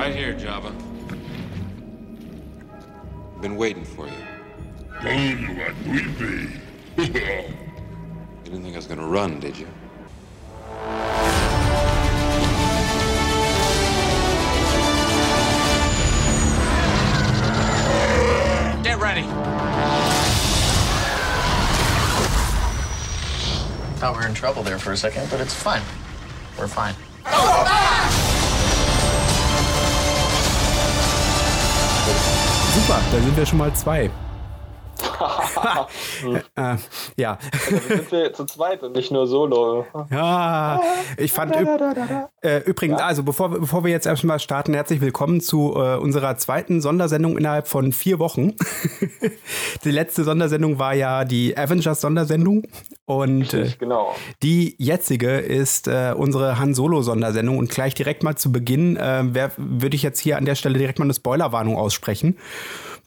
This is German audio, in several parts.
Right here, Java. Been waiting for you. You didn't think I was gonna run, did you? Get ready. Thought we were in trouble there for a second, but it's fine. We're fine. Oh! Super, da sind wir schon mal zwei. Äh, ja. Also sind wir zu zweit und nicht nur solo. Ja, ich fand äh, übrigens, also bevor, bevor wir jetzt erstmal starten, herzlich willkommen zu äh, unserer zweiten Sondersendung innerhalb von vier Wochen. die letzte Sondersendung war ja die Avengers-Sondersendung und äh, genau. die jetzige ist äh, unsere Han Solo-Sondersendung und gleich direkt mal zu Beginn würde ich jetzt hier an der Stelle direkt mal eine Spoilerwarnung aussprechen.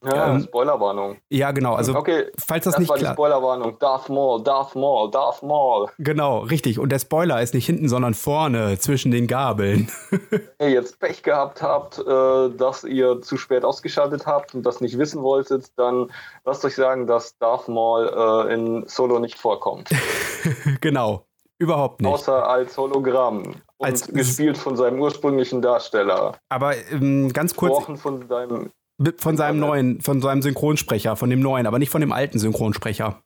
Ja, ähm, Spoilerwarnung. Ja, genau. Also, okay, falls das, das nicht war klar. die Spoilerwarnung. Darth Maul, Darth Maul, Darth Maul. Genau, richtig. Und der Spoiler ist nicht hinten, sondern vorne zwischen den Gabeln. Wenn ihr jetzt Pech gehabt habt, äh, dass ihr zu spät ausgeschaltet habt und das nicht wissen wolltet, dann lasst euch sagen, dass Darth Maul äh, in Solo nicht vorkommt. genau. Überhaupt nicht. Außer als Hologramm. Und Als- gespielt von seinem ursprünglichen Darsteller. Aber ähm, ganz kurz Gesprochen von seinem. Von seinem neuen, von seinem Synchronsprecher, von dem neuen, aber nicht von dem alten Synchronsprecher.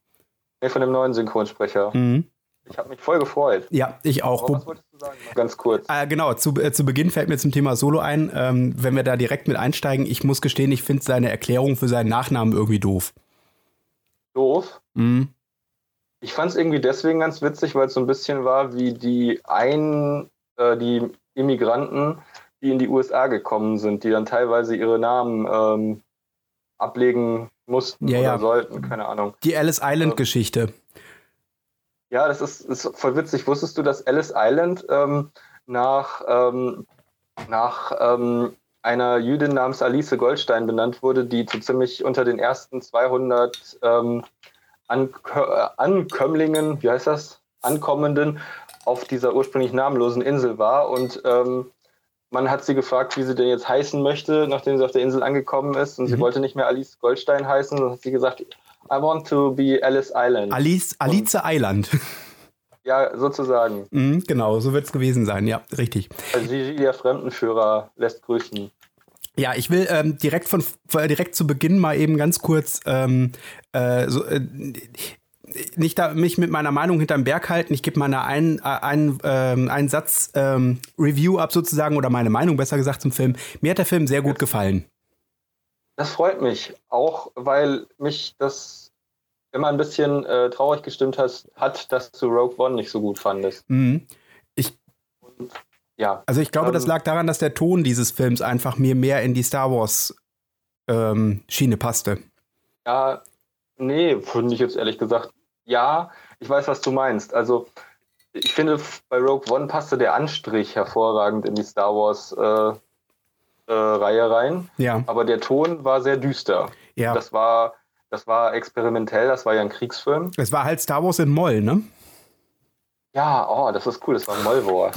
Nee, von dem neuen Synchronsprecher. Mhm. Ich habe mich voll gefreut. Ja, ich auch. Aber was wolltest du sagen? Ganz kurz. Äh, genau, zu, äh, zu Beginn fällt mir zum Thema Solo ein, ähm, wenn wir da direkt mit einsteigen, ich muss gestehen, ich finde seine Erklärung für seinen Nachnamen irgendwie doof. Doof. Mhm. Ich fand es irgendwie deswegen ganz witzig, weil es so ein bisschen war wie die ein, äh, die Immigranten, die in die USA gekommen sind, die dann teilweise ihre Namen ähm, ablegen mussten Ja, oder ja. sollten, keine Ahnung. Die Alice Island-Geschichte. Ja, das ist, ist voll witzig. Wusstest du, dass Ellis Island ähm, nach, ähm, nach ähm, einer Jüdin namens Alice Goldstein benannt wurde, die so ziemlich unter den ersten 200 ähm, Ankö äh, Ankömmlingen, wie heißt das? Ankommenden auf dieser ursprünglich namenlosen Insel war. Und ähm, man hat sie gefragt, wie sie denn jetzt heißen möchte, nachdem sie auf der Insel angekommen ist. Und sie Mhm. wollte nicht mehr Alice Goldstein heißen, sondern hat sie gesagt, I want to be Alice Island. Alice, Alice Island. ja, sozusagen. mhm, genau, so wird es gewesen sein, ja, richtig. Also Gigi, der Fremdenführer, lässt grüßen. Ja, ich will ähm, direkt von äh, direkt zu Beginn mal eben ganz kurz ähm, äh, so, äh, nicht da mich mit meiner Meinung hinterm Berg halten. Ich gebe meine ein, äh, ein, ähm, einen Satz ähm, Review ab sozusagen oder meine Meinung besser gesagt zum Film. Mir hat der Film sehr gut gefallen. Das freut mich, auch weil mich das immer ein bisschen äh, traurig gestimmt hat, hat, dass du Rogue One nicht so gut fandest. Mhm. Ja, Also ich glaube, Ähm, das lag daran, dass der Ton dieses Films einfach mir mehr in die Star Wars ähm, Schiene passte. ja, nee, finde ich jetzt ehrlich gesagt. Ja, ich weiß, was du meinst. Also ich finde, bei Rogue One passte der Anstrich hervorragend in die Star Wars äh, äh, Reihe rein, Ja, aber der Ton war sehr düster. ja. Das war, das war experimentell, das war ja ein Kriegsfilm. Es war halt Star Wars in Moll, ne? Ja, oh, das ist cool, das war ein Mollwurf.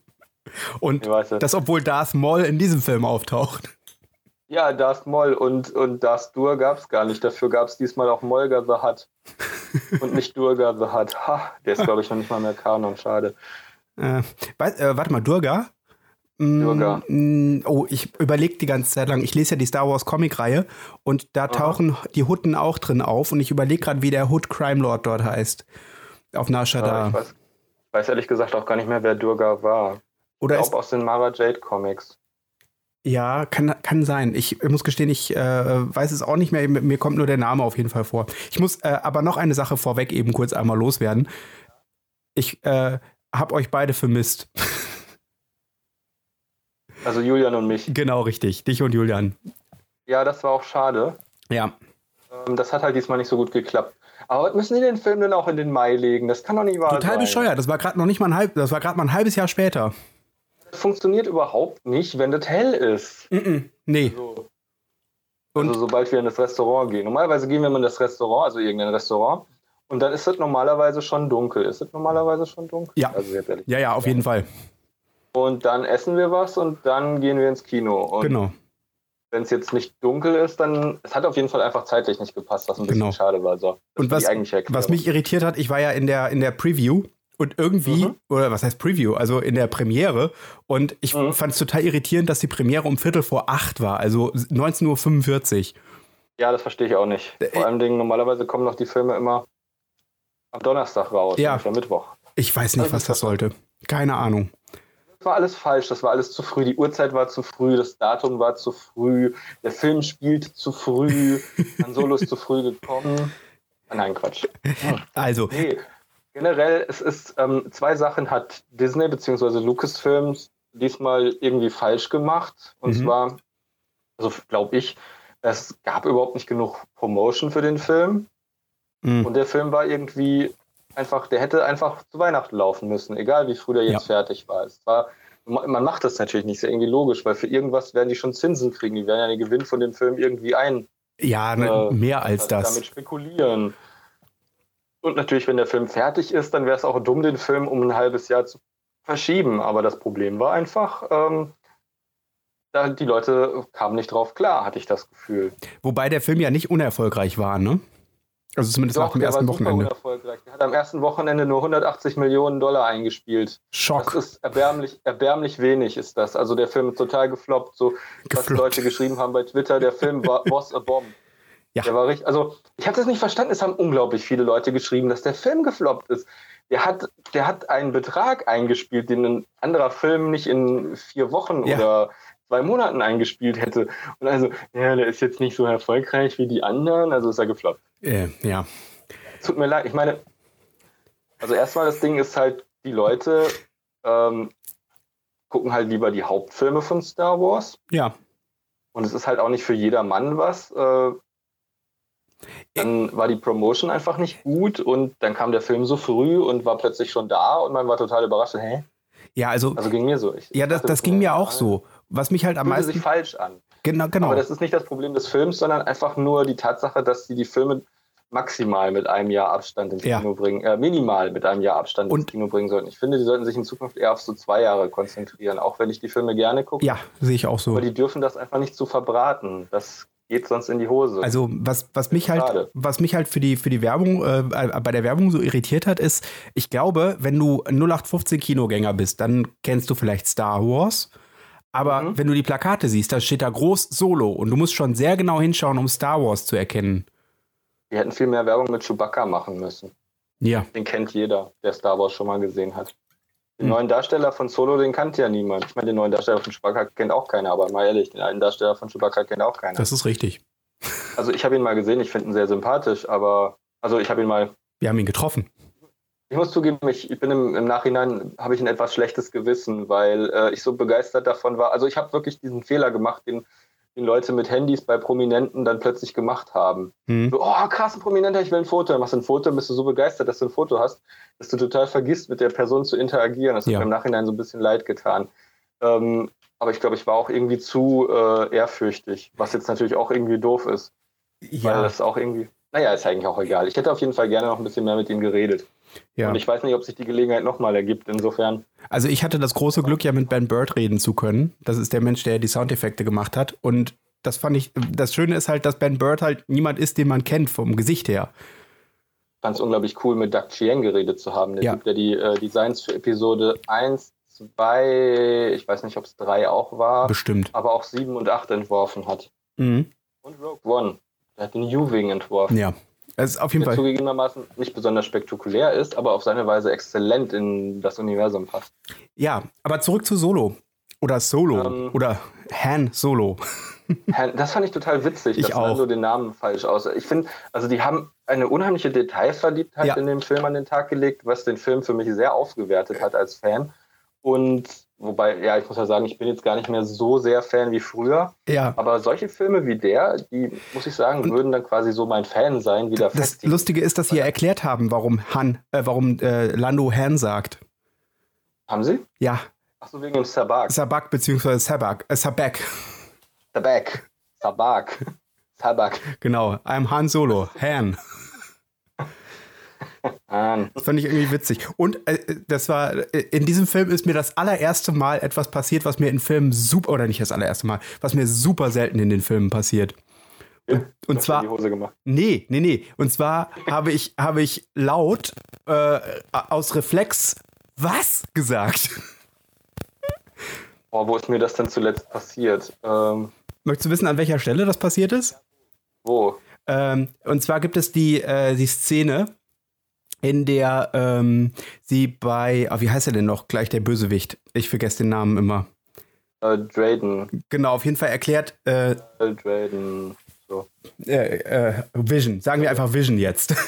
Und das, obwohl Darth Maul in diesem Film auftaucht. Ja, Darth Moll und, und Darth Dur gab es gar nicht. Dafür gab es diesmal auch Molga the Hutt. und nicht Durga the Hutt. Ha, der ist, glaube ich, noch nicht mal mehr Kanon. Schade. Äh, äh, warte mal, Durga? Mm, Durga. mm, Oh, ich überlege die ganze Zeit lang. Ich lese ja die Star Wars Comic-Reihe und da tauchen die Hutten auch drin auf und ich überlege gerade, wie der Hood Crime Lord dort heißt. Auf Nar Shaddaa. ich, weiß, weiß ehrlich gesagt auch gar nicht mehr, wer Durga war. Oder Ich ist, glaube aus den Mara Jade Comics. Ja, kann, kann sein. Ich muss gestehen, ich äh, weiß es auch nicht mehr. Mir kommt nur der Name auf jeden Fall vor. Ich muss äh, aber noch eine Sache vorweg eben kurz einmal loswerden. Ich äh, habe euch beide vermisst. Also Julian und mich. genau, richtig. Dich und Julian. Ja, das war auch schade. Ja. Ähm, Das hat halt diesmal nicht so gut geklappt. Aber was müssen die den Film denn auch in den Mai legen? Das kann doch nicht wahr Total sein. bescheuert. Das war gerade noch nicht mal ein halb, das war gerade mal ein halbes Jahr später. Funktioniert überhaupt nicht, wenn das hell ist. Nee. So. Und- also sobald wir in das Restaurant gehen. Normalerweise gehen wir mal in das Restaurant, also irgendein Restaurant, und dann ist es normalerweise schon dunkel. Ist es normalerweise schon dunkel? Ja. Also. Ja, ja, auf jeden Fall. und dann essen wir was und dann gehen wir ins Kino. Und Genau. wenn es jetzt nicht dunkel ist, dann es hat auf jeden Fall einfach zeitlich nicht gepasst, was ein bisschen Genau. schade war. So. Das Und was, was mich irritiert hat, ich war ja in der, in der Preview und irgendwie, Mhm. oder was heißt Preview, also in der Premiere und ich Mhm. fand es total irritierend, dass die Premiere um Viertel vor acht war, also 19.45 Uhr. Ja, das verstehe ich auch nicht. Äh, Vor allem Dingen, normalerweise kommen noch die Filme immer am Donnerstag raus, Ja. nicht am Mittwoch. Ich weiß nicht, Also was das sollte. Keine Ahnung. Das war alles falsch, das war alles zu früh. Die Uhrzeit war zu früh, das Datum war zu früh, der Film spielt zu früh, Han Solo ist zu früh gekommen. Nein, Quatsch. Also, Nee, generell, es ist, ähm, zwei Sachen hat Disney bzw. Lucasfilms diesmal irgendwie falsch gemacht. Und Mhm. zwar, also glaube ich, es gab überhaupt nicht genug Promotion für den Film. mh, Und der Film war irgendwie einfach, der hätte einfach zu Weihnachten laufen müssen, egal wie früh der jetzt fertig war. Es war. Man macht das natürlich nicht, ist ja irgendwie logisch, weil für irgendwas werden die schon Zinsen kriegen. Die werden ja den Gewinn von dem Film irgendwie ein, ja, ne, äh, mehr als damit das. spekulieren. Und natürlich, wenn der Film fertig ist, dann wäre es auch dumm, den Film um ein halbes Jahr zu verschieben. Aber das Problem war einfach, ähm, da die Leute kamen nicht drauf klar, hatte ich das Gefühl. Wobei der Film ja nicht unerfolgreich war, ne? Also zumindest nach dem der ersten Wochenende. unerfolgreich. Der hat am ersten Wochenende nur 180 Millionen Dollar eingespielt. Das Schock. ist erbärmlich, erbärmlich wenig, ist das. Also der Film ist total gefloppt. So, was Gefloppt. Leute geschrieben haben bei Twitter, der Film war, was a bomb. Ja. Der war richtig, also ich habe das nicht verstanden. Es haben unglaublich viele Leute geschrieben, dass der Film gefloppt ist. Der hat, der hat einen Betrag eingespielt, den ein anderer Film nicht in vier Wochen Ja. oder zwei Monaten eingespielt hätte. Und also, ja, der ist jetzt nicht so erfolgreich wie die anderen, also ist er gefloppt. Äh, ja. Tut mir leid, ich meine, also erstmal das Ding ist halt, die Leute ähm, gucken halt lieber die Hauptfilme von Star Wars. Ja. Und es ist halt auch nicht für jedermann was. Äh, dann war die Promotion einfach nicht gut und dann kam der Film so früh und war plötzlich schon da und man war total überrascht. Hä? Ja, also, Also ging mir so. Ich, ja, das, das ging mir auch so. Was mich halt am Fühlte sich meisten. falsch an. Genau, genau. Aber das ist nicht das Problem des Films, sondern einfach nur die Tatsache, dass sie die Filme maximal mit einem Jahr Abstand ins Ja. Kino bringen, äh, minimal mit einem Jahr Abstand Und- ins Kino bringen sollten. Ich finde, die sollten sich in Zukunft eher auf so zwei Jahre konzentrieren, auch wenn ich die Filme gerne gucke. Ja, sehe ich auch so. Aber die dürfen das einfach nicht zu verbraten. Das geht sonst in die Hose. Also was, was mich halt, Schade. was mich halt für die, für die Werbung, äh, bei der Werbung so irritiert hat, ist, ich glaube, wenn du 0815 Kinogänger bist, dann kennst du vielleicht Star Wars. Aber Mhm. wenn du die Plakate siehst, da steht da groß Solo und du musst schon sehr genau hinschauen, um Star Wars zu erkennen. die hätten viel mehr Werbung mit Chewbacca machen müssen. Ja, Den kennt jeder, der Star Wars schon mal gesehen hat. Den neuen Darsteller von Solo, den kannte ja niemand. Ich meine, den neuen Darsteller von Chewbacca kennt auch keiner, aber mal ehrlich, den alten Darsteller von Chewbacca kennt auch keiner. das ist richtig. Also ich habe ihn mal gesehen, ich finde ihn sehr sympathisch, aber also ich habe ihn mal Wir haben ihn getroffen. Ich muss zugeben, ich, ich bin im, im Nachhinein, habe ich ein etwas schlechtes Gewissen, weil äh, ich so begeistert davon war. Also ich habe wirklich diesen Fehler gemacht, den, den Leute mit Handys bei Prominenten dann plötzlich gemacht haben. Hm. So, oh, krass, ein Prominenter, ich will ein Foto. Dann machst du ein Foto, bist du so begeistert, dass du ein Foto hast, dass du total vergisst, mit der Person zu interagieren. Das hat Ja. mir im Nachhinein so ein bisschen leid getan. Ähm, aber ich glaube, ich war auch irgendwie zu äh, ehrfürchtig, was jetzt natürlich auch irgendwie doof ist. Weil Ja, das auch irgendwie, naja, ist eigentlich auch egal. Ich hätte auf jeden Fall gerne noch ein bisschen mehr mit ihm geredet. ja. Und ich weiß nicht, ob sich die Gelegenheit nochmal ergibt. Insofern, Also ich hatte das große Glück, ja mit Ben Bird reden zu können. Das ist der Mensch, der die Soundeffekte gemacht hat. Und das fand ich, das Schöne ist halt, dass Ben Bird halt niemand ist, den man kennt vom Gesicht her. fand es unglaublich cool, mit Doug Chien geredet zu haben. Der Ja. Typ, der die äh, Designs für Episode 1, 2, ich weiß nicht, ob es 3 auch war, Bestimmt. aber auch 7 und 8 entworfen hat. Mhm. Und Rogue One. Der hat den U-Wing entworfen. Ja. Es ist auf jeden Der Fall. zugegebenermaßen nicht besonders spektakulär ist, aber auf seine Weise exzellent in das Universum passt. Ja, aber zurück zu Solo. Oder Solo. Ähm. Oder Han Solo. Han- Das fand ich total witzig, Ich dass auch. Lando den Namen falsch aus. Ich finde, also die haben eine unheimliche Detailverliebtheit Ja. in dem Film an den Tag gelegt, was den Film für mich sehr aufgewertet hat als Fan. Und wobei, ja, ich muss ja sagen, ich bin jetzt gar nicht mehr so sehr Fan wie früher. Ja. Aber solche Filme wie der, die, muss ich sagen, würden dann quasi so mein Fan sein, wie der Das Festival. Lustige ist, dass sie ja erklärt haben, warum Han, äh, warum äh, Lando Han sagt. Haben Sie? Ja, Ach so, wegen dem Sabak. Sabak beziehungsweise Sabak. Äh, Sabak. Sabak. Sabak. Sabak. Genau. I'm Han Solo. Han. Das fand ich irgendwie witzig. Und äh, das war, äh, in diesem Film ist mir das allererste Mal etwas passiert, was mir in Filmen super, oder nicht das allererste Mal, was mir super selten in den Filmen passiert. Und, und Hast du zwar, die Hose gemacht. nee, nee, nee. Und zwar habe ich, habe ich laut äh, aus Reflex was gesagt. Boah, wo ist mir das denn zuletzt passiert? Ähm, Möchtest du wissen, an welcher Stelle das passiert ist? wo? Ähm, und zwar gibt es die, äh, die Szene, in der ähm, sie bei, ah, wie heißt er denn noch gleich, der Bösewicht? Ich vergesse den Namen immer. Äh, Drayden. Genau, auf jeden Fall erklärt äh, Äh, Drayden. So. äh, äh, Vision. Sagen wir einfach Vision jetzt.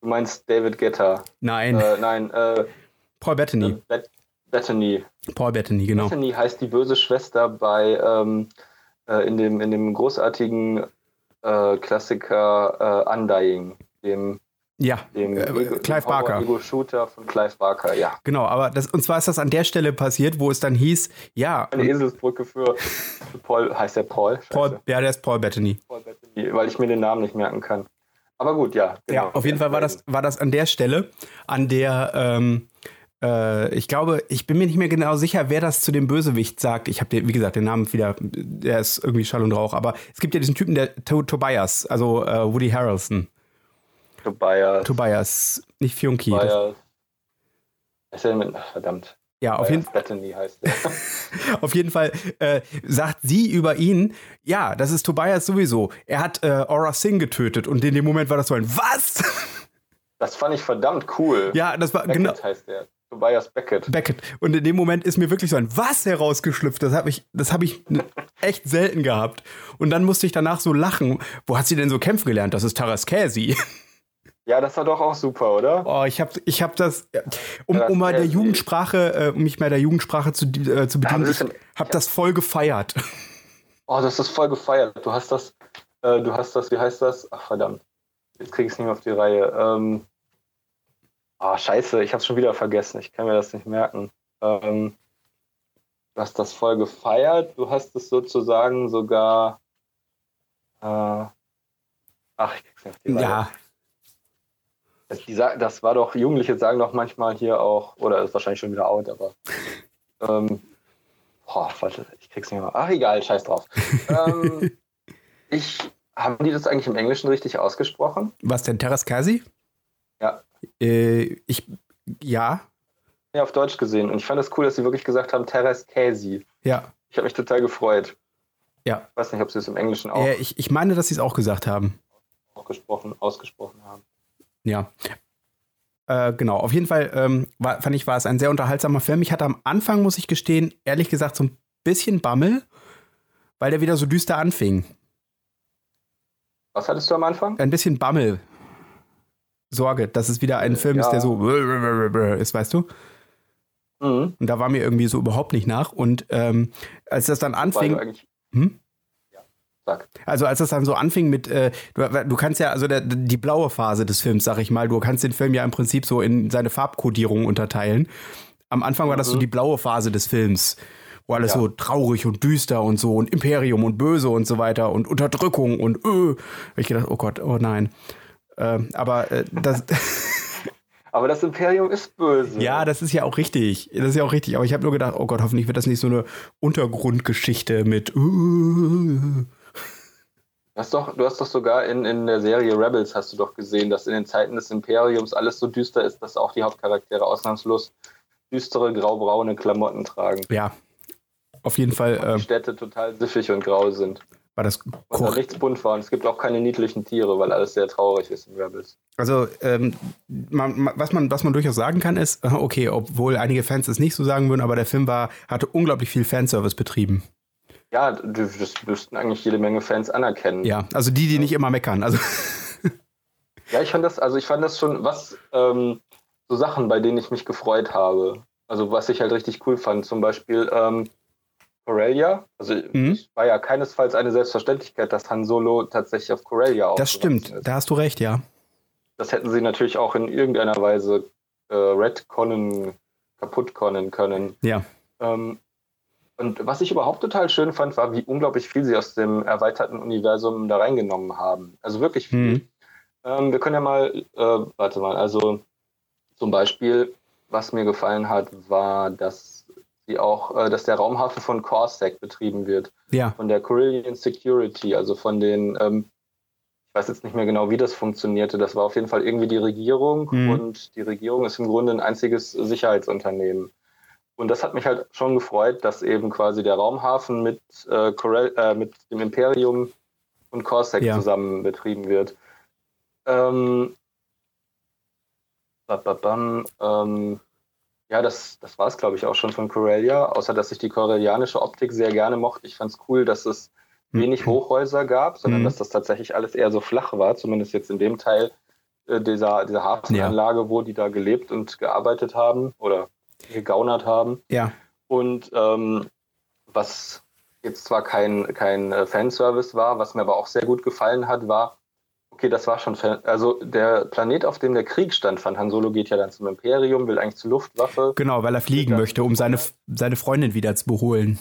Du meinst David Guetta. Nein, Äh, nein, äh, Paul Bettany. Bet Bethany. Paul Bettany, genau. Bethany heißt die böse Schwester bei ähm, äh, in, dem, in dem großartigen Klassiker Undying, dem, Ja, dem äh, Ego- Clive Barker. Ego-Shooter von Clive Barker, ja. Genau, aber das, und zwar ist das an der Stelle passiert, wo es dann hieß, ja, Eine Eselsbrücke für, für Paul, heißt der Paul? Scheiße. Paul, ja, der ist Paul Bettany. Paul Bettany, weil ich mir den Namen nicht merken kann. Aber gut, ja. genau. Ja, auf jeden Fall war das, war das an der Stelle, an der, ähm, äh, ich glaube, ich bin mir nicht mehr genau sicher, wer das zu dem Bösewicht sagt. Ich habe, wie gesagt, den Namen wieder, der ist irgendwie Schall und Rauch, aber es gibt ja diesen Typen, der to Tobias, also äh, Woody Harrelson. Tobias. Tobias, nicht Fiunki. Das, Tobias. Ist denn mit, ach, verdammt. ja, auf jeden, auf jeden Fall äh, sagt sie über ihn, ja, das ist Tobias sowieso. Er hat äh, Aura Singh getötet und in dem Moment war das so ein Was? Das fand ich verdammt cool. ja, das war Beckett genau. heißt der. Tobias Beckett. Beckett. Und in dem Moment ist mir wirklich so ein Was herausgeschlüpft. Das habe ich, das hab ich echt selten gehabt. Und dann musste ich danach so lachen. Wo hat sie denn so kämpfen gelernt? Das ist Taraskäsi. Ja, das war doch auch super, oder? Oh, ich habe ich hab das, äh, um, um mal der. Jugendsprache, äh, um mich mal der Jugendsprache zu, äh, zu bedienen, das ich habe das voll gefeiert. Oh, das ist voll gefeiert. Du hast das, äh, du hast das, wie heißt das? Ach, verdammt. Jetzt krieg ich es nicht mehr auf die Reihe. Ähm, oh, scheiße, ich hab's schon wieder vergessen. Ich kann mir das nicht merken. Ähm, du hast das voll gefeiert. Du hast es sozusagen sogar. Äh, ach, ich krieg's nicht auf die Reihe. Ja, Das, war doch, Jugendliche sagen doch manchmal hier auch, oder ist wahrscheinlich schon wieder out, aber. Ähm, boah, warte, ich krieg's nicht mehr. Ach, egal, scheiß drauf. ähm, ich, haben die das eigentlich im Englischen richtig ausgesprochen? was denn, Taraskäsi? Ja. Äh, ich, ja, Ja, auf Deutsch gesehen. Und ich fand es das cool, dass sie wirklich gesagt haben, Teres Käsi. ja, Ich habe mich total gefreut. ja. Ich weiß nicht, ob sie es im Englischen auch Äh, ich, ich meine, dass sie es auch gesagt haben. gesprochen, ausgesprochen haben. Ja. Äh, genau, auf jeden Fall ähm, war, fand ich, war es ein sehr unterhaltsamer Film. Ich hatte am Anfang, muss ich gestehen, ehrlich gesagt, so ein bisschen Bammel, weil der wieder so düster anfing. Was hattest du am Anfang? Ein bisschen Bammel. Sorge, dass es wieder ein Film ist, ja. der so ist, weißt du? Mhm. Und da war mir irgendwie so überhaupt nicht nach. Und ähm, als das dann anfing. Hm? Also als das dann so anfing mit, äh, du, du kannst ja, also der, die blaue Phase des Films, sag ich mal, du kannst den Film ja im Prinzip so in seine Farbkodierung unterteilen. Am Anfang war das so die blaue Phase des Films, wo alles Ja. so traurig und düster und so und Imperium und Böse und so weiter und Unterdrückung und öh. Hab ich gedacht, oh Gott, oh nein. Ähm, aber äh, das, Aber das Imperium ist böse. ja, das ist ja auch richtig. Das ist ja auch richtig. Aber ich habe nur gedacht, oh Gott, hoffentlich wird das nicht so eine Untergrundgeschichte mit. äh. Du hast doch, du hast doch sogar in, in der Serie Rebels hast du doch gesehen, dass in den Zeiten des Imperiums alles so düster ist, dass auch die Hauptcharaktere ausnahmslos düstere, graubraune Klamotten tragen. Ja, auf jeden Fall Die äh, Städte total siffig und grau sind. war das Und da korrekt. nichts bunt war. Und es gibt auch keine niedlichen Tiere, weil alles sehr traurig ist in Rebels. Also, ähm, man, was, man, was man durchaus sagen kann, ist, okay, obwohl einige Fans es nicht so sagen würden, aber der Film war, hatte unglaublich viel Fanservice betrieben. Ja, das müssten eigentlich jede Menge Fans anerkennen. Ja, also die, die nicht immer meckern. Also, Ja, ich fand das, also ich fand das schon was, ähm, so Sachen, bei denen ich mich gefreut habe. Also was ich halt richtig cool fand, zum Beispiel ähm, Corellia. Also Mhm. es war ja keinesfalls eine Selbstverständlichkeit, dass Han Solo tatsächlich auf Corellia das stimmt, ist. da hast du recht, ja. Das hätten sie natürlich auch in irgendeiner Weise äh, redconnen, kaputtconnen können. Ja, Ähm, und was ich überhaupt total schön fand, war, wie unglaublich viel sie aus dem erweiterten Universum da reingenommen haben. Also wirklich viel. Mhm. Ähm, wir können ja mal, äh, warte mal, also zum Beispiel, was mir gefallen hat, war, dass sie auch, äh, dass der Raumhafen von Corsec betrieben wird. Ja. Von der Carillion Security, also von den, ähm, ich weiß jetzt nicht mehr genau, wie das funktionierte. Das war auf jeden Fall irgendwie die Regierung Mhm. und die Regierung ist im Grunde ein einziges Sicherheitsunternehmen. Und das hat mich halt schon gefreut, dass eben quasi der Raumhafen mit, äh, Corel, äh, mit dem Imperium und Corsec Ja. zusammen betrieben wird. Ähm, bababam, ähm, ja, das, das war es, glaube ich, auch schon von Corellia, außer dass ich die corellianische Optik sehr gerne mochte. Ich fand es cool, dass es wenig Hochhäuser gab, sondern Mhm. dass das tatsächlich alles eher so flach war, zumindest jetzt in dem Teil äh, dieser, dieser Hafenanlage, wo die da gelebt und gearbeitet haben oder gegaunert haben. Ja. Und ähm, was jetzt zwar kein, kein äh, Fanservice war, was mir aber auch sehr gut gefallen hat, war, okay, das war schon, Fan also der Planet, auf dem der Krieg stand, von Han Solo geht ja dann zum Imperium, will eigentlich zur Luftwaffe. Genau, weil er fliegen möchte, um seine, seine Freundin wieder zu beholen.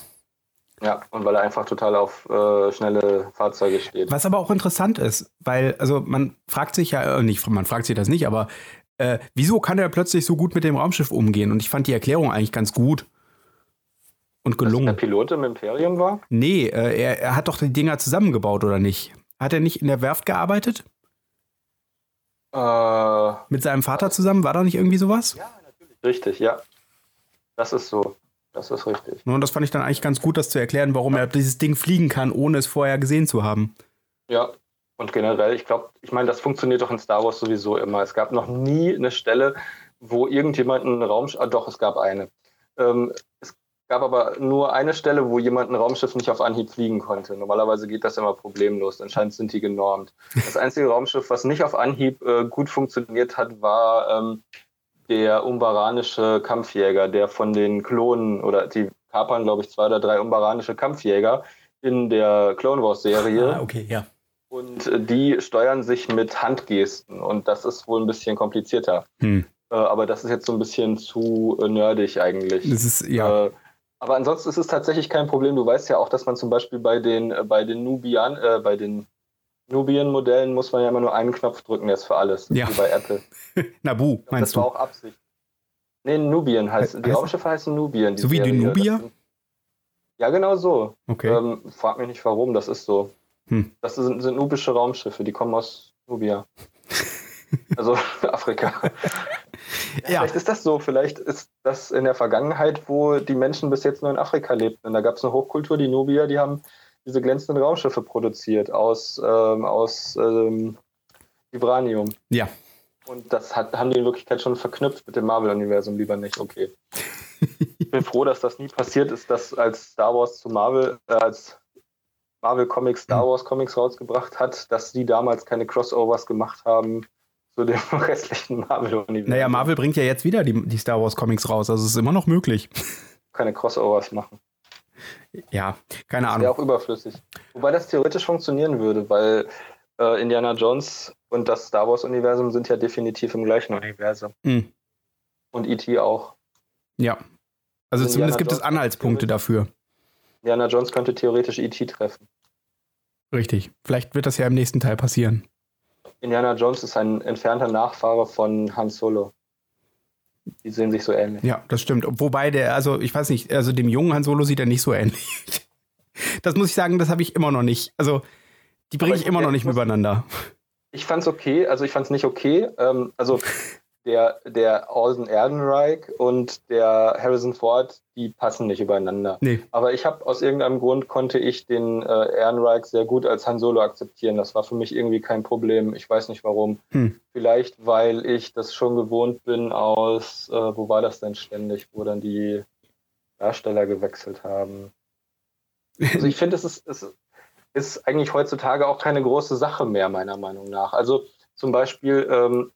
Ja, und weil er einfach total auf äh, schnelle Fahrzeuge steht. Was aber auch interessant ist, weil, also man fragt sich ja, äh, nicht, man fragt sich das nicht, aber äh, wieso kann er plötzlich so gut mit dem Raumschiff umgehen? Und ich fand die Erklärung eigentlich ganz gut und Dass der gelungen. Pilot im Imperium war? Nee, äh, er, er hat doch die Dinger zusammengebaut, oder nicht? Hat er nicht in der Werft gearbeitet? Äh, Mit seinem Vater zusammen? War da nicht irgendwie sowas? richtig, ja. Das ist so. Das ist richtig. Und das fand ich dann eigentlich ganz gut, das zu erklären, warum er dieses Ding fliegen kann, ohne es vorher gesehen zu haben. Ja, und generell, ich glaube, ich meine, das funktioniert doch in Star Wars sowieso immer. Es gab noch nie eine Stelle, wo irgendjemand einen Raumschiff, ah, doch, es gab eine. Ähm, es gab aber nur eine Stelle, wo jemand ein Raumschiff nicht auf Anhieb fliegen konnte. Normalerweise geht das immer problemlos. Anscheinend sind die genormt. Das einzige Raumschiff, was nicht auf Anhieb äh, gut funktioniert hat, war ähm, der umbaranische Kampfjäger, der von den Klonen oder die kapern, glaube ich, zwei oder drei umbaranische Kampfjäger in der Clone Wars Serie. Ah, okay, ja. Und äh, die steuern sich mit Handgesten und das ist wohl ein bisschen komplizierter. Hm. Äh, aber das ist jetzt so ein bisschen zu äh, nerdig eigentlich. Das ist, ja. Aber ansonsten ist es tatsächlich kein Problem. Du weißt ja auch, dass man zum Beispiel bei den, bei den Nubian, äh, bei den Nubian-Modellen muss man ja immer nur einen Knopf drücken, der ist für alles. Ja. Wie bei Apple. Nabu, das meinst war du? auch Absicht. Nee, Nubian heißt, He- die heißt- Raumschiffe heißen Nubian. die So wie die. Nubier? Das Ja, genau so. Okay. Ähm, frag mich nicht warum, das ist so. Hm. Das sind, sind nubische Raumschiffe, die kommen aus Nubia. also Afrika. ja, Vielleicht ist das so, vielleicht ist das in der Vergangenheit, wo die Menschen bis jetzt nur in Afrika lebten. Und da gab es eine Hochkultur, die Nubier, die haben diese glänzenden Raumschiffe produziert aus, ähm, aus ähm, Vibranium. ja. Und das hat, haben die in Wirklichkeit schon verknüpft mit dem Marvel-Universum, lieber nicht, okay. ich bin froh, dass das nie passiert ist, dass als Star Wars zu Marvel, äh, als Marvel Comics Star Wars Comics rausgebracht hat, dass die damals keine Crossovers gemacht haben zu dem restlichen Marvel-Universum. Naja, Marvel bringt ja jetzt wieder die, die Star Wars Comics raus, also es ist immer noch möglich. keine Crossovers machen. Ja, keine Wäre Ahnung. auch überflüssig. Wobei das theoretisch funktionieren würde, weil äh, Indiana Jones und das Star Wars-Universum sind ja definitiv im gleichen Universum. Hm. Und E.T. auch. Ja. Also Indiana zumindest gibt es Jones Anhaltspunkte dafür. Indiana Jones könnte theoretisch E.T. treffen. Richtig. Vielleicht wird das ja im nächsten Teil passieren. Indiana Jones ist ein entfernter Nachfahre von Han Solo. Die sehen sich so ähnlich. Ja, das stimmt. Wobei der, also ich weiß nicht, also dem jungen Han Solo sieht er nicht so ähnlich. Das muss ich sagen, das habe ich immer noch nicht. Also die bringe ich immer noch nicht übereinander. Ich fand's okay, also ich fand's nicht okay. Ähm, also der, der Alden Ehrenreich und der Harrison Ford, die passen nicht übereinander. Nee. Aber ich habe aus irgendeinem Grund konnte ich den äh, Ehrenreich sehr gut als Han Solo akzeptieren. Das war für mich irgendwie kein Problem. Ich weiß nicht warum. Hm. Vielleicht, weil ich das schon gewohnt bin aus, äh, wo war das denn ständig, wo dann die Darsteller gewechselt haben. Also ich finde, es ist, es ist eigentlich heutzutage auch keine große Sache mehr, meiner Meinung nach. Also zum Beispiel, ähm,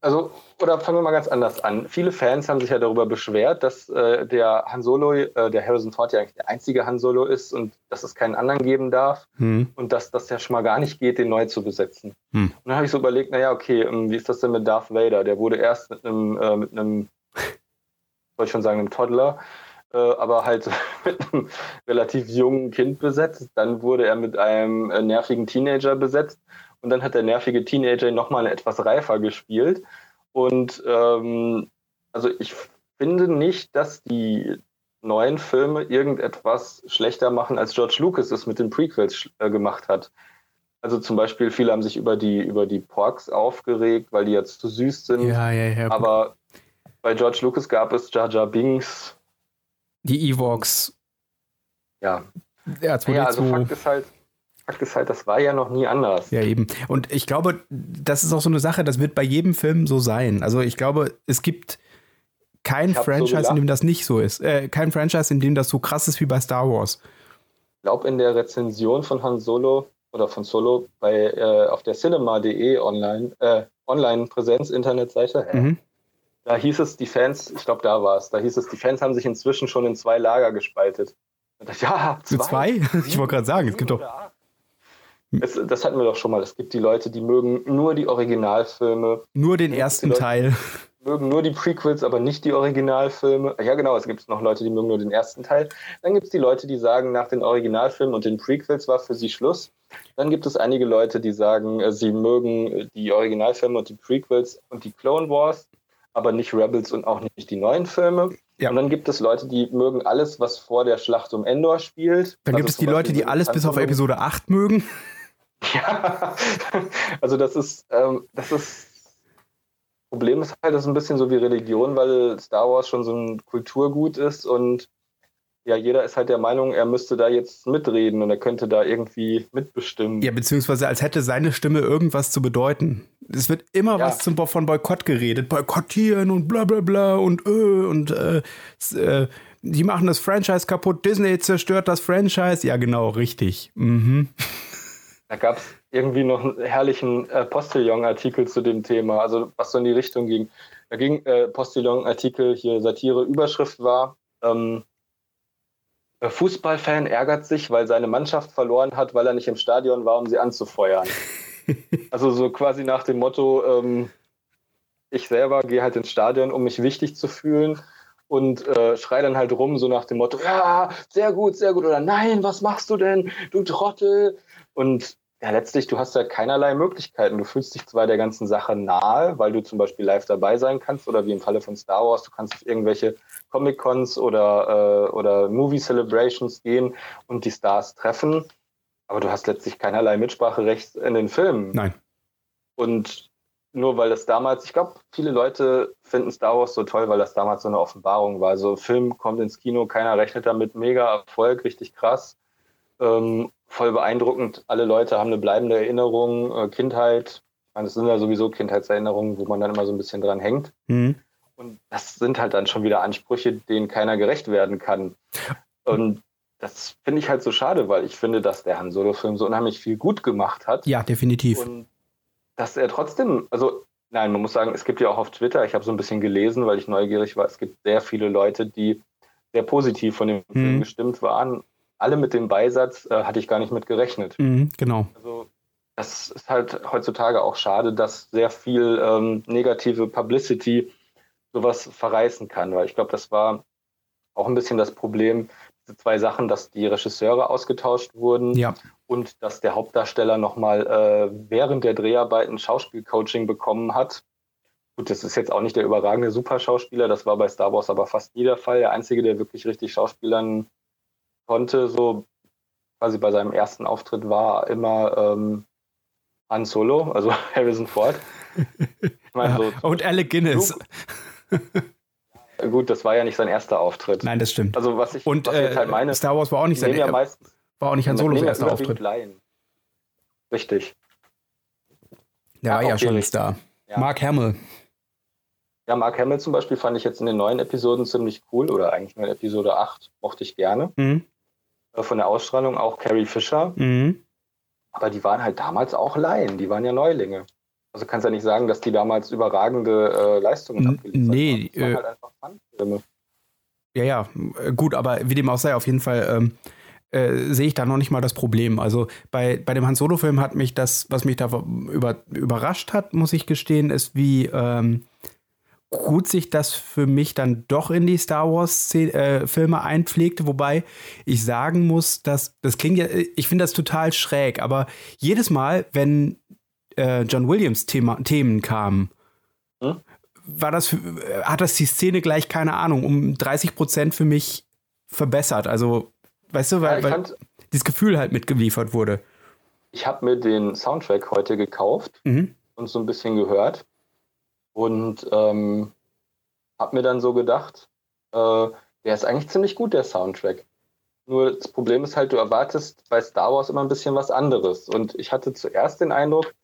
also, oder fangen wir mal ganz anders an. Viele Fans haben sich ja darüber beschwert, dass äh, der Han Solo, äh, der Harrison Ford ja eigentlich der einzige Han Solo ist und dass es keinen anderen geben darf Hm. und dass das ja schon mal gar nicht geht, den neu zu besetzen. Hm. Und dann habe ich so überlegt, naja, okay, ähm, wie ist das denn mit Darth Vader? Der wurde erst mit einem, äh, mit einem, soll ich schon sagen, einem Toddler, äh, aber halt mit einem relativ jungen Kind besetzt. Dann wurde er mit einem äh, nervigen Teenager besetzt und dann hat der nervige Teenager nochmal etwas reifer gespielt. Und ähm, also ich finde nicht, dass die neuen Filme irgendetwas schlechter machen, als George Lucas es mit den Prequels äh, gemacht hat. Also zum Beispiel, viele haben sich über die, über die Porks aufgeregt, weil die jetzt zu süß sind. Ja, ja, ja. Aber bei George Lucas gab es Jar Jar Binks. Die Evox. Ja. Ja, ja also Fakt ist halt, Fakt ist halt, das war ja noch nie anders. Ja, eben. Und ich glaube, das ist auch so eine Sache, das wird bei jedem Film so sein. Also ich glaube, es gibt kein Franchise, so in dem das nicht so ist. Äh, kein Franchise, in dem das so krass ist wie bei Star Wars. Ich glaube, in der Rezension von Han Solo oder von Solo bei äh, auf der cinema.de online, äh, Online-Präsenz, Internetseite, mhm. da hieß es, die Fans, ich glaube, da war es, da hieß es, die Fans haben sich inzwischen schon in zwei Lager gespaltet. Ja, zwei? zwei? Ich wollte gerade sagen, es gibt doch. Es, das hatten wir doch schon mal. Es gibt die Leute, die mögen nur die Originalfilme. Nur den ersten Teil mögen nur die Prequels, aber nicht die Originalfilme. Ja, genau, es gibt noch Leute, die mögen nur den ersten Teil. Dann gibt es die Leute, die sagen, nach den Originalfilmen und den Prequels war für sie Schluss. Dann gibt es einige Leute, die sagen, äh, sie mögen die Originalfilme und die Prequels und die Clone Wars, aber nicht Rebels und auch nicht die neuen Filme. Ja. Und dann gibt es Leute, die mögen alles, was vor der Schlacht um Endor spielt. Dann also gibt es die Leute, die alles bis auf Episode 8 mögen. Ja, also das ist, ähm, das ist Problem ist halt, das ist ein bisschen so wie Religion, weil Star Wars schon so ein Kulturgut ist und ja, jeder ist halt der Meinung, er müsste da jetzt mitreden und er könnte da irgendwie mitbestimmen. Ja, beziehungsweise als hätte seine Stimme irgendwas zu bedeuten. Es wird immer ja. was zum, von Boykott geredet. Boykottieren und bla bla bla und äh, und äh, äh, die machen das Franchise kaputt, Disney zerstört das Franchise. Ja, genau, richtig. Mhm. Da gab es irgendwie noch einen herrlichen äh, Postillon-Artikel zu dem Thema, also was so in die Richtung ging. Da ging äh, Postillon-Artikel, hier Satire, Überschrift war, ähm, Fußballfan ärgert sich, weil seine Mannschaft verloren hat, weil er nicht im Stadion war, um sie anzufeuern. also so quasi nach dem Motto, ähm, ich selber gehe halt ins Stadion, um mich wichtig zu fühlen und äh, schrei dann halt rum, so nach dem Motto, ja, sehr gut, sehr gut, oder nein, was machst du denn, du Trottel? Und ja, letztlich, du hast ja keinerlei Möglichkeiten. Du fühlst dich zwar der ganzen Sache nahe, weil du zum Beispiel live dabei sein kannst oder wie im Falle von Star Wars, du kannst auf irgendwelche Comic-Cons oder, äh, oder Movie-Celebrations gehen und die Stars treffen, aber du hast letztlich keinerlei Mitspracherecht in den Filmen. Nein. Und nur weil das damals, ich glaube, viele Leute finden Star Wars so toll, weil das damals so eine Offenbarung war. So, Film kommt ins Kino, keiner rechnet damit, mega Erfolg, richtig krass. Ähm, voll beeindruckend. Alle Leute haben eine bleibende Erinnerung, äh, Kindheit. Ich meine, das sind ja sowieso Kindheitserinnerungen, wo man dann immer so ein bisschen dran hängt. Mhm. Und das sind halt dann schon wieder Ansprüche, denen keiner gerecht werden kann. Und das finde ich halt so schade, weil ich finde, dass der Han Solo-Film so unheimlich viel gut gemacht hat. Ja, definitiv. Und dass er trotzdem, also nein, man muss sagen, es gibt ja auch auf Twitter, ich habe so ein bisschen gelesen, weil ich neugierig war, es gibt sehr viele Leute, die sehr positiv von dem mhm. Film gestimmt waren alle mit dem Beisatz, äh, hatte ich gar nicht mit gerechnet. Mhm, genau. Also das ist halt heutzutage auch schade, dass sehr viel ähm, negative Publicity sowas verreißen kann, weil ich glaube, das war auch ein bisschen das Problem, diese zwei Sachen, dass die Regisseure ausgetauscht wurden ja. und dass der Hauptdarsteller nochmal äh, während der Dreharbeiten Schauspielcoaching bekommen hat. Gut, das ist jetzt auch nicht der überragende Superschauspieler, das war bei Star Wars aber fast nie der Fall. Der Einzige, der wirklich richtig Schauspielern konnte, so quasi bei seinem ersten Auftritt war immer ähm, Han Solo, also Harrison Ford. Ich mein, so Und Alec Guinness. Gut, das war ja nicht sein erster Auftritt. Nein, das stimmt. Also was ich, Und was äh, halt meine, Star Wars war auch nicht sein ja meistens, war auch nicht Han Solos erster Auftritt. Laien. Richtig. Der war ja schon Star. Ja. Mark Hamill. Ja, Mark Hamill zum Beispiel fand ich jetzt in den neuen Episoden ziemlich cool oder eigentlich nur in Episode 8 mochte ich gerne. Mhm. Äh, von der Ausstrahlung auch Carrie Fisher. Mhm. Aber die waren halt damals auch Laien, die waren ja Neulinge. Also kannst ja nicht sagen, dass die damals überragende äh, Leistungen abgeliefert nee, haben. Nee, äh, halt. Ja, ja, äh, gut, aber wie dem auch sei, auf jeden Fall ähm, äh, sehe ich da noch nicht mal das Problem. Also bei, bei dem Han Solo-Film hat mich das, was mich da über, überrascht hat, muss ich gestehen, ist, wie ähm, gut sich das für mich dann doch in die Star Wars äh, Filme einpflegte, wobei ich sagen muss, dass das klingt ja, ich finde das total schräg, aber jedes Mal, wenn äh, John Williams Thema, Themen kamen, hm? war das, hat das die Szene gleich, keine Ahnung, um 30 Prozent für mich verbessert. Also, weißt du, weil, ja, weil dieses Gefühl halt mitgeliefert wurde. Ich habe mir den Soundtrack heute gekauft mhm. und so ein bisschen gehört und ähm, habe mir dann so gedacht, äh, der ist eigentlich ziemlich gut, der Soundtrack. Nur das Problem ist halt, du erwartest bei Star Wars immer ein bisschen was anderes. Und ich hatte zuerst den Eindruck,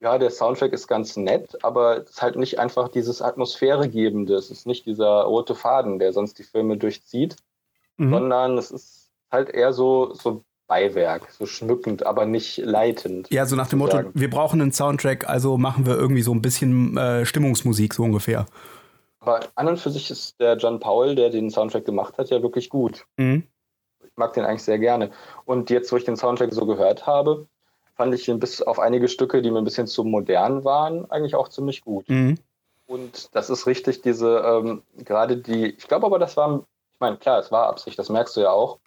ja, der Soundtrack ist ganz nett, aber es ist halt nicht einfach dieses Atmosphäregebende. Es ist nicht dieser rote Faden, der sonst die Filme durchzieht, mhm. sondern es ist halt eher so, so Beiwerk, so schmückend, aber nicht leitend. Ja, so nach dem Motto, wir brauchen einen Soundtrack, also machen wir irgendwie so ein bisschen äh, Stimmungsmusik, so ungefähr. Aber an und für sich ist der John Powell, der den Soundtrack gemacht hat, ja wirklich gut. Mhm. Ich mag den eigentlich sehr gerne. Und jetzt, wo ich den Soundtrack so gehört habe, fand ich ihn bis auf einige Stücke, die mir ein bisschen zu modern waren, eigentlich auch ziemlich gut. Mhm. Und das ist richtig, diese, ähm, gerade die, ich glaube aber, das war, ich meine, klar, es war Absicht, das merkst du ja auch.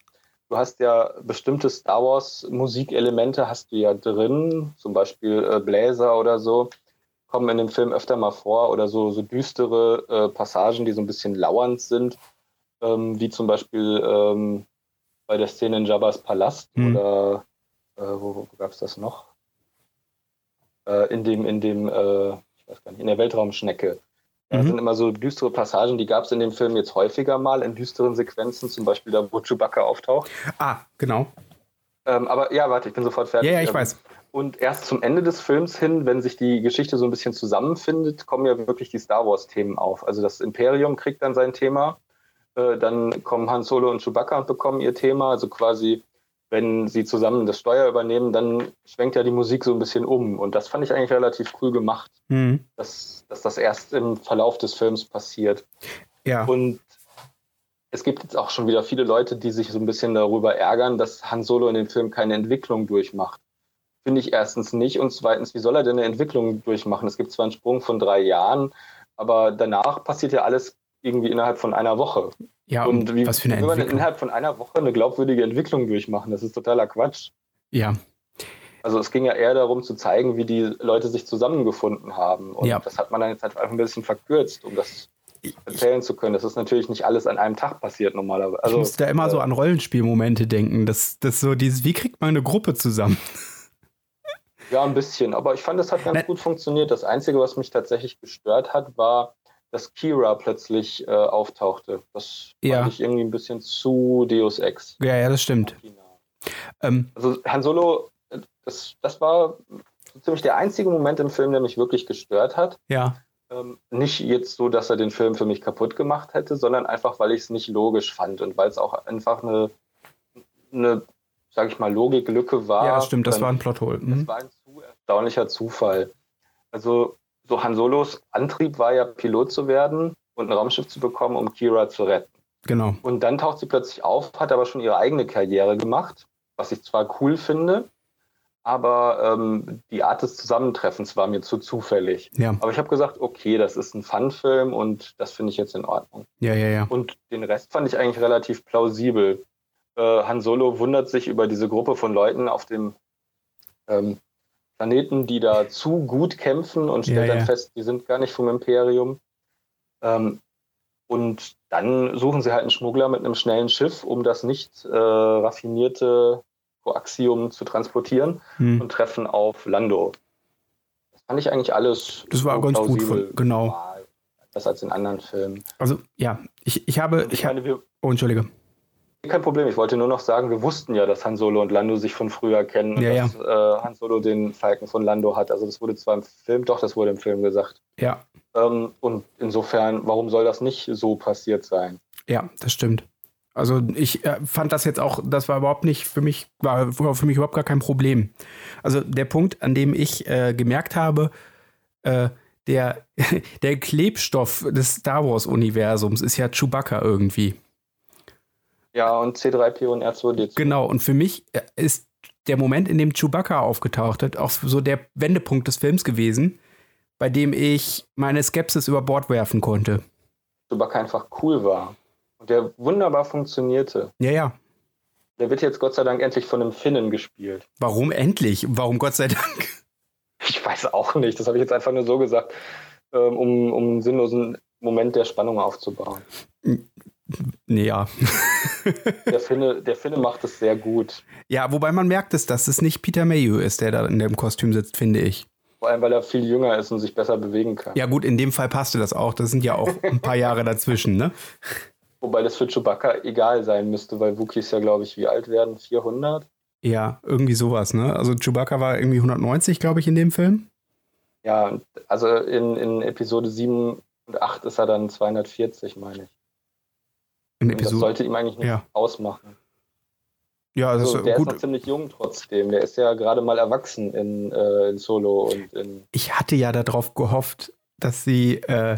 Du hast ja bestimmte Star Wars Musikelemente hast du ja drin, zum Beispiel äh, Bläser oder so, kommen in dem Film öfter mal vor oder so, so düstere äh, Passagen, die so ein bisschen lauernd sind, ähm, wie zum Beispiel ähm, bei der Szene in Jabba's Palast mhm. oder äh, wo, wo gab es das noch? Äh, in dem, in dem, äh, ich weiß gar nicht, in der Weltraumschnecke. Da mhm. sind immer so düstere Passagen, die gab es in dem Film jetzt häufiger mal in düsteren Sequenzen, zum Beispiel da, wo Chewbacca auftaucht. Ah, genau. Ähm, aber ja, warte, ich bin sofort fertig. Ja, ja ich ähm, weiß. Und erst zum Ende des Films hin, wenn sich die Geschichte so ein bisschen zusammenfindet, kommen ja wirklich die Star Wars-Themen auf. Also das Imperium kriegt dann sein Thema, äh, dann kommen Han Solo und Chewbacca und bekommen ihr Thema. Also quasi wenn sie zusammen das Steuer übernehmen, dann schwenkt ja die Musik so ein bisschen um. Und das fand ich eigentlich relativ cool gemacht, mhm. dass, dass das erst im Verlauf des Films passiert. Ja. Und es gibt jetzt auch schon wieder viele Leute, die sich so ein bisschen darüber ärgern, dass Han Solo in dem Film keine Entwicklung durchmacht. Finde ich erstens nicht. Und zweitens, wie soll er denn eine Entwicklung durchmachen? Es gibt zwar einen Sprung von drei Jahren, aber danach passiert ja alles irgendwie innerhalb von einer Woche. Ja, und, und wie, was für eine Entwicklung. innerhalb von einer Woche eine glaubwürdige Entwicklung durchmachen? Das ist totaler Quatsch. Ja. Also es ging ja eher darum zu zeigen, wie die Leute sich zusammengefunden haben. Und ja. das hat man dann jetzt halt einfach ein bisschen verkürzt, um das erzählen zu können. Das ist natürlich nicht alles an einem Tag passiert normalerweise. Also, ich muss da immer äh, so an Rollenspielmomente denken. Das, das so dieses, wie kriegt man eine Gruppe zusammen? Ja, ein bisschen. Aber ich fand, das hat ganz ne gut funktioniert. Das Einzige, was mich tatsächlich gestört hat, war, dass Kira plötzlich äh, auftauchte. Das ja. fand ich irgendwie ein bisschen zu Deus Ex. Ja, ja, das stimmt. Ähm, also Han Solo, äh, das, das war so ziemlich der einzige Moment im Film, der mich wirklich gestört hat. Ja. Ähm, nicht jetzt so, dass er den Film für mich kaputt gemacht hätte, sondern einfach, weil ich es nicht logisch fand und weil es auch einfach eine, eine sag ich mal, Logiklücke war. Ja, stimmt, das war ein Plothole. Mhm. Das war ein zu erstaunlicher Zufall. Also so Han Solos Antrieb war ja, Pilot zu werden und ein Raumschiff zu bekommen, um Kira zu retten. Genau. Und dann taucht sie plötzlich auf, hat aber schon ihre eigene Karriere gemacht, was ich zwar cool finde, aber ähm, die Art des Zusammentreffens war mir zu zufällig. Ja. Aber ich habe gesagt, okay, das ist ein Fun-Film und das finde ich jetzt in Ordnung. Ja, ja, ja. Und den Rest fand ich eigentlich relativ plausibel. Äh, Han Solo wundert sich über diese Gruppe von Leuten auf dem ähm, Planeten, die da zu gut kämpfen und stellt ja, dann ja. fest, die sind gar nicht vom Imperium. Ähm, und dann suchen sie halt einen Schmuggler mit einem schnellen Schiff, um das nicht äh, raffinierte Coaxium zu transportieren hm. und treffen auf Lando. Das fand ich eigentlich alles. Das war ganz gut, von, genau. Das als in anderen Filmen. Also ja, ich, ich habe. Ich, ich meine, wir, oh, Entschuldige. Kein Problem, ich wollte nur noch sagen, wir wussten ja, dass Han Solo und Lando sich von früher kennen ja, und dass ja. äh, Han Solo den Falken von Lando hat. Also das wurde zwar im Film, doch, das wurde im Film gesagt. Ja. Ähm, und insofern, warum soll das nicht so passiert sein? Ja, das stimmt. Also ich äh, fand das jetzt auch, das war überhaupt nicht für mich, war für mich überhaupt gar kein Problem. Also der Punkt, an dem ich äh, gemerkt habe, äh, der, der Klebstoff des Star Wars-Universums ist ja Chewbacca irgendwie. Ja, und C3PO und R2D2. Genau, und für mich äh, ist der Moment, in dem Chewbacca aufgetaucht hat, auch so der Wendepunkt des Films gewesen, bei dem ich meine Skepsis über Bord werfen konnte. Chewbacca einfach cool war. Und der wunderbar funktionierte. Ja, ja. Der wird jetzt Gott sei Dank endlich von einem Finnen gespielt. Warum endlich? Warum Gott sei Dank? Ich weiß auch nicht. Das habe ich jetzt einfach nur so gesagt, ähm, um, um einen sinnlosen Moment der Spannung aufzubauen. Nee, ja. Der Finne, der Finne macht es sehr gut. Ja, wobei man merkt es, dass es nicht Peter Mayhew ist, der da in dem Kostüm sitzt, finde ich. Vor allem, weil er viel jünger ist und sich besser bewegen kann. Ja, gut, in dem Fall passte das auch. Das sind ja auch ein paar Jahre dazwischen, ne? Wobei das für Chewbacca egal sein müsste, weil Wookies ja, glaube ich, wie alt werden? 400? Ja, irgendwie sowas, ne? Also Chewbacca war irgendwie 190, glaube ich, in dem Film. Ja, also in, in Episode 7 und 8 ist er dann 240, meine ich. In Und das Episode. sollte ihm eigentlich nicht Ja. ausmachen. Ja, das Also, ist der ist gut. noch ziemlich jung trotzdem. Der ist ja gerade mal erwachsen in, äh, in Solo und in. ich hatte ja darauf gehofft, dass sie, äh,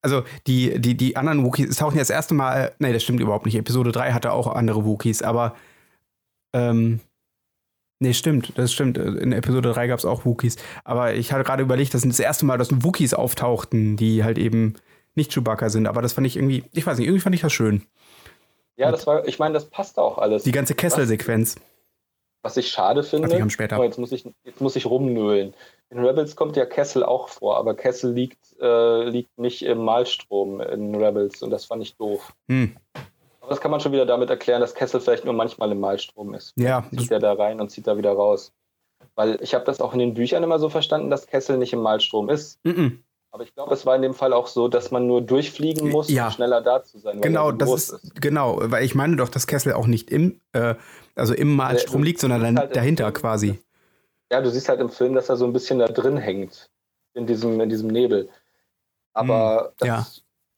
also die, die, die anderen Wookies, es tauchen ja das erste Mal, nee, das stimmt überhaupt nicht. Episode 3 hatte auch andere Wookies, aber ähm, nee, stimmt, das stimmt. In Episode 3 gab es auch Wookies. Aber ich hatte gerade überlegt, das ist das erste Mal, dass Wookies auftauchten, die halt eben nicht Chewbacca sind. Aber das fand ich irgendwie, ich weiß nicht, irgendwie fand ich das schön. Ja, das war, ich meine, das passt auch alles. Die ganze Kesselsequenz. Was ich schade finde. Haben später. Oh, jetzt, muss ich, jetzt muss ich rumnölen. In Rebels kommt ja Kessel auch vor, aber Kessel liegt, äh, liegt nicht im Malstrom in Rebels und das fand ich doof. Hm. Aber das kann man schon wieder damit erklären, dass Kessel vielleicht nur manchmal im Malstrom ist. Ja, Zieht er da rein und zieht da wieder raus. Weil ich habe das auch in den Büchern immer so verstanden, dass Kessel nicht im Malstrom ist. mm -mm. Aber ich glaube, es war in dem Fall auch so, dass man nur durchfliegen muss, Ja. um schneller da zu sein. Genau, das groß ist, genau, weil ich meine doch, dass Kessel auch nicht im, äh, also im Malstrom du liegt, sondern dann halt dahinter Film, quasi. Ja, du siehst halt im Film, dass er so ein bisschen da drin hängt. In diesem, in diesem Nebel. Aber Hm, das, ja.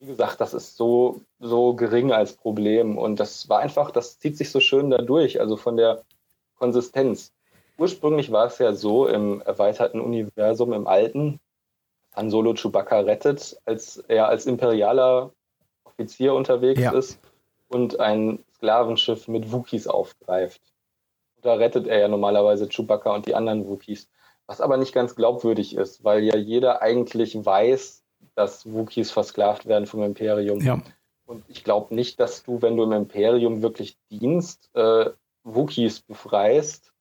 wie gesagt, das ist so, so gering als Problem. Und das war einfach, das zieht sich so schön da durch, also von der Konsistenz. Ursprünglich war es ja so im erweiterten Universum, im alten, Han Solo Chewbacca rettet, als er als imperialer Offizier unterwegs Ja. ist und ein Sklavenschiff mit Wookies aufgreift. Da rettet er ja normalerweise Chewbacca und die anderen Wookies. Was aber nicht ganz glaubwürdig ist, weil ja jeder eigentlich weiß, dass Wookies versklavt werden vom Imperium. Ja. Und ich glaube nicht, dass du, wenn du im Imperium wirklich dienst, äh, Wookies befreist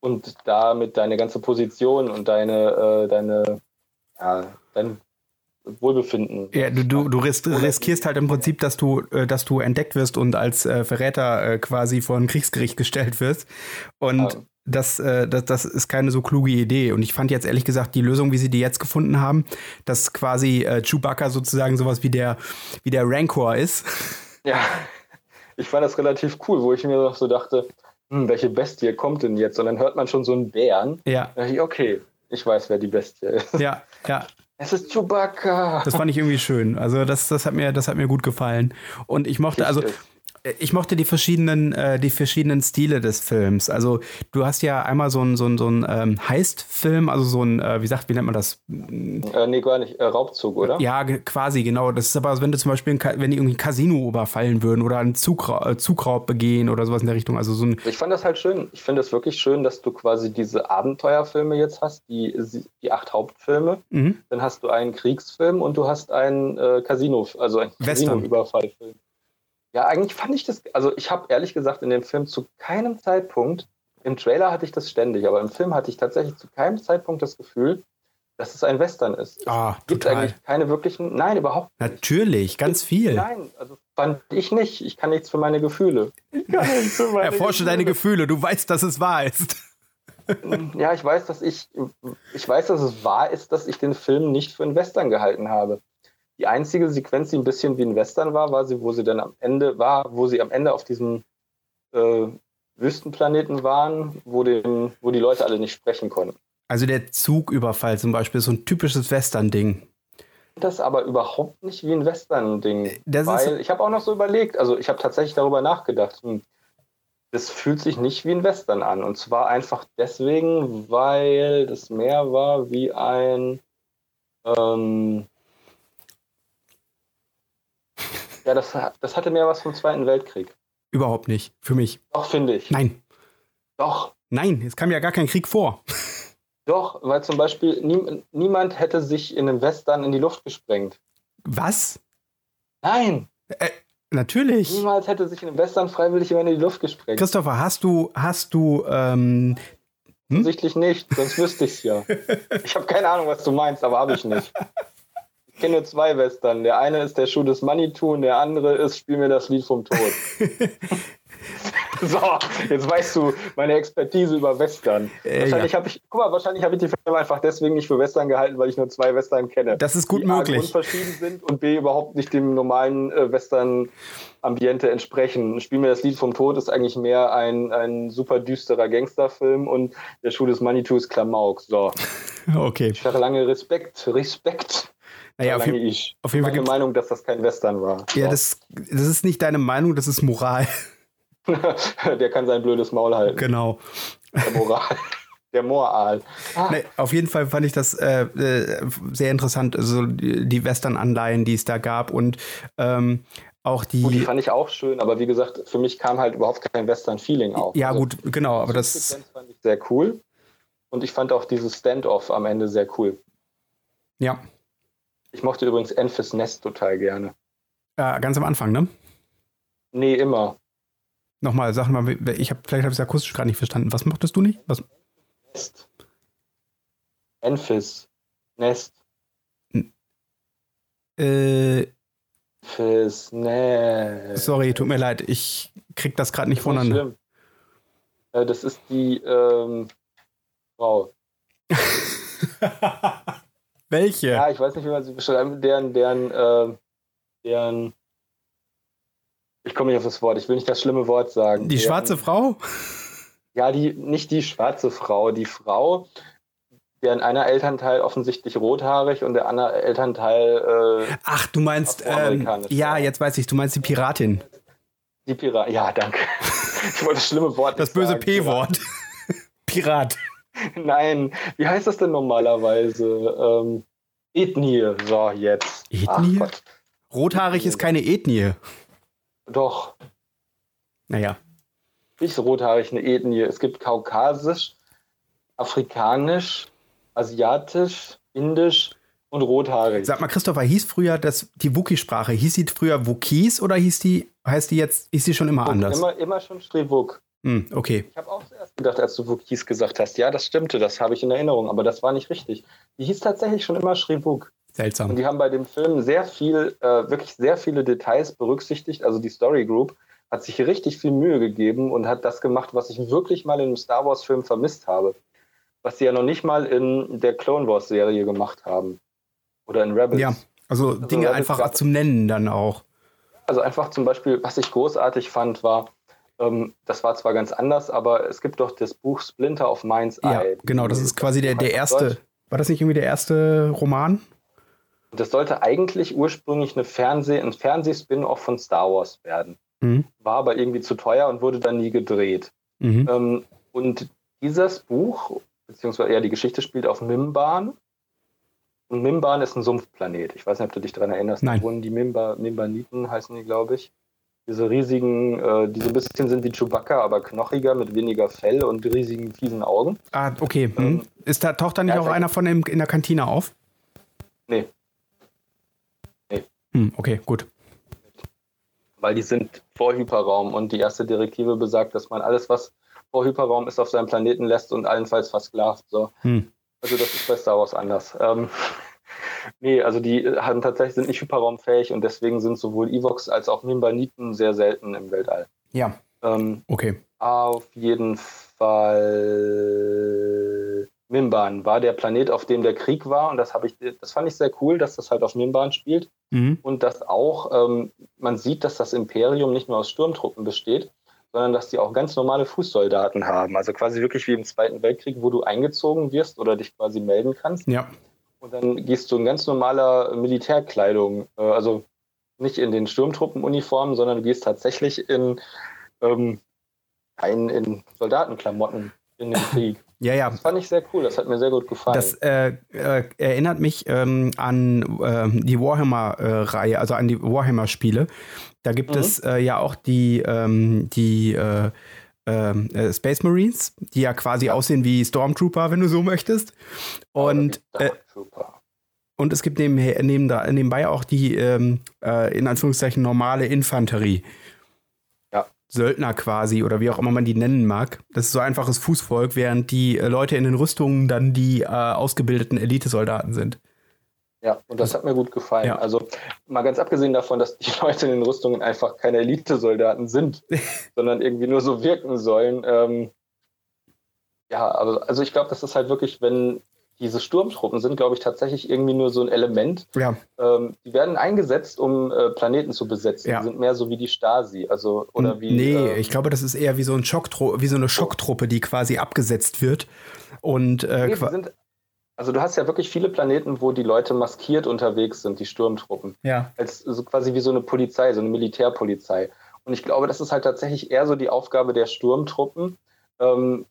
und damit deine ganze Position und deine, äh, deine, ja, dein Wohlbefinden. Ja, du, du, du ris riskierst halt im Prinzip, dass du, äh, dass du entdeckt wirst und als äh, Verräter äh, quasi vor ein Kriegsgericht gestellt wirst. Und Ja. das, äh, das, das ist keine so kluge Idee. Und ich fand jetzt ehrlich gesagt die Lösung, wie sie die jetzt gefunden haben, dass quasi äh, Chewbacca sozusagen sowas wie der, wie der Rancor ist. Ja, ich fand das relativ cool, wo ich mir noch so dachte, hm, welche Bestie kommt denn jetzt? Und dann hört man schon so einen Bären. Ja, ich, okay, ich weiß, wer die Bestie ist. ja, ja. Es ist Chewbacca. Das fand ich irgendwie schön. Also das, das hat mir, das hat mir gut gefallen. Und ich mochte, also. Ich mochte die verschiedenen, äh, die verschiedenen Stile des Films. Also du hast ja einmal so einen so einen- so einen, ähm, Heist-Film, also so ein, äh, wie sagt, wie nennt man das? Äh, nee, gar nicht. Äh, Raubzug, oder? Ja, quasi, genau. Das ist aber, wenn du zum Beispiel, wenn die irgendwie ein Casino überfallen würden oder einen Zugra äh, Zugraub begehen oder sowas in der Richtung. Also so ein, Ich fand das halt schön. Ich finde es wirklich schön, dass du quasi diese Abenteuerfilme jetzt hast, die, die acht Hauptfilme. mhm. Dann hast du einen Kriegsfilm und du hast einen äh, Casino, also einen. Casino-Überfallfilm. Ja, eigentlich fand ich das, also ich habe ehrlich gesagt in dem Film zu keinem Zeitpunkt, im Trailer hatte ich das ständig, aber im Film hatte ich tatsächlich zu keinem Zeitpunkt das Gefühl, dass es ein Western ist. Ah, Es gibt total. eigentlich keine wirklichen, nein, überhaupt nicht. Natürlich, ganz viel. Nein, also fand ich nicht. Ich kann nichts für meine Gefühle. Ich kann nichts für meine Erforsche deine Gefühle, du weißt, dass es wahr ist. Ja, ich weiß, dass ich, ich weiß, dass es wahr ist, dass ich den Film nicht für einen Western gehalten habe. Die einzige Sequenz, die ein bisschen wie ein Western war, war sie, wo sie dann am Ende war, wo sie am Ende auf diesem äh, Wüstenplaneten waren, wo, den, wo die Leute alle nicht sprechen konnten. Also der Zugüberfall zum Beispiel ist so ein typisches Western-Ding. Das aber überhaupt nicht wie ein Western-Ding. Ist- Weil ich habe auch noch so überlegt, also ich habe tatsächlich darüber nachgedacht, hm, das fühlt sich nicht wie ein Western an. Und zwar einfach deswegen, weil das mehr war wie ein. Ähm, ja, das, das hatte mehr was vom Zweiten Weltkrieg. Überhaupt nicht. Für mich. Doch, finde ich. Nein. Doch. Nein, es kam ja gar kein Krieg vor. Doch, weil zum Beispiel nie, niemand hätte sich in einem Western in die Luft gesprengt. Was? Nein, Natürlich. niemals hätte sich in einem Western freiwillig jemand in die Luft gesprengt. Christopher, hast du, hast du, ähm, hm? Offensichtlich nicht, sonst wüsste ich es ja. Ich habe keine Ahnung, was du meinst, aber habe ich nicht. Ich kenne nur zwei Western. Der eine ist der Schuh des Manitou und der andere ist Spiel mir das Lied vom Tod. so, jetzt weißt du meine Expertise über Western. Äh, wahrscheinlich ja. habe ich, guck mal, wahrscheinlich habe ich die Filme einfach deswegen nicht für Western gehalten, weil ich nur zwei Western kenne. Das ist gut die A, möglich. grundverschieden sind und B überhaupt nicht dem normalen äh, Western-Ambiente entsprechen. Spiel mir das Lied vom Tod ist eigentlich mehr ein, ein super düsterer Gangsterfilm und der Schuh des Manitou ist Klamauk. So, Okay. ich sage lange Respekt, Respekt. Naja, auf, ich. auf jeden Fall Meine Meinung, dass das kein Western war. ja, das, das ist nicht deine Meinung, das ist Moral. der kann sein blödes Maul halten. genau. Der Moral. Der Moral. Ah, Nee, auf jeden Fall fand ich das äh, äh, sehr interessant, also die, Western-Anleihen, die es da gab und ähm, auch die. Gut, die fand ich auch schön, aber wie gesagt, für mich kam halt überhaupt kein Western-Feeling auf. ja, Also, gut, genau, aber das. Fand ich sehr cool. Und ich fand auch dieses Standoff am Ende sehr cool. Ja, Ich mochte übrigens Enfys Nest total gerne. äh, ganz am Anfang, ne? Nee, immer. Nochmal, sag mal, ich habe vielleicht habe ich es akustisch gerade nicht verstanden. Was mochtest du nicht? Was? Nest. Enfys Nest. Äh, Enfys Nest. sorry, tut mir leid, ich krieg das gerade nicht Nicht voneinander. schlimm. Äh, Das ist die ähm, Frau. Welche? Ja, ich weiß nicht, wie man sie beschreibt. Deren, deren, äh, deren. Ich komme nicht auf das Wort. Ich will nicht das schlimme Wort sagen. die deren, schwarze Frau? Ja, die, nicht die schwarze Frau. Die Frau, deren einer Elternteil offensichtlich rothaarig und der andere Elternteil äh, Ach, du meinst, ähm, ja, jetzt weiß ich, du meinst die Piratin. die Pirat. Ja, danke. Ich wollte das schlimme Wort. Das böse. P-Wort. Pirat. Nein, wie heißt das denn normalerweise? Ähm, Ethnie. So, jetzt. Ethnie? Rothaarig ist keine Ethnie. Doch. Naja. nicht rothaarig eine Ethnie. Es gibt kaukasisch, afrikanisch, asiatisch, indisch und rothaarig. Sag mal, Christopher, hieß früher das, die Wookie-Sprache, hieß sie früher Wookies oder hieß die, heißt die jetzt, hieß die schon immer anders? Immer, immer schon Strevuk. Hm, okay. Ich habe auch gedacht, als du Wookies gesagt hast, ja, das stimmte, das habe ich in Erinnerung, aber das war nicht richtig. Die hieß tatsächlich schon immer. Und Seltsam. die haben bei dem Film sehr viel, äh, wirklich sehr viele Details berücksichtigt. Also die Story Group hat sich richtig viel Mühe gegeben und hat das gemacht, was ich wirklich mal in einem Star Wars-Film vermisst habe. Was sie ja noch nicht mal in der Clone Wars-Serie gemacht haben. Oder in Rebels. Ja, also Dinge Rebels einfach zum Nennen dann auch. Also einfach zum Beispiel, was ich großartig fand, war, ähm, das war zwar ganz anders, aber es gibt doch das Buch Splinter of Mind's Ja, Eye. genau, das ist quasi der, der erste. War das nicht irgendwie der erste Roman? Das sollte eigentlich ursprünglich eine Fernseh-, ein Fernseh-Spin-Off von Star Wars werden. Mhm. War aber irgendwie zu teuer und wurde dann nie gedreht. Mhm. Ähm, und dieses Buch, beziehungsweise ja, die Geschichte spielt auf Mimban. Und Mimban ist ein Sumpfplanet. Ich weiß nicht, ob du dich daran erinnerst. Nein. Da wohnen die Mimba, Mimbaniten, heißen die, glaube ich. Diese riesigen, äh, die so ein bisschen sind wie Chewbacca, aber knochiger, mit weniger Fell und riesigen, fiesen Augen. Ah, okay. Hm. Ähm, Ist da, taucht da nicht ja, auch einer von dem, in der Kantine auf? Nee, Hm, okay, gut. weil die sind vor Hyperraum und die erste Direktive besagt, dass man alles, was vor Hyperraum ist, auf seinem Planeten lässt und allenfalls versklavt. So. Hm. Also das ist bei Star Wars anders. Ähm, nee, also die haben tatsächlich sind nicht hyperraumfähig und deswegen sind sowohl Evox als auch Mimbaniten sehr selten im Weltall. Ja, Ähm, okay. auf jeden Fall Mimban war der Planet, auf dem der Krieg war und das habe ich, das fand ich sehr cool, dass das halt auf Mimban spielt Mhm. und dass auch ähm, man sieht, dass das Imperium nicht nur aus Sturmtruppen besteht, sondern dass die auch ganz normale Fußsoldaten haben. Also quasi wirklich wie im Zweiten Weltkrieg, wo du eingezogen wirst oder dich quasi melden kannst. Ja. Und dann gehst du in ganz normaler Militärkleidung, äh, also nicht in den Sturmtruppenuniformen, sondern du gehst tatsächlich in, ähm, ein, in Soldatenklamotten in den Krieg. Ja, ja. Das fand ich sehr cool, das hat mir sehr gut gefallen. Das äh, äh, erinnert mich ähm, an ähm, die Warhammer-Reihe, also an die Warhammer-Spiele. Da gibt Mhm. es äh, ja auch die, ähm, die äh, ähm, äh, Space Marines, die ja quasi aussehen wie Stormtrooper, wenn du so möchtest. Und, äh, und es gibt neben, neben, nebenbei auch die ähm, äh, in Anführungszeichen normale Infanterie. Ja. Söldner quasi oder wie auch immer man die nennen mag. Das ist so einfaches Fußvolk, während die äh, Leute in den Rüstungen dann die äh, ausgebildeten Elitesoldaten sind. Ja, und das hat mir gut gefallen. Ja. Also mal ganz abgesehen davon, dass die Leute in den Rüstungen einfach keine Elitesoldaten sind, sondern irgendwie nur so wirken sollen. Ähm, ja, also, also ich glaube, das ist halt wirklich, wenn diese Sturmtruppen sind, glaube ich, tatsächlich irgendwie nur so ein Element. Ja. Ähm, die werden eingesetzt, um äh, Planeten zu besetzen. Ja. Die sind mehr so wie die Stasi, also oder wie. Nee, äh, ich glaube, das ist eher wie so ein Schocktru wie so eine Schocktruppe, die quasi abgesetzt wird. Und äh, nee, sind, also du hast ja wirklich viele Planeten, wo die Leute maskiert unterwegs sind, die Sturmtruppen. Ja. Als so quasi wie so eine Polizei, so eine Militärpolizei. Und ich glaube, das ist halt tatsächlich eher so die Aufgabe der Sturmtruppen, ähm,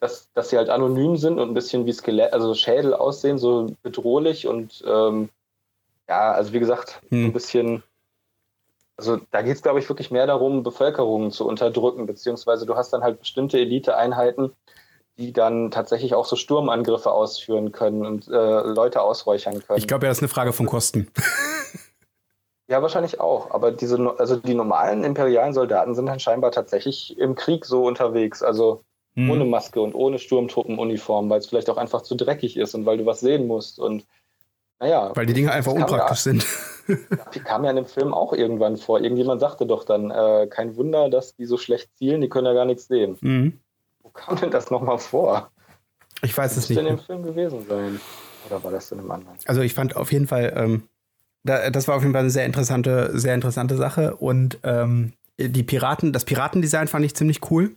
dass, dass sie halt anonym sind und ein bisschen wie Skelett, also Schädel aussehen, so bedrohlich und ähm, ja, also wie gesagt, hm. ein bisschen. Also da geht es, glaube ich, wirklich mehr darum, Bevölkerungen zu unterdrücken, beziehungsweise du hast dann halt bestimmte Eliteeinheiten, die dann tatsächlich auch so Sturmangriffe ausführen können und äh, Leute ausräuchern können. Ich glaube ja, das ist eine Frage von Kosten. ja, wahrscheinlich auch. Aber diese, also die normalen imperialen Soldaten sind dann scheinbar tatsächlich im Krieg so unterwegs. Also hm. ohne Maske und ohne Sturmtruppenuniform, weil es vielleicht auch einfach zu dreckig ist und weil du was sehen musst. Und naja. Weil die Dinge einfach unpraktisch ja, sind. die kamen ja in dem Film auch irgendwann vor. Irgendjemand sagte doch dann, äh, kein Wunder, dass die so schlecht zielen, die können ja gar nichts sehen. Mhm kam denn das nochmal vor? Ich weiß es nicht. Muss denn im Film gewesen sein? Oder war das in einem anderen? Also ich fand auf jeden Fall, ähm, da, das war auf jeden Fall eine sehr interessante, sehr interessante Sache. Und ähm, die Piraten, das Piratendesign fand ich ziemlich cool.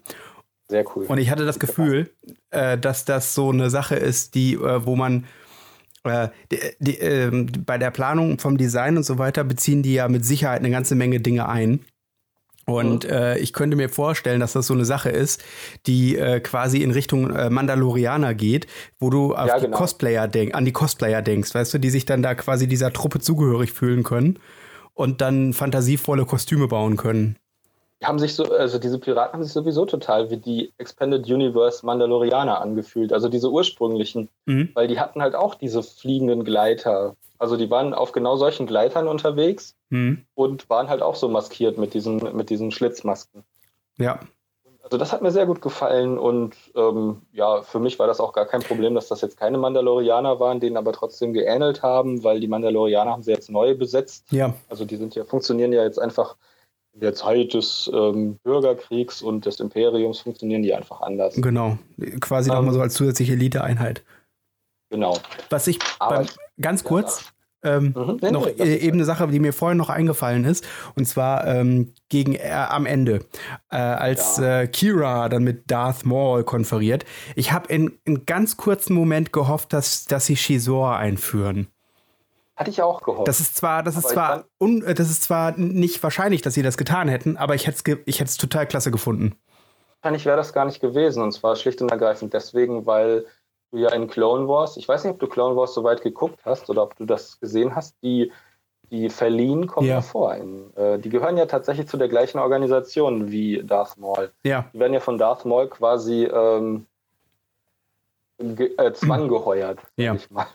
Sehr cool. Und ich hatte das Gefühl, äh, dass das so eine Sache ist, die, äh, wo man äh, die, die, ähm, bei der Planung vom Design und so weiter beziehen die ja mit Sicherheit eine ganze Menge Dinge ein. Und mhm. äh, ich könnte mir vorstellen, dass das so eine Sache ist, die äh, quasi in Richtung äh, Mandalorianer geht, wo du auf ja, die genau. Cosplayer denk, an die Cosplayer denkst, weißt du, die sich dann da quasi dieser Truppe zugehörig fühlen können und dann fantasievolle Kostüme bauen können haben sich so, also diese Piraten haben sich sowieso total wie die Expanded Universe Mandalorianer angefühlt, also diese ursprünglichen, mhm. weil die hatten halt auch diese fliegenden Gleiter. Also die waren auf genau solchen Gleitern unterwegs mhm. und waren halt auch so maskiert mit diesen, mit diesen Schlitzmasken. Ja. Also das hat mir sehr gut gefallen und ähm, ja, für mich war das auch gar kein Problem, dass das jetzt keine Mandalorianer waren, denen aber trotzdem geähnelt haben, weil die Mandalorianer haben sie jetzt neu besetzt. Ja. Also die sind ja, funktionieren ja jetzt einfach in der Zeit des ähm, Bürgerkriegs und des Imperiums funktionieren die einfach anders. Genau, quasi ähm, nochmal so als zusätzliche Eliteeinheit. Genau. Was ich beim, ganz kurz ähm, mhm. noch e eben eine Sache, die mir vorhin noch eingefallen ist, und zwar ähm, gegen äh, am Ende, äh, als ja. äh, Kira dann mit Darth Maul konferiert. Ich habe in einem ganz kurzen Moment gehofft, dass, dass sie Shizor einführen. Hatte ich auch gehofft. Das ist zwar, das ist zwar, un, äh, das ist zwar nicht wahrscheinlich, dass sie das getan hätten, aber ich hätte es ich hätte es total klasse gefunden. Wahrscheinlich wäre das gar nicht gewesen und zwar schlicht und ergreifend deswegen, weil du ja in Clone Wars, ich weiß nicht, ob du Clone Wars so weit geguckt hast oder ob du das gesehen hast, die die Verliehen kommen ja vor. äh, die gehören ja tatsächlich zu der gleichen Organisation wie Darth Maul. Ja. Die werden ja von Darth Maul quasi ähm, äh, zwanggeheuert, ja. ich mal.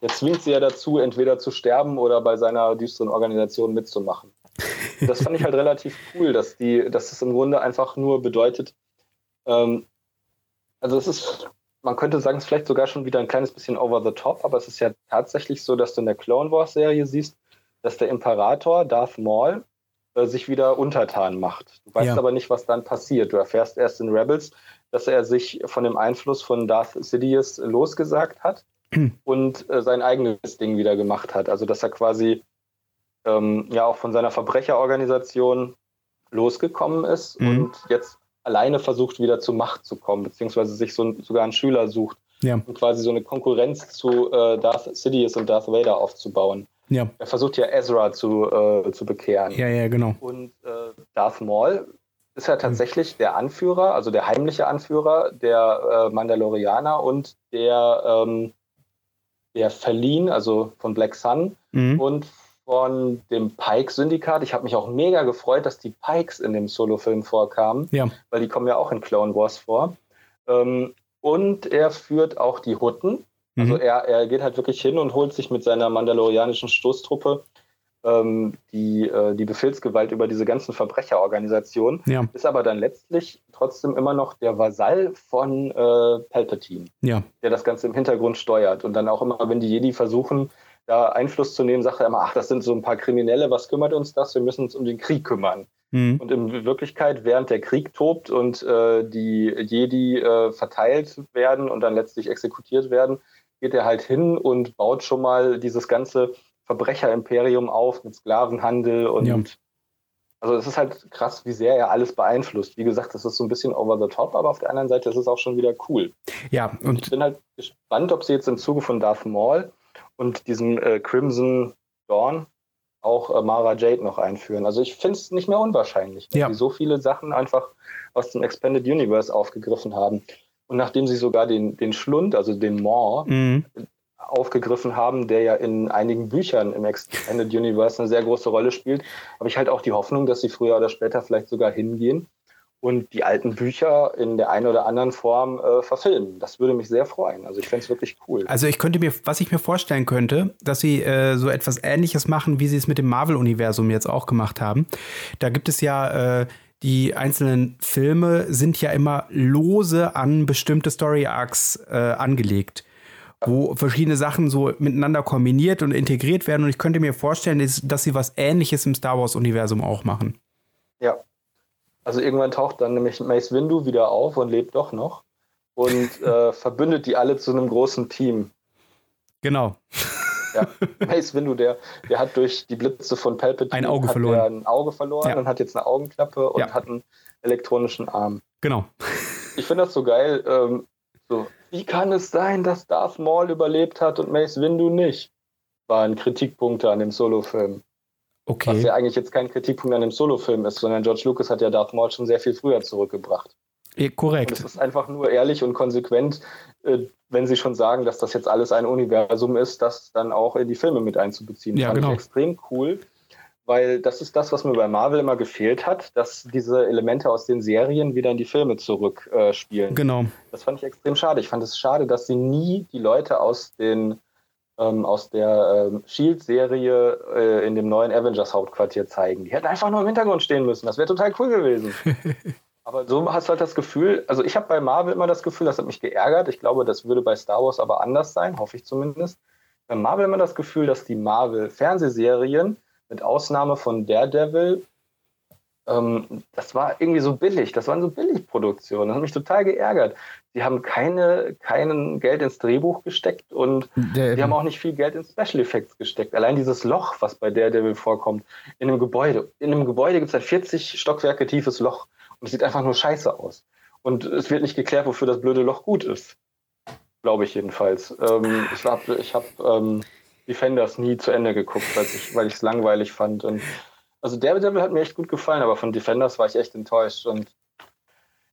Er zwingt sie ja dazu, entweder zu sterben oder bei seiner düsteren Organisation mitzumachen. Das fand ich halt relativ cool, dass die, dass es im Grunde einfach nur bedeutet, ähm, also es ist, man könnte sagen, es ist vielleicht sogar schon wieder ein kleines bisschen over the top, aber es ist ja tatsächlich so, dass du in der Clone Wars Serie siehst, dass der Imperator Darth Maul äh, sich wieder untertan macht. Du weißt ja. aber nicht, was dann passiert. Du erfährst erst in Rebels, dass er sich von dem Einfluss von Darth Sidious losgesagt hat und äh, sein eigenes Ding wieder gemacht hat. Also dass er quasi ähm, ja auch von seiner Verbrecherorganisation losgekommen ist mhm. und jetzt alleine versucht, wieder zur Macht zu kommen, beziehungsweise sich so, sogar einen Schüler sucht ja. und quasi so eine Konkurrenz zu äh, Darth Sidious und Darth Vader aufzubauen. Ja. Er versucht ja Ezra zu, äh, zu bekehren. Ja, ja, genau. Und äh, Darth Maul ist ja tatsächlich mhm. der Anführer, also der heimliche Anführer der äh, Mandalorianer und der ähm, der Verliehen, also von Black Sun, mhm. und von dem Pike-Syndikat. Ich habe mich auch mega gefreut, dass die Pikes in dem Solo-Film vorkamen, Ja. weil die kommen ja auch in Clone Wars vor. Ähm, und er führt auch die Hutten. Also Mhm. er, er geht halt wirklich hin und holt sich mit seiner mandalorianischen Stoßtruppe ähm, die, äh, die Befehlsgewalt über diese ganzen Verbrecherorganisationen, Ja, ist aber dann letztlich trotzdem immer noch der Vasall von äh, Palpatine ja, der das Ganze im Hintergrund steuert. Und dann auch immer, wenn die Jedi versuchen, da Einfluss zu nehmen, sagt er immer, ach, das sind so ein paar Kriminelle, was kümmert uns das? Wir müssen uns um den Krieg kümmern. mhm. Und in Wirklichkeit, während der Krieg tobt und äh, die Jedi äh, verteilt werden und dann letztlich exekutiert werden, geht er halt hin und baut schon mal dieses ganze Verbrecherimperium auf mit Sklavenhandel und Ja. also es ist halt krass, wie sehr er alles beeinflusst. Wie gesagt, das ist so ein bisschen over the top, aber auf der anderen Seite ist es auch schon wieder cool. ja, Und und ich bin halt gespannt, ob sie jetzt im Zuge von Darth Maul und diesem äh, Crimson Dawn auch äh, Mara Jade noch einführen. Also ich finde es nicht mehr unwahrscheinlich, dass Ja. sie so viele Sachen einfach aus dem Expanded Universe aufgegriffen haben. Und nachdem sie sogar den, den Schlund, also den Maw, mhm. aufgegriffen haben, der ja in einigen Büchern im Extended Universe eine sehr große Rolle spielt, habe ich halt auch die Hoffnung, dass sie früher oder später vielleicht sogar hingehen und die alten Bücher in der einen oder anderen Form äh, verfilmen. Das würde mich sehr freuen. Also ich fände es wirklich cool. Also ich könnte mir, was ich mir vorstellen könnte, dass sie äh, so etwas ähnliches machen, wie sie es mit dem Marvel-Universum jetzt auch gemacht haben. Da gibt es ja äh, die einzelnen Filme sind ja immer lose an bestimmte Story-Arcs äh, angelegt, wo verschiedene Sachen so miteinander kombiniert und integriert werden. Und ich könnte mir vorstellen, dass, dass sie was Ähnliches im Star Wars-Universum auch machen. Ja. Also irgendwann taucht dann nämlich Mace Windu wieder auf und lebt doch noch und äh, verbündet die alle zu einem großen Team. Genau. Ja, Mace Windu, der, der hat durch die Blitze von Palpatine Ein Auge verloren. Er ein Auge verloren Ja. und hat jetzt eine Augenklappe und Ja. hat einen elektronischen Arm. Genau. Ich finde das so geil. Ähm, so, wie kann es sein, dass Darth Maul überlebt hat und Mace Windu nicht? Waren Kritikpunkte an dem Solo-Film. Was Okay. ja eigentlich jetzt kein Kritikpunkt an dem Solo-Film ist, sondern George Lucas hat ja Darth Maul schon sehr viel früher zurückgebracht. Eh, Und es korrekt. ist einfach nur ehrlich und konsequent, äh, wenn sie schon sagen, dass das jetzt alles ein Universum ist, das dann auch in die Filme mit einzubeziehen. Ja, Fand genau. ich extrem cool, weil das ist das, was mir bei Marvel immer gefehlt hat, dass diese Elemente aus den Serien wieder in die Filme zurückspielen. Äh. Genau. Das fand ich extrem schade. Ich fand es schade, dass sie nie die Leute aus den ähm, aus der ähm, Shield-Serie äh, in dem neuen Avengers-Hauptquartier zeigen. Die hätten einfach nur im Hintergrund stehen müssen. Das wäre total cool gewesen. aber so hast du halt das Gefühl, also ich habe bei Marvel immer das Gefühl, das hat mich geärgert. Ich glaube, das würde bei Star Wars aber anders sein, hoffe ich zumindest. Bei Marvel immer das Gefühl, dass die Marvel-Fernsehserien mit Ausnahme von Daredevil ähm, das war irgendwie so billig. Das waren so Billigproduktionen. Das hat mich total geärgert. Sie haben keine, kein Geld ins Drehbuch gesteckt und Der, die haben auch nicht viel Geld in Special Effects gesteckt. Allein dieses Loch, was bei Daredevil vorkommt, in einem Gebäude. In einem Gebäude gibt es ein 40 Stockwerke tiefes Loch und es sieht einfach nur scheiße aus. Und es wird nicht geklärt, wofür das blöde Loch gut ist. Glaube ich jedenfalls. Ähm, ich habe ich hab, ähm, Defenders nie zu Ende geguckt, weil ich weil es langweilig fand. Und also Daredevil hat mir echt gut gefallen, aber von Defenders war ich echt enttäuscht. Und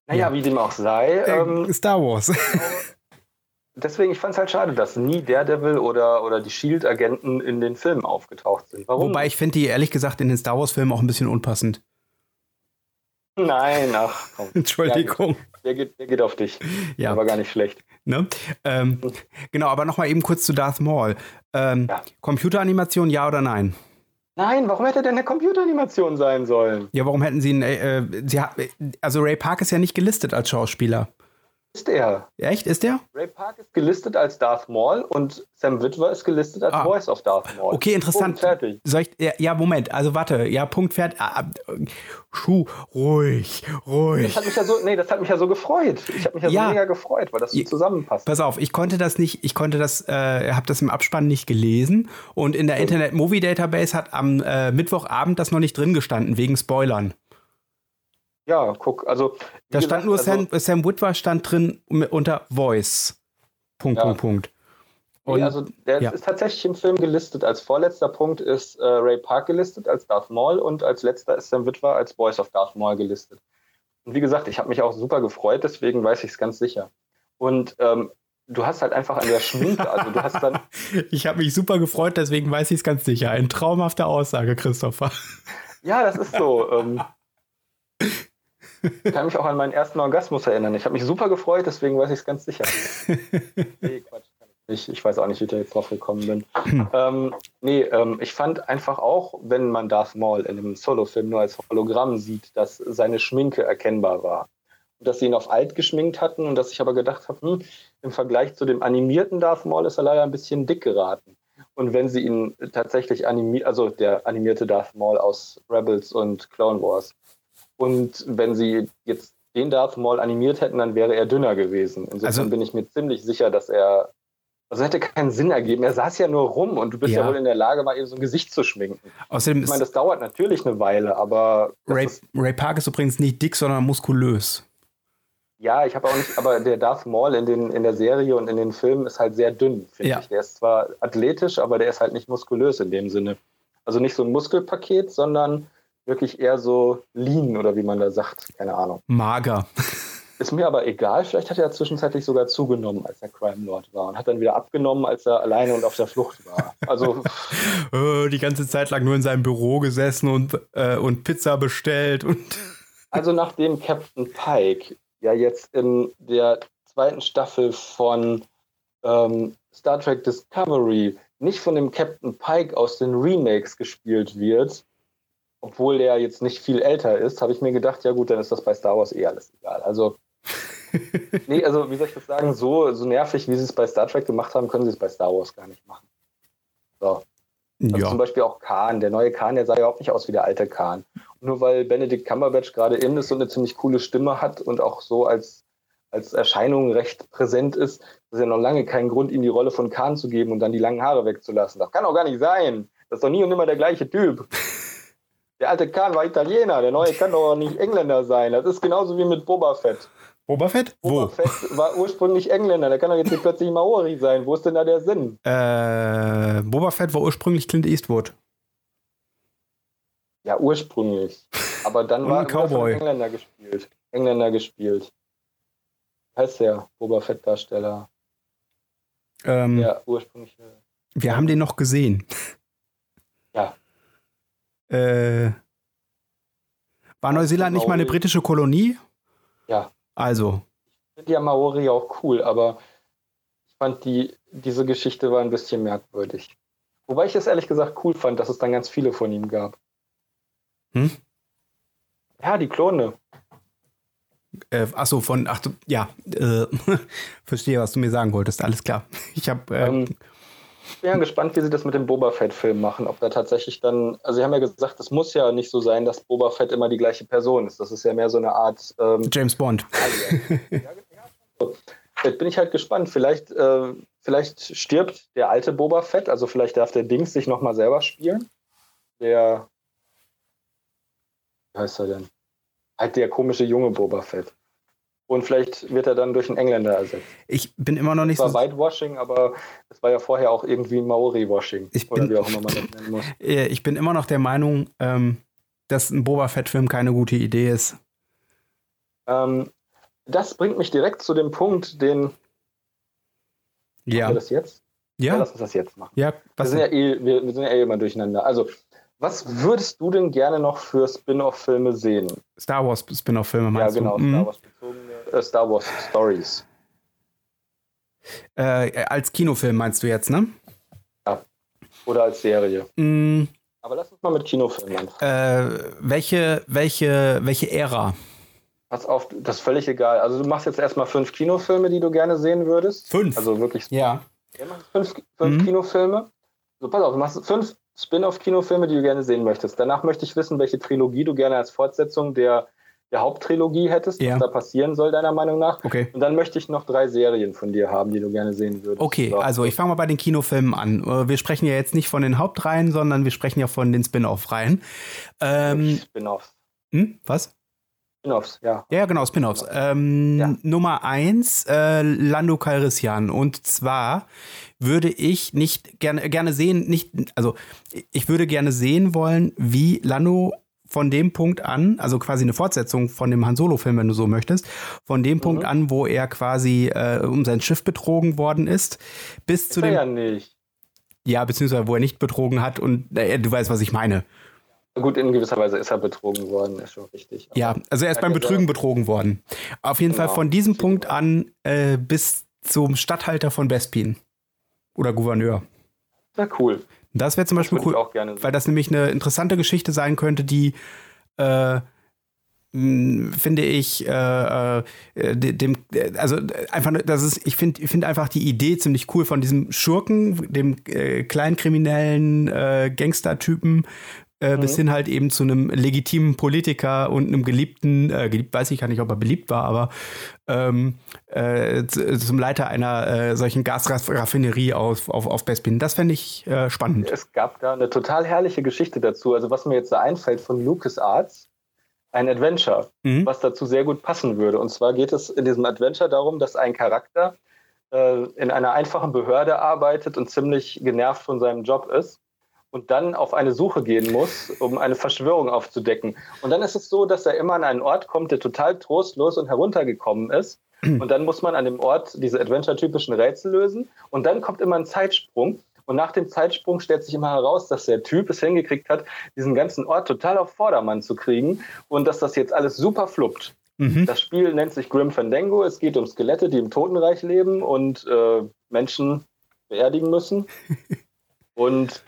naja, Ja. wie dem auch sei. Ähm, äh, Star Wars. deswegen, ich fand es halt schade, dass nie Daredevil oder, oder die Shield-Agenten in den Filmen aufgetaucht sind. Warum? Wobei ich finde die ehrlich gesagt in den Star Wars-Filmen auch ein bisschen unpassend. Nein, ach komm. Entschuldigung. Der geht, der geht auf dich. Ja. Der war gar nicht schlecht. Ne? Ähm, genau, aber nochmal eben kurz zu Darth Maul. Ähm, Ja. Computeranimation, ja oder nein? Nein, warum hätte denn eine Computeranimation sein sollen? Ja, warum hätten sie ihn. Äh, äh, sie hat, also Ray Park ist ja nicht gelistet als Schauspieler. Ist er? Echt? Ist der? Ray Park ist gelistet als Darth Maul und Sam Witwer ist gelistet als Ah. Voice of Darth Maul. Okay, interessant. Punkt, fertig. Soll ich, ja, ja, Moment, also warte, ja, Punkt, fertig. Ah, ah, Schuh, ruhig, ruhig. Das hat mich ja so, nee, das hat mich ja so gefreut. Ich habe mich ja, Ja. so mega gefreut, weil das so zusammenpasst. Pass auf, ich konnte das nicht, ich konnte das, äh, habe das im Abspann nicht gelesen und in der Internet Movie Database hat am äh, Mittwochabend das noch nicht drin gestanden, wegen Spoilern. Ja, guck, also. Da gesagt, stand nur also, Sam, Sam Witwer stand drin unter Voice. Punkt, Ja. Punkt, Punkt. Und, Nee, also der ja. ist tatsächlich im Film gelistet. Als vorletzter Punkt ist äh, Ray Park gelistet als Darth Maul und als letzter ist Sam Witwer als Voice of Darth Maul gelistet. Und wie gesagt, ich habe mich auch super gefreut, deswegen weiß ich es ganz sicher. Und ähm, du hast halt einfach an der Schminke, also du hast dann. ich habe mich super gefreut, deswegen weiß ich es ganz sicher. Ein traumhafte Aussage, Christopher. Ja, das ist so. Ähm, ich kann mich auch an meinen ersten Orgasmus erinnern. Ich habe mich super gefreut, deswegen weiß ich es ganz sicher. nee, Quatsch. Ich, ich weiß auch nicht, wie ich da jetzt drauf gekommen bin. Hm. Ähm, nee, ähm, ich fand einfach auch, wenn man Darth Maul in einem Solo-Film nur als Hologramm sieht, dass seine Schminke erkennbar war. Und dass sie ihn auf alt geschminkt hatten und dass ich aber gedacht habe, hm, im Vergleich zu dem animierten Darth Maul ist er leider ein bisschen dick geraten. Und wenn sie ihn tatsächlich animiert, also der animierte Darth Maul aus Rebels und Clone Wars, und wenn sie jetzt den Darth Maul animiert hätten, dann wäre er dünner gewesen. Insofern also, bin ich mir ziemlich sicher, dass er also hätte keinen Sinn ergeben. Er saß ja nur rum und du bist ja, ja wohl in der Lage, mal eben so ein Gesicht zu schminken. Außerdem ich meine, das dauert natürlich eine Weile, aber. Ray, Ray Park ist übrigens nicht dick, sondern muskulös. Ja, ich habe auch nicht, aber der Darth Maul in, den, in der Serie und in den Filmen ist halt sehr dünn, finde ja. ich. Der ist zwar athletisch, aber der ist halt nicht muskulös in dem Sinne. Also nicht so ein Muskelpaket, sondern wirklich eher so lean oder wie man da sagt. Keine Ahnung. Mager. Ist mir aber egal. Vielleicht hat er zwischenzeitlich sogar zugenommen, als er Crime Lord war und hat dann wieder abgenommen, als er alleine und auf der Flucht war. Also oh, die ganze Zeit lang nur in seinem Büro gesessen und, äh, und Pizza bestellt und also nachdem Captain Pike ja jetzt in der zweiten Staffel von ähm, Star Trek Discovery nicht von dem Captain Pike aus den Remakes gespielt wird, obwohl der jetzt nicht viel älter ist, habe ich mir gedacht, ja gut, dann ist das bei Star Wars eh alles egal. Also nee, also wie soll ich das sagen, so, so nervig, wie sie es bei Star Trek gemacht haben, können sie es bei Star Wars gar nicht machen. So. Also ja. zum Beispiel auch Khan, der neue Khan, der sah ja auch nicht aus wie der alte Khan. nur weil Benedict Cumberbatch gerade in ist und eine ziemlich coole Stimme hat und auch so als, als Erscheinung recht präsent ist, ist ja noch lange kein Grund, ihm die Rolle von Khan zu geben und dann die langen Haare wegzulassen. Das kann auch gar nicht sein. Das ist doch nie und immer der gleiche Typ. Der alte Khan war Italiener, der neue kann doch nicht Engländer sein. Das ist genauso wie mit Boba Fett. Boba Fett? Boba Wo? Fett war ursprünglich Engländer, der kann doch jetzt nicht plötzlich Maori sein. Wo ist denn da der Sinn? Äh, Boba Fett war ursprünglich Clint Eastwood. Ja, ursprünglich. Aber dann war er Engländer gespielt. Engländer gespielt. Heißt der Boba Fett-Darsteller? Ähm, ja, ursprünglich. Wir haben den noch gesehen. Ja. Äh, war Neuseeland nicht mal eine britische Kolonie? Ja. Also. Ich finde ja Maori auch cool, aber ich fand die, diese Geschichte war ein bisschen merkwürdig. Wobei ich es ehrlich gesagt cool fand, dass es dann ganz viele von ihm gab. Hm? Ja, die Klone. Äh, achso, von, ach ja, äh, verstehe, was du mir sagen wolltest, alles klar. Ich habe äh, ähm, ich bin ja gespannt, wie sie das mit dem Boba Fett-Film machen. Ob da tatsächlich dann, also sie haben ja gesagt, es muss ja nicht so sein, dass Boba Fett immer die gleiche Person ist. Das ist ja mehr so eine Art ähm, James Bond. Jetzt bin ich halt gespannt. Vielleicht, äh, vielleicht stirbt der alte Boba Fett, also vielleicht darf der Dings sich nochmal selber spielen. Der, wie heißt er denn? Halt der komische junge Boba Fett. Und vielleicht wird er dann durch einen Engländer ersetzt. Ich bin immer noch nicht das war so. Whitewashing, aber es war ja vorher auch irgendwie Maori-Washing. Oder wie auch immer man das nennen muss. Ich bin immer noch der Meinung, ähm, dass ein Boba Fett-Film keine gute Idee ist. Ähm, das bringt mich direkt zu dem Punkt, den. Ja. Machen wir das jetzt? Ja. ja lass uns das jetzt machen. Ja, wir, sind ja eh, wir, wir sind ja eh immer durcheinander. Also, was würdest du denn gerne noch für Spin-off-Filme sehen? Star Wars Spin-off-Filme meinst du? Ja, genau, du? Star mhm. Wars bezogene äh, Star Wars Stories. Äh, als Kinofilm meinst du jetzt, ne? Ja. Oder als Serie. Mm. Aber lass uns mal mit Kinofilmen anfangen. Äh, welche, welche, welche Ära? Pass auf, das ist völlig egal. Also du machst jetzt erstmal fünf Kinofilme, die du gerne sehen würdest. Fünf? Also wirklich. Ja. ja fünf, fünf mhm. Kinofilme. So, pass auf, du machst fünf Spin-off-Kinofilme, die du gerne sehen möchtest. Danach möchte ich wissen, welche Trilogie du gerne als Fortsetzung der, der Haupttrilogie hättest, ja. was da passieren soll, deiner Meinung nach. Okay. Und dann möchte ich noch drei Serien von dir haben, die du gerne sehen würdest. Okay, so. also ich fange mal bei den Kinofilmen an. Äh, wir sprechen ja jetzt nicht von den Hauptreihen, sondern wir sprechen ja von den Spin-off-Reihen. Ähm, Spin-offs. Hm? Was? Spin-offs, ja. Ja, genau, Spin-offs. Ähm, ja. Nummer eins, äh, Lando Calrissian. Und zwar würde ich nicht gerne, gerne sehen, nicht, also ich würde gerne sehen wollen, wie Lando von dem Punkt an, also quasi eine Fortsetzung von dem Han Solo-Film, wenn du so möchtest, von dem mhm. Punkt an, wo er quasi äh, um sein Schiff betrogen worden ist, bis ist zu dem. ja nicht. Ja, beziehungsweise wo er nicht betrogen hat und äh, du weißt, was ich meine. Gut, in gewisser Weise ist er betrogen worden, ist schon richtig. Aber ja, also er ist beim Betrügen betrogen worden. Auf jeden genau. Fall von diesem Punkt an äh, bis zum Statthalter von Bespin. Oder Gouverneur. Na cool. Das wäre zum Beispiel cool, weil das nämlich eine interessante Geschichte sein könnte, die äh, finde ich äh, äh, dem also einfach das ist ich finde ich finde einfach die Idee ziemlich cool von diesem Schurken dem äh, kleinen kriminellen äh, Gangstertypen äh, mhm. bis hin halt eben zu einem legitimen Politiker und einem geliebten, äh, geliebt weiß ich gar nicht, ob er beliebt war, aber ähm, äh, zum Leiter einer äh, solchen Gasraffinerie auf, auf, auf Bespin. Das fände ich äh, spannend. Es gab da eine total herrliche Geschichte dazu. Also was mir jetzt so einfällt von Lucas Arts, ein Adventure, mhm. was dazu sehr gut passen würde. Und zwar geht es in diesem Adventure darum, dass ein Charakter äh, in einer einfachen Behörde arbeitet und ziemlich genervt von seinem Job ist und dann auf eine Suche gehen muss, um eine Verschwörung aufzudecken. Und dann ist es so, dass er immer an einen Ort kommt, der total trostlos und heruntergekommen ist. Und dann muss man an dem Ort diese Adventure-typischen Rätsel lösen. Und dann kommt immer ein Zeitsprung. Und nach dem Zeitsprung stellt sich immer heraus, dass der Typ es hingekriegt hat, diesen ganzen Ort total auf Vordermann zu kriegen und dass das jetzt alles super fluppt. Mhm. Das Spiel nennt sich Grim Fandango. Es geht um Skelette, die im Totenreich leben und äh, Menschen beerdigen müssen. und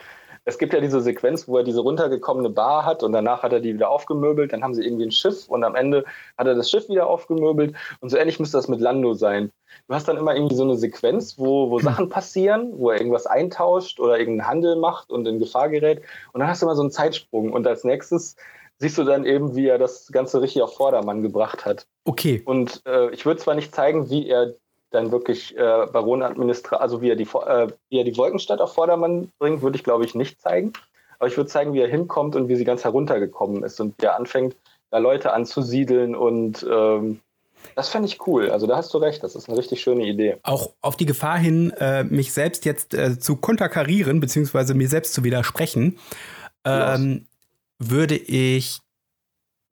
es gibt ja diese Sequenz, wo er diese runtergekommene Bar hat und danach hat er die wieder aufgemöbelt, dann haben sie irgendwie ein Schiff und am Ende hat er das Schiff wieder aufgemöbelt und so ähnlich müsste das mit Lando sein. Du hast dann immer irgendwie so eine Sequenz, wo, wo Sachen passieren, wo er irgendwas eintauscht oder irgendeinen Handel macht und in Gefahr gerät und dann hast du immer so einen Zeitsprung und als nächstes siehst du dann eben, wie er das Ganze richtig auf Vordermann gebracht hat. Okay. Und äh, ich würde zwar nicht zeigen, wie er dann wirklich äh, Baronadministrator, also wie er, die, äh, wie er die Wolkenstadt auf Vordermann bringt, würde ich glaube ich nicht zeigen. Aber ich würde zeigen, wie er hinkommt und wie sie ganz heruntergekommen ist und wie er anfängt, da Leute anzusiedeln und ähm, das fände ich cool. Also da hast du recht, das ist eine richtig schöne Idee. Auch auf die Gefahr hin, äh, mich selbst jetzt äh, zu konterkarieren, beziehungsweise mir selbst zu widersprechen, ähm, würde ich,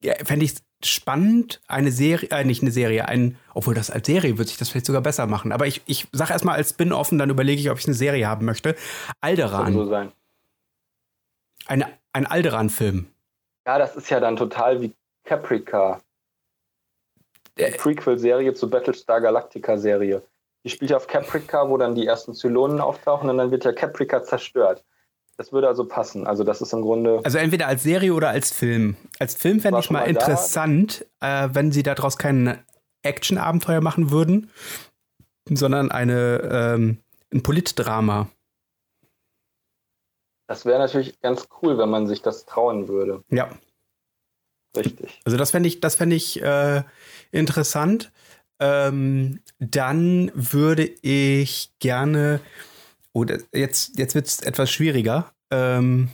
ja, fände ich spannend, eine Serie, äh, nicht eine Serie, ein, obwohl das als Serie würde sich das vielleicht sogar besser machen. Aber ich, ich sage erstmal als Spin-off und dann überlege ich, ob ich eine Serie haben möchte. Alderan. So sein. Eine, ein Alderan-Film. Ja, das ist ja dann total wie Caprica. Die äh, Prequel-Serie zu Battlestar Galactica-Serie. Die spielt auf Caprica, wo dann die ersten Zylonen auftauchen und dann wird ja Caprica zerstört. Das würde also passen. Also das ist im Grunde. Also entweder als Serie oder als Film. Als Film fände ich mal, mal interessant, äh, wenn sie daraus kein Action-Abenteuer machen würden, sondern eine, ähm, ein Politdrama. Das wäre natürlich ganz cool, wenn man sich das trauen würde. Ja. Richtig. Also das fände ich, das fände ich äh, interessant. Ähm, dann würde ich gerne Oh, jetzt, jetzt wird es etwas schwieriger. Ähm,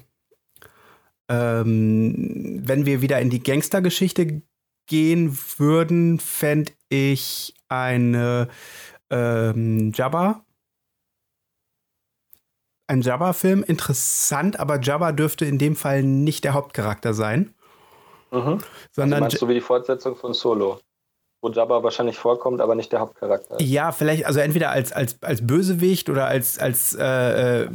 ähm, wenn wir wieder in die Gangstergeschichte gehen würden, fände ich eine ähm, Jabba. Ein Jabba-Film interessant, aber Jabba dürfte in dem Fall nicht der Hauptcharakter sein. Mhm. Sondern also meinst du wie die Fortsetzung von Solo? Wo Jabba wahrscheinlich vorkommt, aber nicht der Hauptcharakter. Ja, vielleicht, also entweder als, als, als Bösewicht oder als, als äh, äh,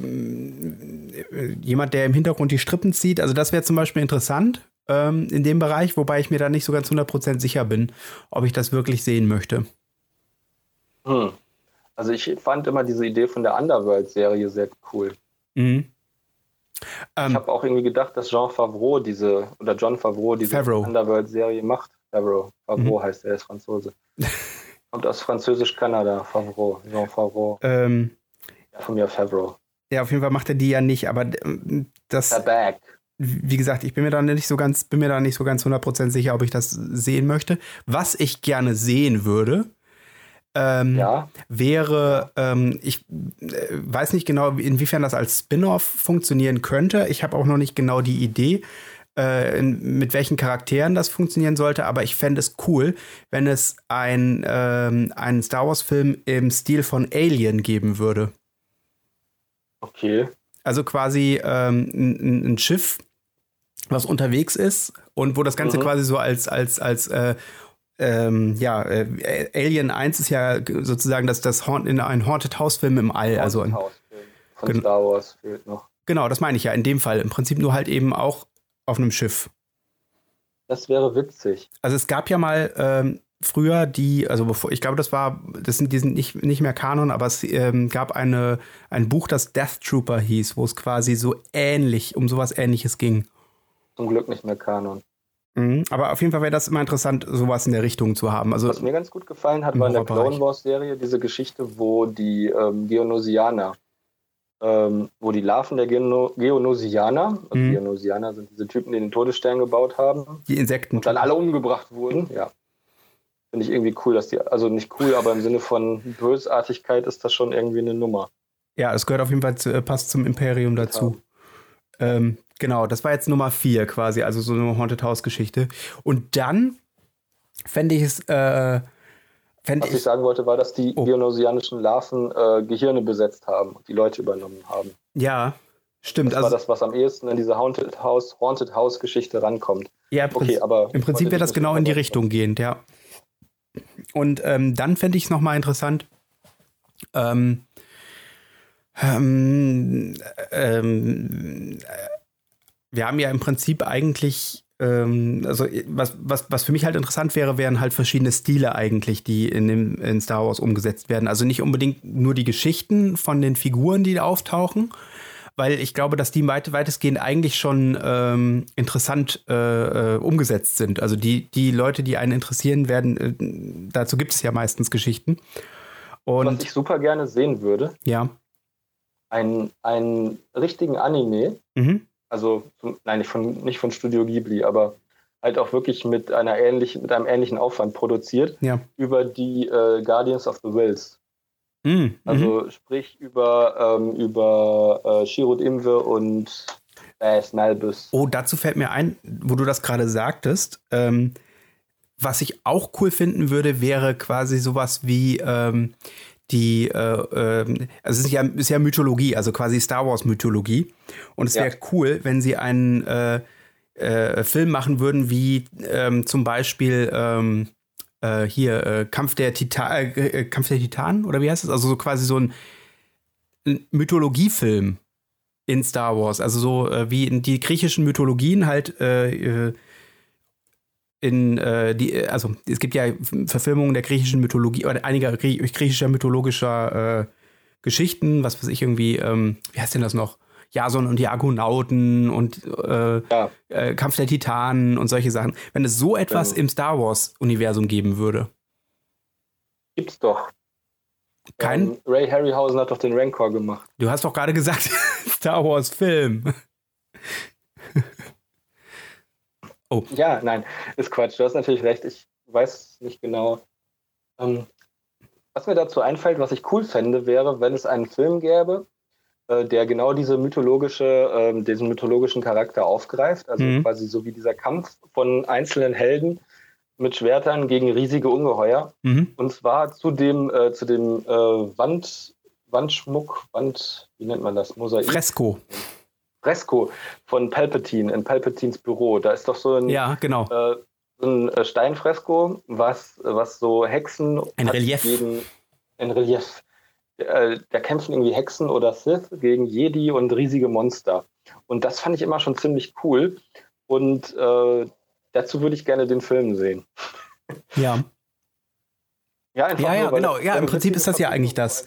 jemand, der im Hintergrund die Strippen zieht. Also das wäre zum Beispiel interessant ähm, in dem Bereich, wobei ich mir da nicht so ganz 100% sicher bin, ob ich das wirklich sehen möchte. Hm. Also ich fand immer diese Idee von der Underworld-Serie sehr cool. Mhm. ich ähm, habe auch irgendwie gedacht, dass Jean Favreau diese, oder John Favreau diese Underworld-Serie macht. Favreau. Favreau mhm. heißt er, ist Franzose. Kommt aus Französisch-Kanada, Favreau, Jean Favreau. Ähm, ja, von mir Favreau. Ja, auf jeden Fall macht er die ja nicht, aber ähm, das. The Bag. Wie gesagt, ich bin mir da nicht so ganz, bin mir da nicht so ganz 100% sicher, ob ich das sehen möchte. Was ich gerne sehen würde, ähm, ja. wäre, ähm, ich äh, weiß nicht genau, inwiefern das als Spin-off funktionieren könnte. Ich habe auch noch nicht genau die Idee äh, in, mit welchen Charakteren das funktionieren sollte, aber ich fände es cool, wenn es ein, ähm, einen Star Wars-Film im Stil von Alien geben würde. Okay. Also quasi ähm, ein, ein Schiff, was unterwegs ist und wo das Ganze mhm. quasi so als, als, als äh, ähm, ja, äh, Alien 1 ist ja sozusagen das, das Haunt, in ein Haunted House Film im All. also ein, von Star Wars fehlt noch. Genau, das meine ich ja in dem Fall. Im Prinzip nur halt eben auch auf einem Schiff. Das wäre witzig. Also es gab ja mal ähm, früher die, also bevor, ich glaube, das war, das sind, die sind nicht, nicht mehr Kanon, aber es ähm, gab eine, ein Buch, das Death Trooper hieß, wo es quasi so ähnlich, um sowas ähnliches ging. Zum Glück nicht mehr Kanon. Mhm, aber auf jeden Fall wäre das immer interessant, sowas in der Richtung zu haben. Also, Was mir ganz gut gefallen hat, war in der Clone Wars Serie diese Geschichte, wo die ähm, Geonosianer, ähm, wo die Larven der Geno Geonosianer, also mhm. Geonosianer sind diese Typen, die den Todesstern gebaut haben, die Insekten, und dann alle umgebracht wurden. Ja, finde ich irgendwie cool, dass die, also nicht cool, aber im Sinne von Bösartigkeit ist das schon irgendwie eine Nummer. Ja, es gehört auf jeden Fall zu, äh, passt zum Imperium dazu. Ja. Ähm, Genau, das war jetzt Nummer vier quasi, also so eine Haunted House Geschichte. Und dann fände ich es. Äh, fänd Was ich, sagen wollte, war, dass die oh. geonosianischen Larven äh, Gehirne besetzt haben und die Leute übernommen haben. Ja, stimmt. Das also, war das, was am ehesten in diese Haunted House, Haunted House Geschichte rankommt. Ja, okay, aber im Prinzip wäre das genau in die Richtung gehend, ja. Und ähm, dann fände ich es nochmal interessant. Ähm, ähm, ähm, wir haben ja im Prinzip eigentlich, also was, was, was für mich halt interessant wäre, wären halt verschiedene Stile eigentlich, die in, dem, in Star Wars umgesetzt werden. Also nicht unbedingt nur die Geschichten von den Figuren, die da auftauchen, weil ich glaube, dass die weit, weitestgehend eigentlich schon ähm, interessant äh, äh, umgesetzt sind. Also die, die Leute, die einen interessieren werden, äh, dazu gibt es ja meistens Geschichten. Und Was ich super gerne sehen würde, ja. einen, einen richtigen Anime, mhm also nein, nicht von, nicht von Studio Ghibli, aber halt auch wirklich mit einer ähnlichen, mit einem ähnlichen Aufwand produziert ja. über die äh, Guardians of the Wills. Mm, also mhm. sprich über, ähm, über äh, Shirut Imwe und Bass Malbus. Oh, dazu fällt mir ein, wo du das gerade sagtest, ähm, was ich auch cool finden würde, wäre quasi sowas wie ähm, die, äh, äh, also es ist ja, ist ja Mythologie, also quasi Star Wars Mythologie. Und es wäre ja. cool, wenn sie einen äh, äh, Film machen würden, wie ähm, zum Beispiel ähm, äh, hier äh, Kampf der Titan, Kampf der Titanen oder wie heißt es? Also so quasi so ein, ein Mythologiefilm in Star Wars, also so wie in die griechischen Mythologien halt in äh, die, also es gibt ja Verfilmungen der griechischen Mythologie oder einiger griechischer mythologischer äh, Geschichten, was weiß ich irgendwie, ähm, wie heißt denn das noch? Jason und die Argonauten und äh, ja. äh, Kampf der Titanen und solche Sachen. Wenn es so etwas ja. im Star Wars-Universum geben würde. Gibt's doch. Kein? Ähm, Ray Harryhausen hat doch den Rancor gemacht. Du hast doch gerade gesagt, Star Wars-Film. Oh. Ja, nein, ist Quatsch. Du hast natürlich recht. Ich weiß nicht genau. Ähm, was mir dazu einfällt, was ich cool fände, wäre, wenn es einen Film gäbe, äh, der genau diese mythologische, äh, diesen mythologischen Charakter aufgreift. Also mhm. quasi so wie dieser Kampf von einzelnen Helden mit Schwertern gegen riesige Ungeheuer. Mhm. Und zwar zu dem, äh, zu dem äh, Wand, Wandschmuck, Wand, wie nennt man das? Mosaik. Fresko. Fresko von Palpatine in Palpatines Büro. Da ist doch so ein, ja, genau. äh, so ein äh, Steinfresko, was, was so Hexen. Ein Relief. Gegen, ein Relief. Äh, da kämpfen irgendwie Hexen oder Sith gegen Jedi und riesige Monster. Und das fand ich immer schon ziemlich cool. Und äh, dazu würde ich gerne den Film sehen. Ja. Ja, ja, ja nur, genau. Ja, im Prinzip ist das ja eigentlich das.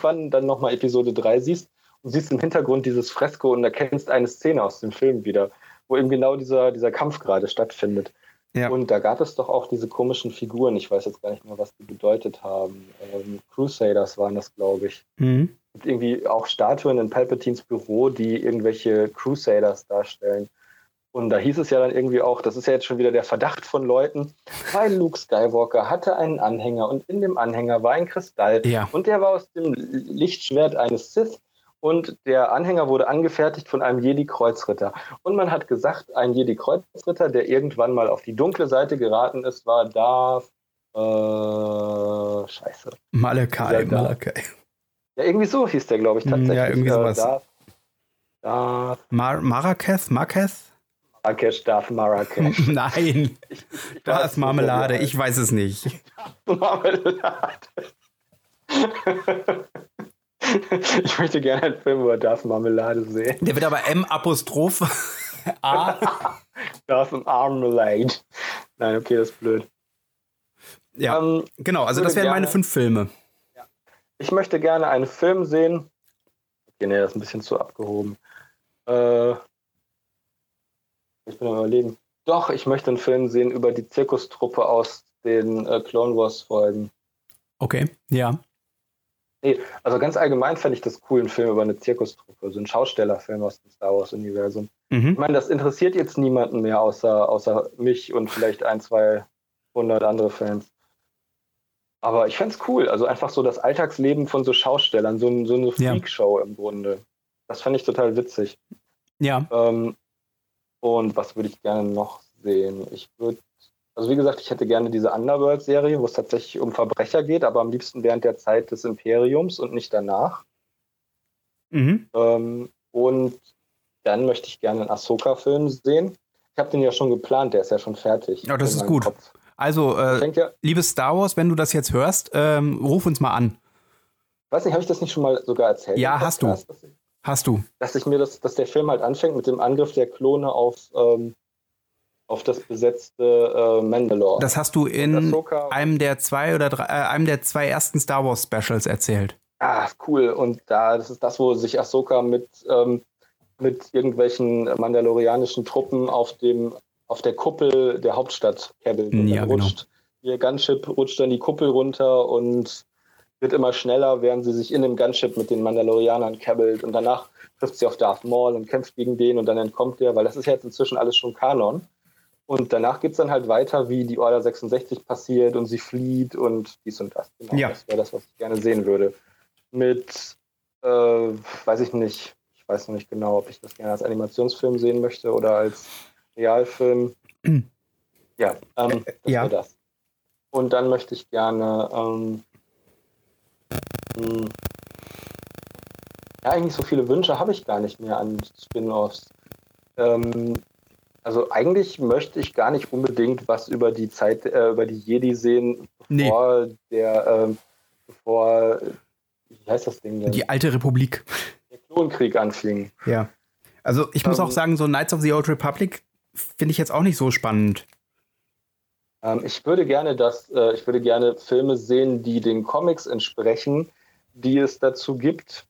Wenn du dann nochmal Episode 3 siehst, du siehst im Hintergrund dieses Fresko und erkennst eine Szene aus dem Film wieder, wo eben genau dieser, dieser Kampf gerade stattfindet. Ja. Und da gab es doch auch diese komischen Figuren, ich weiß jetzt gar nicht mehr, was die bedeutet haben. Ähm, Crusaders waren das, glaube ich. Mhm. Und irgendwie auch Statuen in Palpatines Büro, die irgendwelche Crusaders darstellen. Und da hieß es ja dann irgendwie auch, das ist ja jetzt schon wieder der Verdacht von Leuten, weil Luke Skywalker hatte einen Anhänger und in dem Anhänger war ein Kristall ja. und der war aus dem Lichtschwert eines Sith und der Anhänger wurde angefertigt von einem Jedi-Kreuzritter. Und man hat gesagt, ein Jedi-Kreuzritter, der irgendwann mal auf die dunkle Seite geraten ist, war Darth. Äh, scheiße. Malakai, Malakai. Ja, irgendwie so hieß der, glaube ich, tatsächlich. Ja, irgendwie sowas. Darth, Darth. Mar Maraketh? Marketh? Marrakesch darf Marrakesch. Nein, Ich, ich, da Marmelade. Ich weiß es nicht. Marmelade. ich möchte gerne einen Film über Darth Marmelade sehen. Der wird aber M Apostroph A. Darth Marmalade. Nein, okay, das ist blöd. Ja, Ähm, genau. Also das wären meine gerne- fünf Filme. Ich möchte gerne einen Film sehen. Okay, nee, das ist ein bisschen zu abgehoben. Äh, ich bin am überlegen. Doch, ich möchte einen Film sehen über die Zirkustruppe aus den äh, Clone Wars Folgen. Okay, ja. Nee, also ganz allgemein fände ich das cool, einen Film über eine Zirkustruppe, so ein Schaustellerfilm aus dem Star Wars Universum. Ich Mhm. meine, das interessiert jetzt niemanden mehr außer, außer mich und vielleicht ein, zwei hundert andere Fans. Aber ich fände es cool. Also einfach so das Alltagsleben von so Schaustellern, so, so eine Ja. Freakshow im Grunde. Das fände ich total witzig. Ja, Ähm, und was würde ich gerne noch sehen? Ich würde, also wie gesagt, ich hätte gerne diese Underworld-Serie, wo es tatsächlich um Verbrecher geht, aber am liebsten während der Zeit des Imperiums und nicht danach. mhm. Ähm, und dann möchte ich gerne einen Ahsoka-Film sehen. Ich habe den ja schon geplant, der ist ja schon fertig. Ja, das ist gut. Kopf. Also, äh, ja, liebes Star Wars, wenn du das jetzt hörst, ähm, ruf uns mal an. weiß nicht, habe ich das nicht schon mal sogar erzählt? Ja, hast du. Hast du? dass ich mir das, dass der Film halt anfängt mit dem Angriff der Klone auf, ähm, auf das besetzte äh, Mandalore. Das hast du in einem der zwei oder drei, äh, einem der zwei ersten Star Wars Specials erzählt. Ah, cool. Und da, das ist das, wo sich Ahsoka mit, ähm, mit irgendwelchen mandalorianischen Truppen auf dem, auf der Kuppel der Hauptstadt käbbelt. Und Ja, genau. rutscht ihr Gunship rutscht dann die Kuppel runter und wird immer schneller, während sie sich in dem Gunship mit den Mandalorianern käbbelt. Und danach trifft sie auf Darth Maul und kämpft gegen den und dann entkommt der, weil das ist jetzt inzwischen alles schon Kanon. Und danach geht es dann halt weiter, wie die Order 66 passiert und sie flieht und dies und das. Genau, Ja. Das wäre das, was ich gerne sehen würde. Mit, äh, weiß ich nicht, ich weiß noch nicht genau, ob ich das gerne als Animationsfilm sehen möchte oder als Realfilm. ja, ähm, das Ja. wäre das. Und dann möchte ich gerne, ähm, hm, ja, eigentlich so viele Wünsche habe ich gar nicht mehr an Spin-offs. Ähm, also eigentlich möchte ich gar nicht unbedingt was über die Zeit, äh, über die Jedi sehen, Nee. bevor der, ähm, bevor, wie heißt das Ding denn? Die alte Republik. der Klonkrieg anfing. Ja. Also ich muss Ähm, auch sagen, so Knights of the Old Republic finde ich jetzt auch nicht so spannend. Ähm, ich würde gerne das, äh, ich würde gerne Filme sehen, die den Comics entsprechen, die es dazu gibt.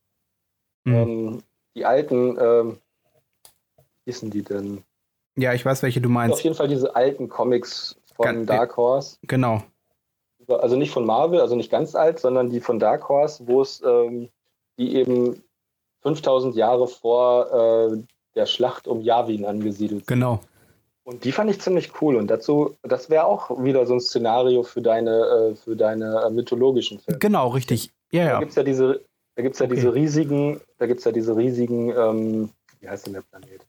Mhm. Ähm, die alten, ähm, wie hießen die denn? Ja, ich weiß, welche du Auf meinst. jeden Fall diese alten Comics von Gan- Dark Horse. Genau. Also nicht von Marvel, also nicht ganz alt, sondern die von Dark Horse, wo es ähm, die eben 5000 Jahre vor äh, der Schlacht um Yavin angesiedelt sind. Genau. Und die fand ich ziemlich cool. Und dazu, das wäre auch wieder so ein Szenario für deine, äh, für deine äh, mythologischen Filme. Genau, richtig. Ja, Da ja. gibt es ja diese, da gibt's ja Okay. diese riesigen, da gibt's ja diese riesigen, ähm, wie heißt denn der Planet?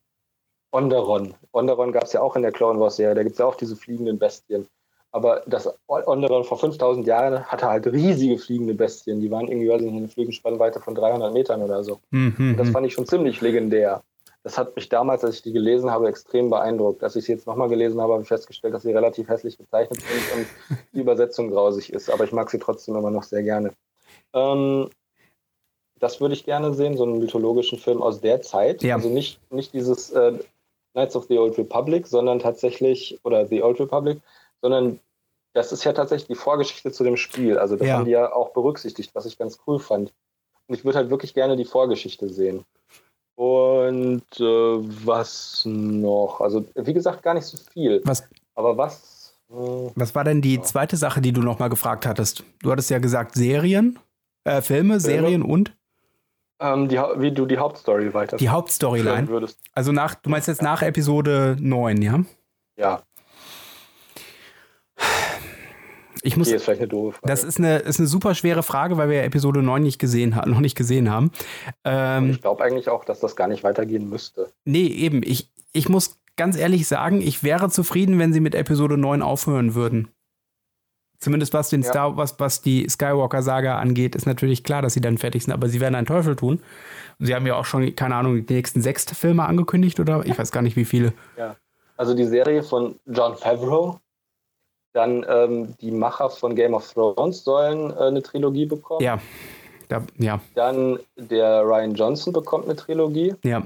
Onderon. Onderon gab es ja auch in der Clone Wars Serie, da gibt es ja auch diese fliegenden Bestien. Aber das Onderon vor 5000 Jahren hatte halt riesige fliegende Bestien. Die waren irgendwie, weiß ich nicht, eine Flügelspannweite von 300 Metern oder so. Mhm, Das mhm. fand ich schon ziemlich legendär. Das hat mich damals, als ich die gelesen habe, extrem beeindruckt. Als ich sie jetzt nochmal gelesen habe, habe ich festgestellt, dass sie relativ hässlich gezeichnet sind und die Übersetzung grausig ist. Aber ich mag sie trotzdem immer noch sehr gerne. Ähm, das würde ich gerne sehen, so einen mythologischen Film aus der Zeit. Ja. Also nicht, nicht dieses äh, Knights of the Old Republic, sondern tatsächlich, oder The Old Republic, sondern das ist ja tatsächlich die Vorgeschichte zu dem Spiel. Also das Ja. haben die ja auch berücksichtigt, was ich ganz cool fand. Und ich würde halt wirklich gerne die Vorgeschichte sehen. Und äh, was noch? Also, wie gesagt, gar nicht so viel. Was, Aber was? Äh, was war denn die Ja. zweite Sache, die du noch mal gefragt hattest? Du hattest ja gesagt Serien, äh, Filme, Serien und ähm, die, wie du die Hauptstory weiter die Hauptstoryline. würdest. Also nach, du meinst jetzt nach Episode 9, ja? Ja, Ich muss, die ist vielleicht eine doofe Frage. das ist eine, ist eine super schwere Frage, weil wir ja Episode 9 nicht gesehen, noch nicht gesehen haben. Ähm, ich glaube eigentlich auch, dass das gar nicht weitergehen müsste. Nee, eben. Ich, ich muss ganz ehrlich sagen, ich wäre zufrieden, wenn sie mit Episode 9 aufhören würden. Zumindest was den Ja. Star, was, was die Skywalker-Saga angeht, ist natürlich klar, dass sie dann fertig sind, aber sie werden einen Teufel tun. Sie haben ja auch schon, keine Ahnung, die nächsten sechs Filme angekündigt, oder? Ich weiß gar nicht, wie viele. Ja. Also die Serie von John Favreau, dann ähm, die Macher von Game of Thrones sollen äh, eine Trilogie bekommen. Ja. ja. Ja. Dann der Ryan Johnson bekommt eine Trilogie. Ja.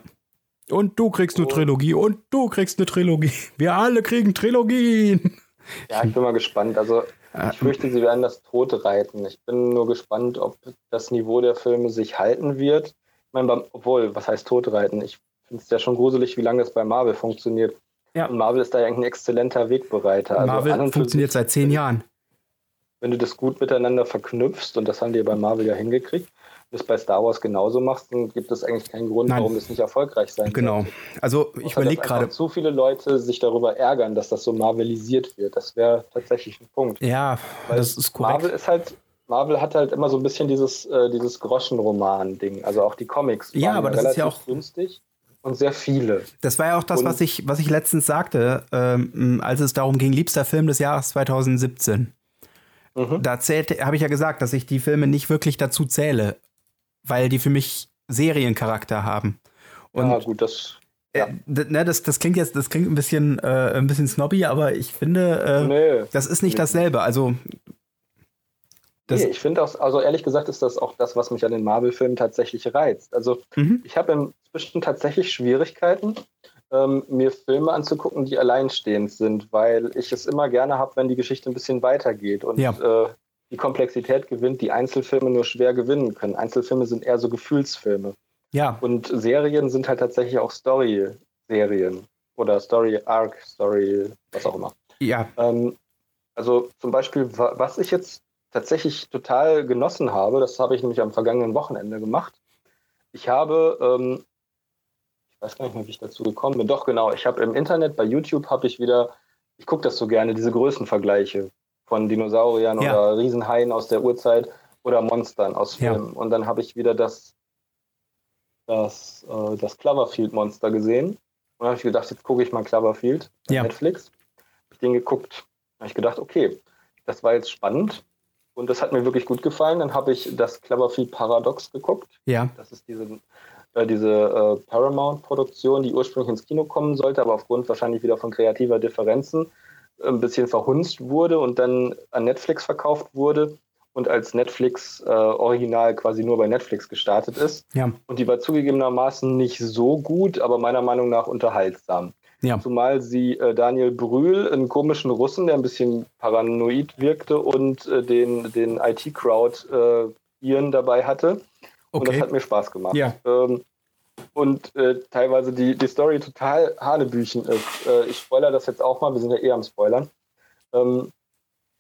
Und du kriegst eine Trilogie und du kriegst eine Trilogie. Wir alle kriegen Trilogien. Ja, ich bin mal gespannt. Also ich fürchte, sie werden das Tote reiten. Ich bin nur gespannt, ob das Niveau der Filme sich halten wird. Ich meine, obwohl, was heißt Tote reiten? Ich finde es ja schon gruselig, wie lange das bei Marvel funktioniert. Ja. Und Marvel ist da ja ein exzellenter Wegbereiter. Also Marvel funktioniert seit zehn Jahren. Wenn du das gut miteinander verknüpfst, und das haben die ja bei Marvel ja hingekriegt, das bei Star Wars genauso machst, dann gibt es eigentlich keinen Grund, Nein. warum das nicht erfolgreich sein Genau. sollte. Also ich überlege gerade. Zu viele Leute sich darüber ärgern, dass das so marvelisiert wird. Das wäre tatsächlich ein Punkt. Ja, Weil das ist korrekt. Marvel ist halt, Marvel hat halt immer so ein bisschen dieses, äh, dieses Groschenroman-Ding. Also auch die Comics Ja, waren aber das ist relativ ja auch- günstig und sehr viele. Das war ja auch das, Und- was ich, was ich letztens sagte, ähm, als es darum ging, liebster Film des Jahres 2017. Mhm. Da habe ich ja gesagt, dass ich die Filme nicht wirklich dazu zähle, weil die für mich Seriencharakter haben. Und ja, gut, das. ja. äh, ne, das, das klingt jetzt, das klingt ein bisschen, äh, ein bisschen snobby, aber ich finde, äh, Nee. das ist nicht Nee. dasselbe. Also das, nee, ich finde auch, also ehrlich gesagt ist das auch das, was mich an den Marvel-Filmen tatsächlich reizt. Also mhm. ich habe inzwischen tatsächlich Schwierigkeiten, ähm, mir Filme anzugucken, die alleinstehend sind, weil ich es immer gerne habe, wenn die Geschichte ein bisschen weitergeht und Ja. äh, die Komplexität gewinnt, die Einzelfilme nur schwer gewinnen können. Einzelfilme sind eher so Gefühlsfilme. ja, Und Serien sind halt tatsächlich auch Story-Serien oder Story-Arc, Story, was auch immer. ja, Ähm, also zum Beispiel, wa- was ich jetzt tatsächlich total genossen habe, das habe ich nämlich am vergangenen Wochenende gemacht. Ich habe, ähm, ich weiß gar nicht mehr, wie ich dazu gekommen bin. Doch, genau, ich habe im Internet, bei YouTube habe ich wieder, ich gucke das so gerne, diese Größenvergleiche von Dinosauriern Ja. oder Riesenhaien aus der Urzeit oder Monstern aus Ja. Filmen. Und dann habe ich wieder das, das, äh, das Cloverfield-Monster gesehen. Und dann habe ich gedacht, jetzt gucke ich mal Cloverfield Ja. Netflix. Hab ich den geguckt. Da habe ich gedacht, okay, das war jetzt spannend und das hat mir wirklich gut gefallen. Dann habe ich das Cloverfield Paradox geguckt. ja, Das ist diese, äh, diese äh, Paramount-Produktion, die ursprünglich ins Kino kommen sollte, aber aufgrund wahrscheinlich wieder von kreativer Differenzen ein bisschen verhunzt wurde und dann an Netflix verkauft wurde und als Netflix äh, original quasi nur bei Netflix gestartet ist. ja, Und die war zugegebenermaßen nicht so gut, aber meiner Meinung nach unterhaltsam. ja, Zumal sie äh, Daniel Brühl, einen komischen Russen, der ein bisschen paranoid wirkte und äh, den, den IT-Crowd äh, Ian dabei hatte. Und das okay, hat mir Spaß gemacht. Ja. Ähm, und äh, teilweise die, die Story total Hanebüchen ist. Äh, ich spoiler das jetzt auch mal, wir sind ja eh am Spoilern. Ähm,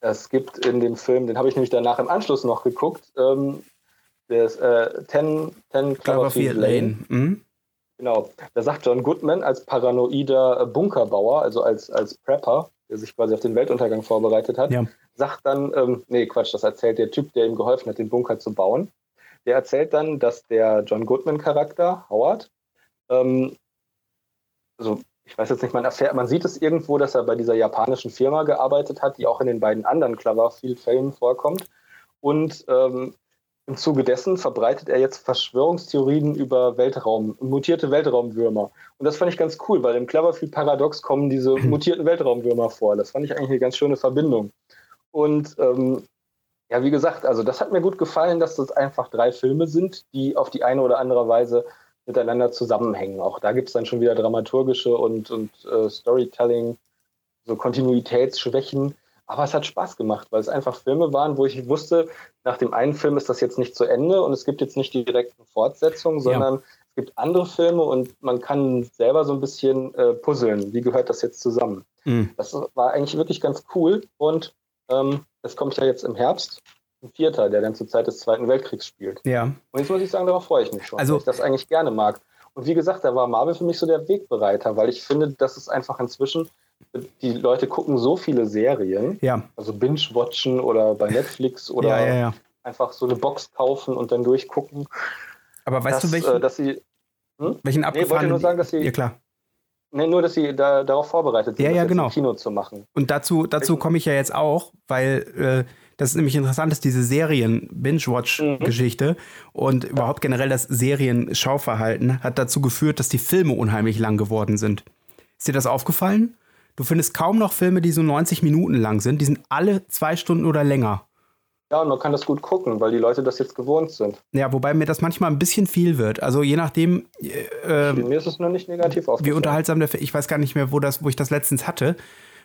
es gibt in dem Film, den habe ich nämlich danach im Anschluss noch geguckt, ähm, der ist äh, Ten, Ten Cloverfield. Lane. Mhm. Genau. Da sagt John Goodman als paranoider äh, Bunkerbauer, also als, als Prepper, der sich quasi auf den Weltuntergang vorbereitet hat, Ja. sagt dann, ähm, nee, Quatsch, das erzählt der Typ, der ihm geholfen hat, den Bunker zu bauen. Der erzählt dann, dass der John Goodman-Charakter, Howard, ähm, also ich weiß jetzt nicht, man erfährt, man sieht es irgendwo, dass er bei dieser japanischen Firma gearbeitet hat, die auch in den beiden anderen Cloverfield-Filmen vorkommt. Und ähm, im Zuge dessen verbreitet er jetzt Verschwörungstheorien über Weltraum, mutierte Weltraumwürmer. Und das fand ich ganz cool, weil im Cloverfield-Paradox kommen diese mutierten Weltraumwürmer vor. Das fand ich eigentlich eine ganz schöne Verbindung. Und ähm, ja, wie gesagt, also das hat mir gut gefallen, dass das einfach drei Filme sind, die auf die eine oder andere Weise miteinander zusammenhängen. Auch da gibt es dann schon wieder dramaturgische und, und äh, Storytelling, so Kontinuitätsschwächen. Aber es hat Spaß gemacht, weil es einfach Filme waren, wo ich wusste, nach dem einen Film ist das jetzt nicht zu Ende und es gibt jetzt nicht direkt eine Fortsetzung, sondern es gibt andere Filme und man kann selber so ein bisschen äh, puzzeln. Wie gehört das jetzt zusammen? Mhm. Das war eigentlich wirklich ganz cool und ähm, es kommt ja jetzt im Herbst ein Vierter, der dann zur Zeit des Zweiten Weltkriegs spielt. Ja, Und jetzt muss ich sagen, darauf freue ich mich schon, Also- weil ich das eigentlich gerne mag. Und wie gesagt, da war Marvel für mich so der Wegbereiter, weil ich finde, dass es einfach inzwischen, die Leute gucken so viele Serien, ja, also Binge-Watchen oder bei Netflix oder ja, ja, einfach so eine Box kaufen und dann durchgucken, Aber weißt dass, du, welchen, äh, dass sie, welchen nee, wollte abgefahrenen... nur sagen, dass sie, ja, klar. Nee, nur, dass sie da, darauf vorbereitet sind, Ja, das ja, genau. Kino zu machen. Und dazu, dazu komme ich ja jetzt auch, weil äh, das ist nämlich interessant, ist diese Serien-Binge-Watch-Geschichte und überhaupt generell das Serien-Schauverhalten hat dazu geführt, dass die Filme unheimlich lang geworden sind. Ist dir das aufgefallen? Du findest kaum noch Filme, die so 90 Minuten lang sind. Die sind alle zwei Stunden oder länger. Ja, und man kann das gut gucken, weil die Leute das jetzt gewohnt sind. Ja, wobei mir das manchmal ein bisschen viel wird. Also je nachdem, äh, Mir ist es nur nicht negativ wie aufgefallen. unterhaltsam der Film, ich weiß gar nicht mehr, wo, das, wo ich das letztens hatte,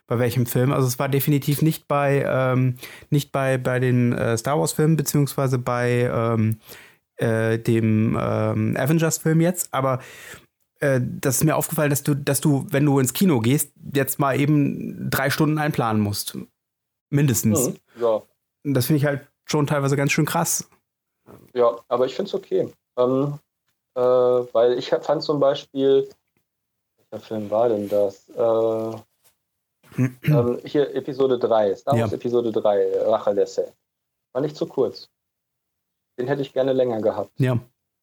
bei welchem Film. Also es war definitiv nicht bei, ähm, nicht bei, bei den äh, Star Wars-Filmen, beziehungsweise bei ähm, äh, dem ähm, Avengers-Film jetzt, aber äh, das ist mir aufgefallen, dass du, dass du, wenn du ins Kino gehst, jetzt mal eben drei Stunden einplanen musst. Mindestens. Mhm. Ja. Und Das finde ich halt schon teilweise ganz schön krass. Ja, aber ich finde es okay. Ähm, äh, weil ich fand zum Beispiel, welcher Film war denn das? Äh, ähm, hier Episode 3, Star Wars Ja. Episode 3, Rache der Sith. War nicht zu kurz. Den hätte ich gerne länger gehabt. Ja.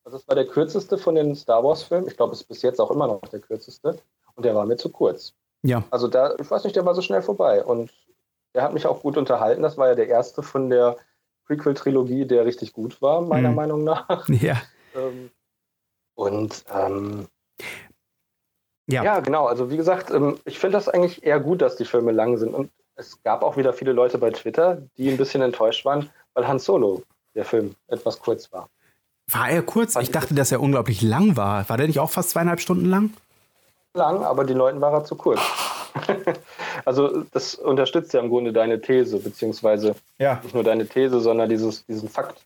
Also es war der kürzeste von den Star Wars Filmen. Ich glaube, es ist bis jetzt auch immer noch der kürzeste. Und der war mir zu kurz. Ja. Also da, ich weiß nicht, der war so schnell vorbei. Und der hat mich auch gut unterhalten. Das war ja der erste von der Prequel-Trilogie, der richtig gut war, meiner Mhm. Meinung nach. Ja. Ähm, und ähm, Ja. ja. genau. Also wie gesagt, ähm, ich finde das eigentlich eher gut, dass die Filme lang sind. Und es gab auch wieder viele Leute bei Twitter, die ein bisschen enttäuscht waren, weil Han Solo, der Film, etwas kurz war. War er kurz? Ich dachte, dass er unglaublich lang war. War der nicht auch fast zweieinhalb Stunden lang? Lang, aber den Leuten war er zu kurz. also das unterstützt ja im Grunde deine These, beziehungsweise Ja. nicht nur deine These, sondern dieses, diesen Fakt.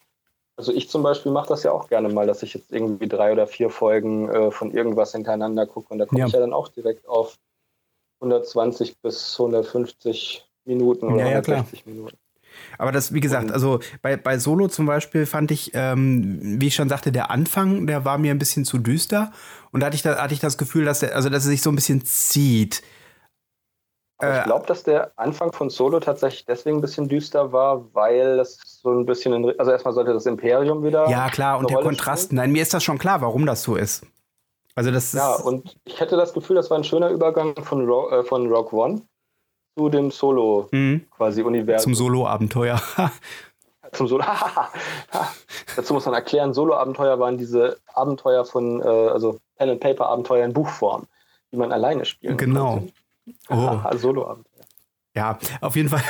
Also ich zum Beispiel mache das ja auch gerne mal, dass ich jetzt irgendwie drei oder vier Folgen äh, von irgendwas hintereinander gucke. Und da komme Ja. ich ja dann auch direkt auf 120 bis 150 Minuten oder Ja, ja, klar. 160 Minuten. Aber das, wie gesagt, also bei, bei Solo zum Beispiel fand ich, ähm, wie ich schon sagte, der Anfang, der war mir ein bisschen zu düster. Und da hatte ich, da, hatte ich das Gefühl, dass er, also dass er sich so ein bisschen zieht. Aber Äh, ich glaube, dass der Anfang von Solo tatsächlich deswegen ein bisschen düster war, weil das so ein bisschen, in, also erstmal sollte das Imperium wieder. Ja, klar, und der Rolle Kontrast, spielen. nein, mir ist das schon klar, warum das so ist. Also das ist, Ja, und ich hätte das Gefühl, das war ein schöner Übergang von, Ro äh, von Rogue One zu dem Solo Mhm. quasi Universum. zum Solo-Abenteuer. Zum Solo. Dazu muss man erklären, Solo-Abenteuer waren diese Abenteuer von, äh, also Pen and Paper Abenteuer in Buchform, die man alleine spielen Genau. konnte. Oh, Solo-Abenteuer. ja, auf jeden Fall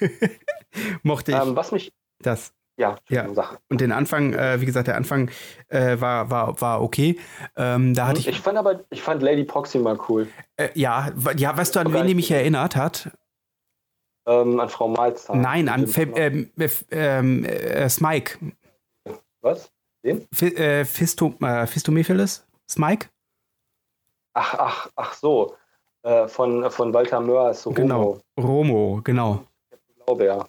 mochte ich Ähm, was mich, das. ja, Ja. Sache. Und den Anfang, äh, wie gesagt, der Anfang äh, war, war, war okay. Ähm, da hatte ich, Ich fand aber, ich fand Lady Proxima cool. äh, ja, ja, weißt du, an wen die ich- mich erinnert hat? Ähm, an Frau Malzahn. Nein, an Fe sind- ähm, äh, ähm, äh, Smike. Was? Wen? Fi äh, Fisto äh, Fistomephiles? Smike? Ach, ach, ach so. Äh, von, von Walter Mörs, so Genau. Romo, genau. glaube ja.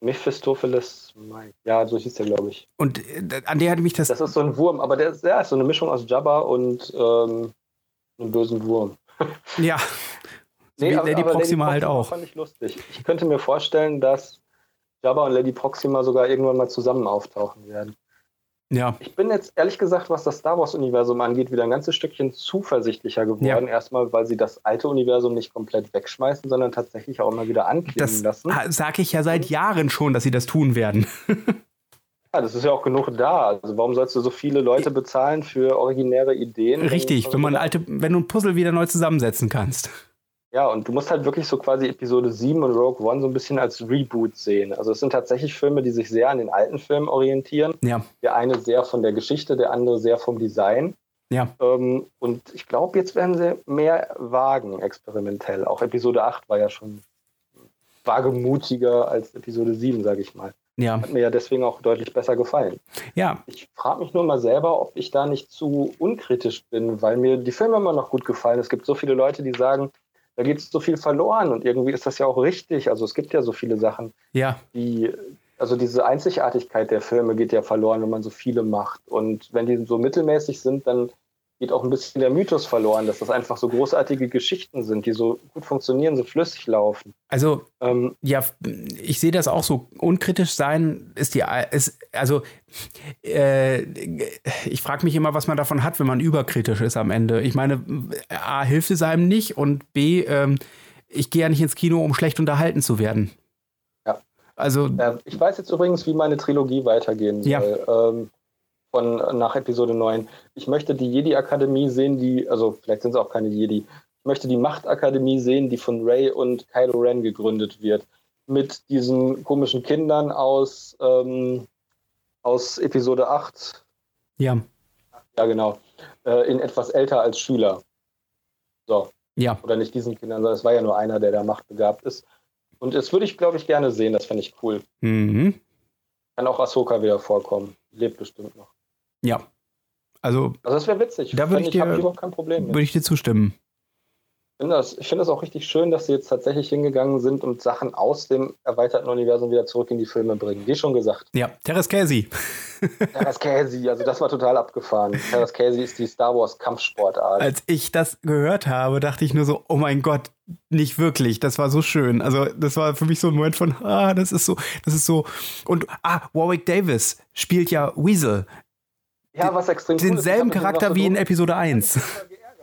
Mephistopheles, Mike. Ja, so hieß der, glaube ich. Und äh, an der hatte mich das. Das ist so ein Wurm, aber der ist, ja, ist so eine Mischung aus Jabba und ähm, einem bösen Wurm. ja. So wie Lady Proxima halt auch. fand ich lustig. Ich könnte mir vorstellen, dass Jabba und Lady Proxima sogar irgendwann mal zusammen auftauchen werden. Ja. Ich bin jetzt ehrlich gesagt, was das Star Wars-Universum angeht, wieder ein ganzes Stückchen zuversichtlicher geworden. Erstmal, weil sie das alte Universum nicht komplett wegschmeißen, sondern tatsächlich auch immer wieder anklingen Das lassen. sage ich ja seit Jahren schon, dass sie das tun werden. Ja, das ist ja auch genug da. Also warum sollst du so viele Leute bezahlen für originäre Ideen? Richtig, wenn man alte, wenn du ein Puzzle wieder neu zusammensetzen kannst. Ja, und du musst halt wirklich so quasi Episode 7 und Rogue One so ein bisschen als Reboot sehen. Also es sind tatsächlich Filme, die sich sehr an den alten Filmen orientieren. Ja, Der eine sehr von der Geschichte, der andere sehr vom Design. ja. Ähm, und ich glaube, jetzt werden sie mehr wagen, experimentell. Auch Episode 8 war ja schon wagemutiger als Episode 7, sage ich mal. Ja, Hat mir ja deswegen auch deutlich besser gefallen. ja, Ich frage mich nur mal selber, ob ich da nicht zu unkritisch bin, weil mir die Filme immer noch gut gefallen. Es gibt so viele Leute, die sagen, da geht so viel verloren und irgendwie ist das ja auch richtig. Also es gibt ja so viele Sachen, ja, die, also diese Einzigartigkeit der Filme geht ja verloren, wenn man so viele macht. Und wenn die so mittelmäßig sind, dann geht auch ein bisschen der Mythos verloren, dass das einfach so großartige Geschichten sind, die so gut funktionieren, so flüssig laufen. Also Ähm, Ja, ich sehe das auch so. Unkritisch sein ist die, ist, also äh, ich frage mich immer, was man davon hat, wenn man überkritisch ist am Ende. Ich meine, A, hilft es einem nicht und B, ähm, ich gehe ja nicht ins Kino, um schlecht unterhalten zu werden. Ja. Also, äh, ich weiß jetzt übrigens, wie meine Trilogie weitergehen soll. Ja. Ähm, von nach Episode 9. Ich möchte die Jedi-Akademie sehen, die, also vielleicht sind es auch keine Jedi. Ich möchte die Machtakademie sehen, die von Ray und Kylo Ren gegründet wird. Mit diesen komischen Kindern aus, ähm, aus Episode 8. Ja. Ja, genau. Äh, in etwas älter als Schüler. So. Ja. Oder nicht diesen Kindern, sondern es war ja nur einer, der da machtbegabt ist. Und das würde ich, glaube ich, gerne sehen. Das fände ich cool. Mhm. Kann auch Ahsoka wieder vorkommen. Lebt bestimmt noch. Ja. Also, Also das wäre witzig. Da würde ich dir- habe überhaupt kein Problem mit. würde ich dir zustimmen. Ich finde das, ich finde das auch richtig schön, dass sie jetzt tatsächlich hingegangen sind und Sachen aus dem erweiterten Universum wieder zurück in die Filme bringen. Wie schon gesagt. Ja, Teres Casey. Terras Casey, also das war total abgefahren. Terras Casey ist die Star Wars Kampfsportart. Als ich das gehört habe, dachte ich nur so, oh mein Gott, nicht wirklich. Das war so schön. Also, das war für mich so ein Moment von, ah, das ist so, das ist so. Und, ah, Warwick Davis spielt ja Weasel. Ja, was extrem cool ist, Denselben mich Charakter wie in so Episode 1.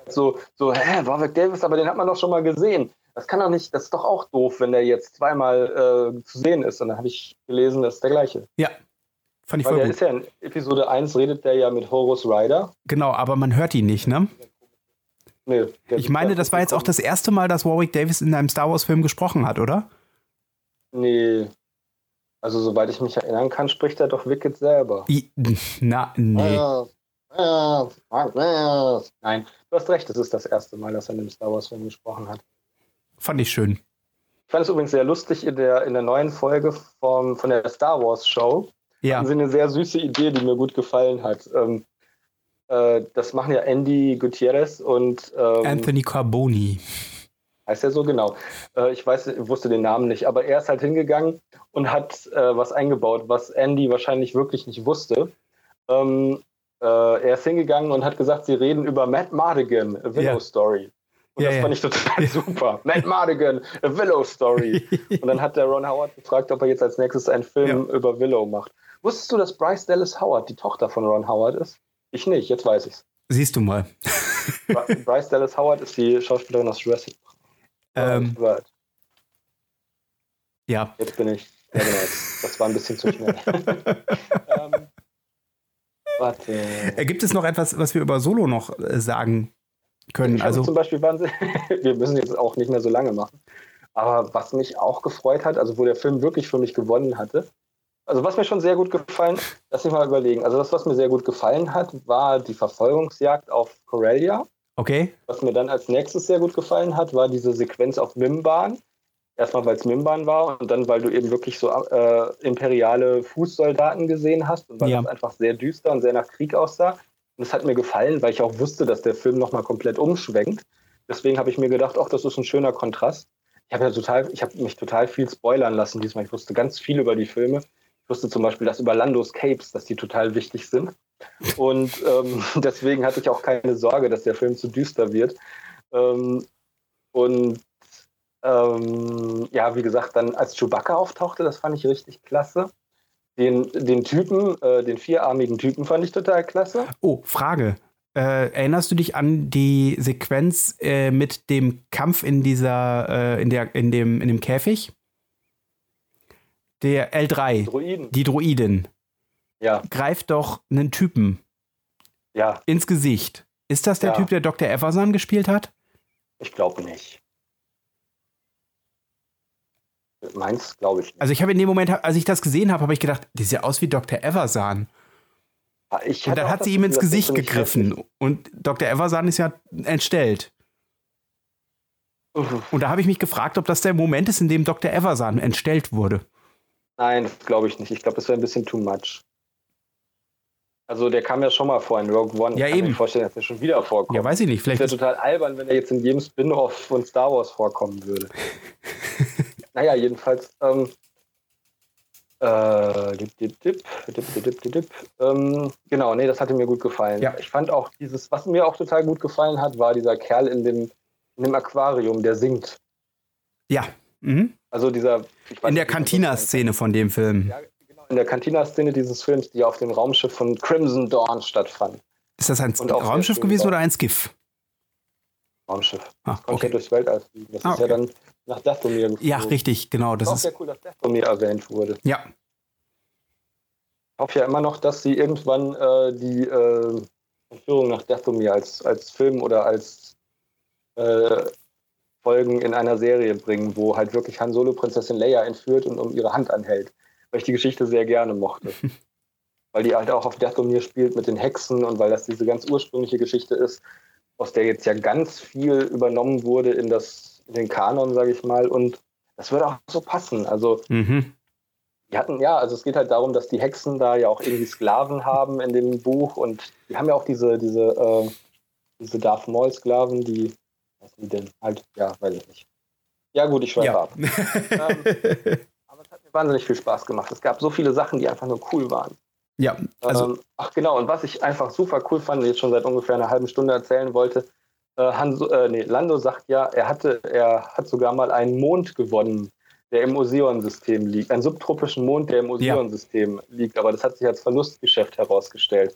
So, so, hä, Warwick Davis, aber den hat man doch schon mal gesehen. Das kann doch nicht, das ist doch auch doof, wenn der jetzt zweimal äh, zu sehen ist. Und dann habe ich gelesen, das ist der gleiche. Ja. Fand ich Weil voll der gut. ist ja in Episode 1 redet der ja mit Horus Rider. Genau, aber man hört ihn nicht, ne? Nee, Ich meine, das war jetzt auch das erste Mal, dass Warwick Davis in einem Star Wars-Film gesprochen hat, oder? Nee. Also, soweit ich mich erinnern kann, spricht er doch Wicked selber. I, na, nee. Nein, du hast recht, es ist das erste Mal, dass er in einem Star Wars-Film gesprochen hat. Fand ich schön. Ich fand es übrigens sehr lustig in der, in der neuen Folge vom, von der Star Wars-Show. Ja. Haben sie eine sehr süße Idee, die mir gut gefallen hat. Ähm, äh, das machen ja Andy Gutierrez und ähm, Anthony Carboni. Heißt er so genau. Äh, ich weiß, wusste den Namen nicht, aber er ist halt hingegangen und hat äh, was eingebaut, was Andy wahrscheinlich wirklich nicht wusste. Ähm, äh, er ist hingegangen und hat gesagt, sie reden über Matt Mardigan, A Willow Ja. Story. Und Ja, das ja. fand ich total super. Matt Mardigan, A Willow Story. und dann hat der Ron Howard gefragt, ob er jetzt als nächstes einen Film über Willow macht. Wusstest du, dass Bryce Dallas Howard die Tochter von Ron Howard ist? Ich nicht, jetzt weiß ich's. Siehst du mal. Bry- Bryce Dallas Howard ist die Schauspielerin aus Jurassic Ähm, ja. Jetzt bin ich. Ja, genau. Das war ein bisschen zu schnell. ähm, warte. Äh, Gibt es noch etwas, was wir über Solo noch äh, sagen können? Ich Also, zum Beispiel wahnsinnig. Wir müssen jetzt auch nicht mehr so lange machen. Aber was mich auch gefreut hat, also wo der Film wirklich für mich gewonnen hatte, also was mir schon sehr gut gefallen, lass mich mal überlegen. Also das, was mir sehr gut gefallen hat, war die Verfolgungsjagd auf Corellia. Okay. Was mir dann als nächstes sehr gut gefallen hat, war diese Sequenz auf Mimban. Erstmal, weil es Mimban war und dann, weil du eben wirklich so äh, imperiale Fußsoldaten gesehen hast und weil Ja. das einfach sehr düster und sehr nach Krieg aussah. Und es hat mir gefallen, weil ich auch wusste, dass der Film nochmal komplett umschwenkt. Deswegen habe ich mir gedacht, ach, das ist ein schöner Kontrast. Ich habe ja total, ich habe mich total viel spoilern lassen diesmal. Ich wusste ganz viel über die Filme. Ich wusste zum Beispiel, dass über Landos Capes, dass die total wichtig sind. Und ähm, deswegen hatte ich auch keine Sorge, dass der Film zu düster wird. Ähm, und ähm, ja, wie gesagt, dann als Chewbacca auftauchte, das fand ich richtig klasse. Den, den Typen, äh, den vierarmigen Typen fand ich total klasse. Oh, Frage. Äh, erinnerst du dich an die Sequenz äh, mit dem Kampf in dieser, äh, in der, in dem, in dem Käfig? Der L3, Droiden. die Droidin, Ja, greift doch einen Typen ja, ins Gesicht. Ist das der Ja. Typ, der Dr. Everson gespielt hat? ich glaube nicht. Meins glaube ich nicht. Also ich habe in dem Moment, als ich das gesehen habe, habe ich gedacht, die sieht ja aus wie Dr. Everson. Ich Und dann hat sie ihm ins Gesicht gegriffen. Und Dr. Everson ist ja entstellt. Und da habe ich mich gefragt, ob das der Moment ist, in dem Dr. Everson entstellt wurde. Nein, das glaube ich nicht. Ich glaube, das wäre ein bisschen too much. Also der kam ja schon mal vor in Rogue One. Ja, ich kann mir vorstellen, dass der schon wieder vorkommt. Ja, weiß ich nicht. Vielleicht das wäre total albern, wenn er jetzt in jedem Spin-off von Star Wars vorkommen würde. naja, jedenfalls. Ähm, äh, dip, dip, dip, dip, dip, dip, dip. Ähm, genau, nee, das hatte mir gut gefallen. Ja. Ich fand auch dieses, was mir auch total gut gefallen hat, war dieser Kerl in dem, in dem Aquarium, der singt. Ja. Mhm. Also dieser. in der Cantina-Szene von dem Film. Ja, in der Cantina-Szene dieses Films, die auf dem Raumschiff von Crimson Dawn stattfand. Ist das ein Raumschiff gewesen oder ein Skiff? Raumschiff. Ah, Konnte ja okay. durchs Weltall fliegen. Das Ah, ist ja okay. dann nach Dathomir geflogen. Ja, richtig, genau. Das Das ist auch sehr cool, dass Dathomir erwähnt wurde. Ja, Ich hoffe ja immer noch, dass sie irgendwann äh, die äh, Entführung nach Dathomir als, als Film oder als äh, Folgen in einer Serie bringen, wo halt wirklich Han Solo Prinzessin Leia entführt und um ihre Hand anhält. Weil ich die Geschichte sehr gerne mochte. weil die halt auch auf Dathomir spielt mit den Hexen und weil das diese ganz ursprüngliche Geschichte ist, aus der jetzt ja ganz viel übernommen wurde in, das, in den Kanon, sage ich mal. Und das würde auch so passen. Also mhm. die hatten, ja, also es geht halt darum, dass die Hexen da ja auch irgendwie Sklaven haben in dem Buch und die haben ja auch diese, diese, äh, diese Darth Maul-Sklaven, die was die denn? Halt, ja, weiß ich nicht. Ja, gut, ich schweife ja. ab. ähm, aber es hat mir wahnsinnig viel Spaß gemacht. Es gab so viele Sachen, die einfach nur cool waren. Ja, also. Ähm, ach, genau, und was ich einfach super cool fand, jetzt schon seit ungefähr einer halben Stunde erzählen wollte, äh, Hanso, äh, nee, Lando sagt ja, er hatte, er hat sogar mal einen Mond gewonnen, der im Oseon-System liegt. Einen subtropischen Mond, der im Oseon-System ja. liegt. Aber das hat sich als Verlustgeschäft herausgestellt.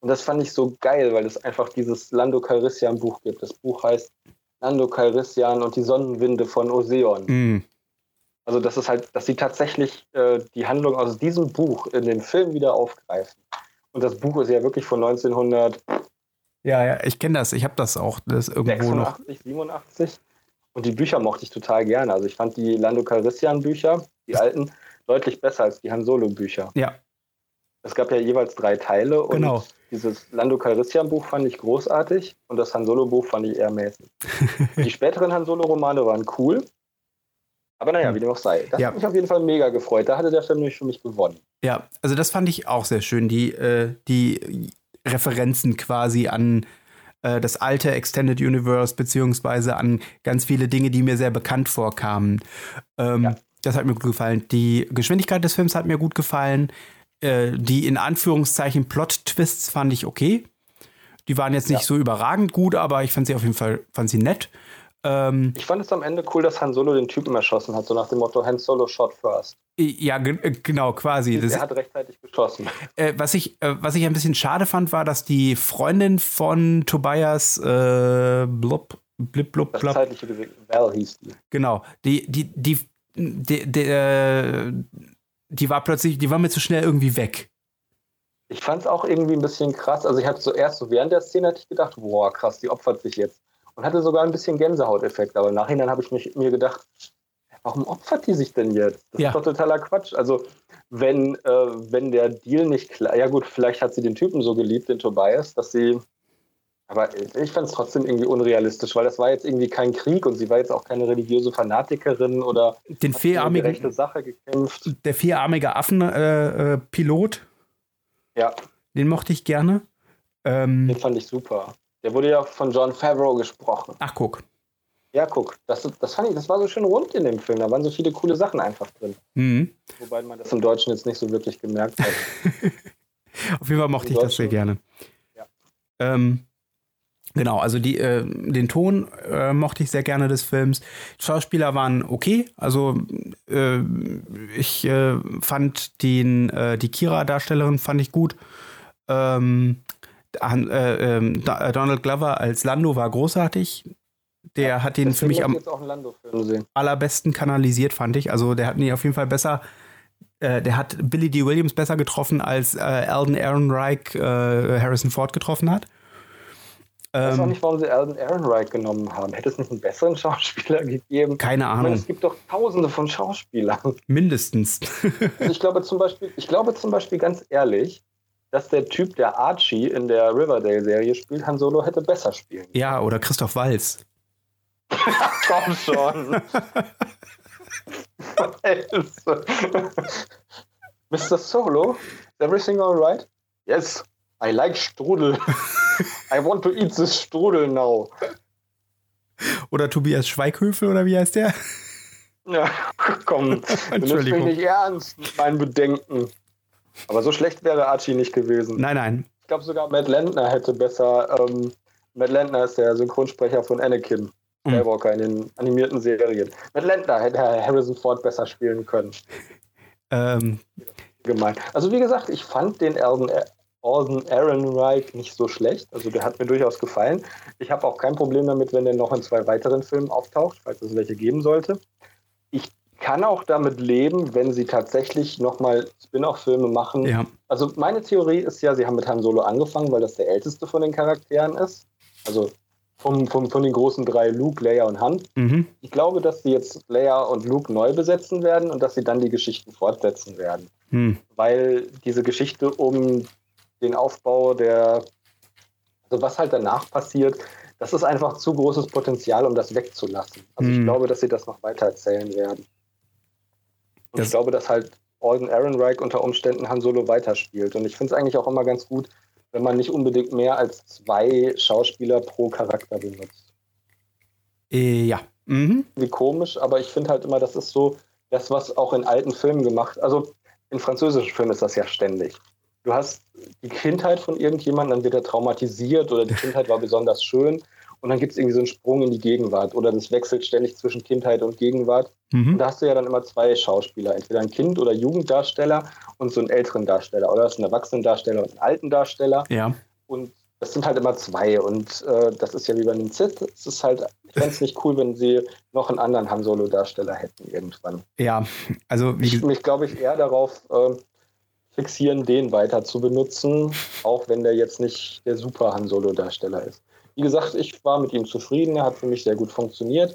Und das fand ich so geil, weil es einfach dieses Lando Calrissian-Buch gibt. Das Buch heißt Lando Calrissian und die Sonnenwinde von Oseon. Mm. Also das ist halt, dass sie tatsächlich äh, die Handlung aus diesem Buch in den Film wieder aufgreifen. Und das Buch ist ja wirklich von 1900. Ja, ja, ich kenne das. Ich habe das auch das irgendwo 86, noch. 87. Und die Bücher mochte ich total gerne. Also ich fand die Lando Calrissian Bücher, die alten, deutlich besser als die Han Solo Bücher. Ja. Es gab ja jeweils drei Teile und genau. Dieses Lando Calrissian Buch fand ich großartig und das Han Solo Buch fand ich eher mäßig. die späteren Han Solo Romane waren cool. Aber naja, wie dem auch sei. Das ja. hat mich auf jeden Fall mega gefreut. Da hatte der Film nämlich für mich gewonnen. Ja, also das fand ich auch sehr schön. Die, äh, die Referenzen quasi an äh, das alte Extended Universe, beziehungsweise an ganz viele Dinge, die mir sehr bekannt vorkamen. Ähm, ja. Das hat mir gut gefallen. Die Geschwindigkeit des Films hat mir gut gefallen. Äh, die in Anführungszeichen Plot-Twists fand ich okay. Die waren jetzt nicht ja. so überragend gut, aber ich fand sie auf jeden Fall fand sie nett. Ähm, ich fand es am Ende cool, dass Han Solo den Typen erschossen hat, so nach dem Motto Han Solo shot first. Ja, äh, genau, quasi. Er hat rechtzeitig geschossen. Äh, was, ich, äh, was ich ein bisschen schade fand, war, dass die Freundin von Tobias äh, blub, blip, blub, blub, das zeitliche Gesicht, Val hieß die. Genau, die, die, die, die, die, äh, die war plötzlich, die war mir zu schnell irgendwie weg. Ich fand es auch irgendwie ein bisschen krass. Also ich hatte zuerst so während der Szene hatte ich gedacht, boah, krass, die opfert sich jetzt. Und hatte sogar ein bisschen Gänsehauteffekt. Aber im Nachhinein habe ich mich, mir gedacht, warum opfert die sich denn jetzt? Das ja. ist doch totaler Quatsch. Also wenn, äh, wenn der Deal nicht klar, ja gut, vielleicht hat sie den Typen so geliebt, den Tobias, dass sie aber ich fand es trotzdem irgendwie unrealistisch, weil das war jetzt irgendwie kein Krieg und sie war jetzt auch keine religiöse Fanatikerin oder den vierarmigen, rechte Sache gekämpft. Der vierarmige Affenpilot. Äh, äh, ja. Den mochte ich gerne. Ähm, den fand ich super. Der wurde ja von John Favreau gesprochen. Ach, guck. Ja, guck. Das, das fand ich, das war so schön rund in dem Film. Da waren so viele coole Sachen einfach drin. Mhm. Wobei man das im Deutschen jetzt nicht so wirklich gemerkt hat. Auf jeden Fall mochte ich das sehr gerne. Ja. Ähm, Genau, also die, äh, den Ton äh, mochte ich sehr gerne des Films. Die Schauspieler waren okay. Also äh, ich äh, fand den, äh, die Kira-Darstellerin fand ich gut. Ähm, äh, ähm, Donald Glover als Lando war großartig. Der ja, hat den für mich am allerbesten kanalisiert, fand ich. Also der hat ihn auf jeden Fall besser der hat Billy D. Williams besser getroffen, als äh, Alden Ehrenreich äh, Harrison Ford getroffen hat. Ich weiß auch ähm, nicht, warum sie Alden Ehrenreich genommen haben. Hätte es nicht einen besseren Schauspieler gegeben? Keine Ahnung. Meine, es gibt doch tausende von Schauspielern. Mindestens. also ich glaube zum Beispiel, ich glaube zum Beispiel ganz ehrlich, dass der Typ, der Archie in der Riverdale-Serie spielt, Han Solo hätte besser spielen. Ja, oder Christoph Walz. Komm schon. Mr. Solo, is everything alright? Yes, I like Strudel. I want to eat this Strudel now. Oder Tobias Schweighöfel oder wie heißt der? Ja, komm, das ist nicht ernst mit meinen Bedenken. Aber so schlecht wäre Archie nicht gewesen. Nein, nein. Ich glaube sogar Matt Landner hätte besser. Ähm, Matt Landner ist der Synchronsprecher von Anakin mhm. Skywalker in den animierten Serien. Matt Landner hätte Harrison Ford besser spielen können. Ähm. Gemein. Also wie gesagt, ich fand den Alden Aaron Ehrenreich nicht so schlecht. Also der hat mir durchaus gefallen. Ich habe auch kein Problem damit, wenn der noch in zwei weiteren Filmen auftaucht, falls es welche geben sollte. Ich kann auch damit leben, wenn sie tatsächlich nochmal Spin-off-Filme machen. Ja. Also meine Theorie ist ja, sie haben mit Han Solo angefangen, weil das der älteste von den Charakteren ist. Also vom, vom, von den großen drei, Luke, Leia und Han. Mhm. Ich glaube, dass sie jetzt Leia und Luke neu besetzen werden und dass sie dann die Geschichten fortsetzen werden. Hm. Weil diese Geschichte um den Aufbau der, also was halt danach passiert, das ist einfach zu großes Potenzial, um das wegzulassen. Also ich Hm. glaube, dass sie das noch weiter erzählen werden. Und Das- ich glaube, dass halt Alden Ehrenreich unter Umständen Han Solo weiterspielt. Und ich finde es eigentlich auch immer ganz gut, wenn man nicht unbedingt mehr als zwei Schauspieler pro Charakter benutzt. Äh, ja. Mhm. Wie komisch, aber ich finde halt immer, das ist so das, was auch in alten Filmen gemacht Also in französischen Filmen ist das ja ständig. Du hast die Kindheit von irgendjemandem, dann wird er traumatisiert oder die Kindheit war besonders schön und dann gibt es irgendwie so einen Sprung in die Gegenwart oder das wechselt ständig zwischen Kindheit und Gegenwart. Und Mhm. da hast du ja dann immer zwei Schauspieler, entweder ein Kind- oder Jugenddarsteller und so einen älteren Darsteller oder das ist ein Erwachsenendarsteller und einen alten Darsteller. Ja. Und das sind halt immer zwei. Und äh, das ist ja wie bei den Sith. Es ist halt, ich fände es nicht cool, wenn sie noch einen anderen Han Solo-Darsteller hätten irgendwann. Ja. Also, wie Ich mich, glaube ich, eher darauf ähm, fixieren, den weiter zu benutzen, auch wenn der jetzt nicht der super Han Solo-Darsteller ist. Wie gesagt, ich war mit ihm zufrieden, er hat für mich sehr gut funktioniert.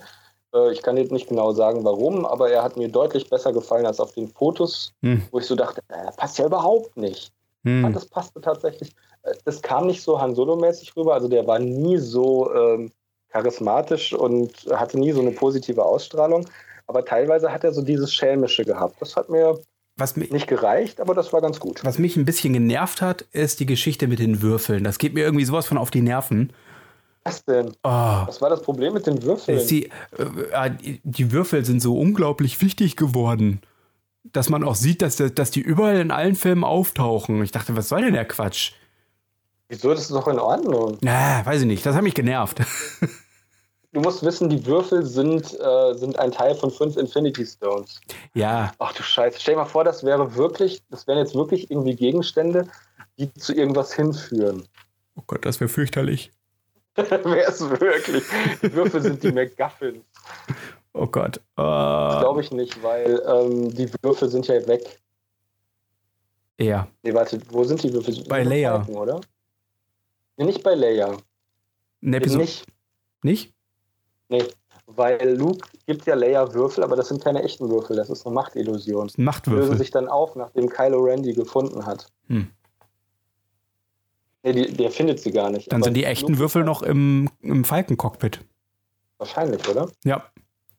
Äh, ich kann jetzt nicht genau sagen, warum, aber er hat mir deutlich besser gefallen als auf den Fotos, Hm. wo ich so dachte, äh, das passt ja überhaupt nicht. Hm. das passte tatsächlich. Äh, Das kam nicht so Han Solo-mäßig rüber. Also der war nie so ähm, charismatisch und hatte nie so eine positive Ausstrahlung. Aber teilweise hat er so dieses Schelmische gehabt. Das hat mir was, mi nicht gereicht, aber das war ganz gut. was mich ein bisschen genervt hat, ist die Geschichte mit den Würfeln. Das geht mir irgendwie sowas von auf die Nerven. Was denn? Oh. Was war das Problem mit den Würfeln? Die, äh, die Würfel sind so unglaublich wichtig geworden, dass man auch sieht, dass, dass die überall in allen Filmen auftauchen. Ich dachte, was soll denn der Quatsch? Wieso? Das ist doch in Ordnung. Na, weiß ich nicht. Das hat mich genervt. Du musst wissen, die Würfel sind, äh, sind ein Teil von fünf Infinity Stones. ja, Ach du Scheiße. Stell dir mal vor, das wäre wirklich, das wären jetzt wirklich irgendwie Gegenstände, die zu irgendwas hinführen. oh Gott, das wäre fürchterlich. Wäre es wirklich. Die Würfel sind die McGuffins. Oh Gott. Äh, Glaube ich nicht, weil ähm, die Würfel sind ja weg. ja. Nee, warte, wo sind die Würfel? Bei Leia. Oder? Nee, nicht bei Leia. Eben Episode. nicht. Nicht? Nee, weil Luke gibt ja Leia Würfel, aber das sind keine echten Würfel, das ist eine Machtillusion. Das ist ein Die lösen Machtwürfel. sich dann auf, nachdem Kylo Ren die gefunden hat. Hm. Nee, die, der findet sie gar nicht. Dann sind die echten Würfel noch im, im Falkencockpit. Wahrscheinlich, oder? Ja.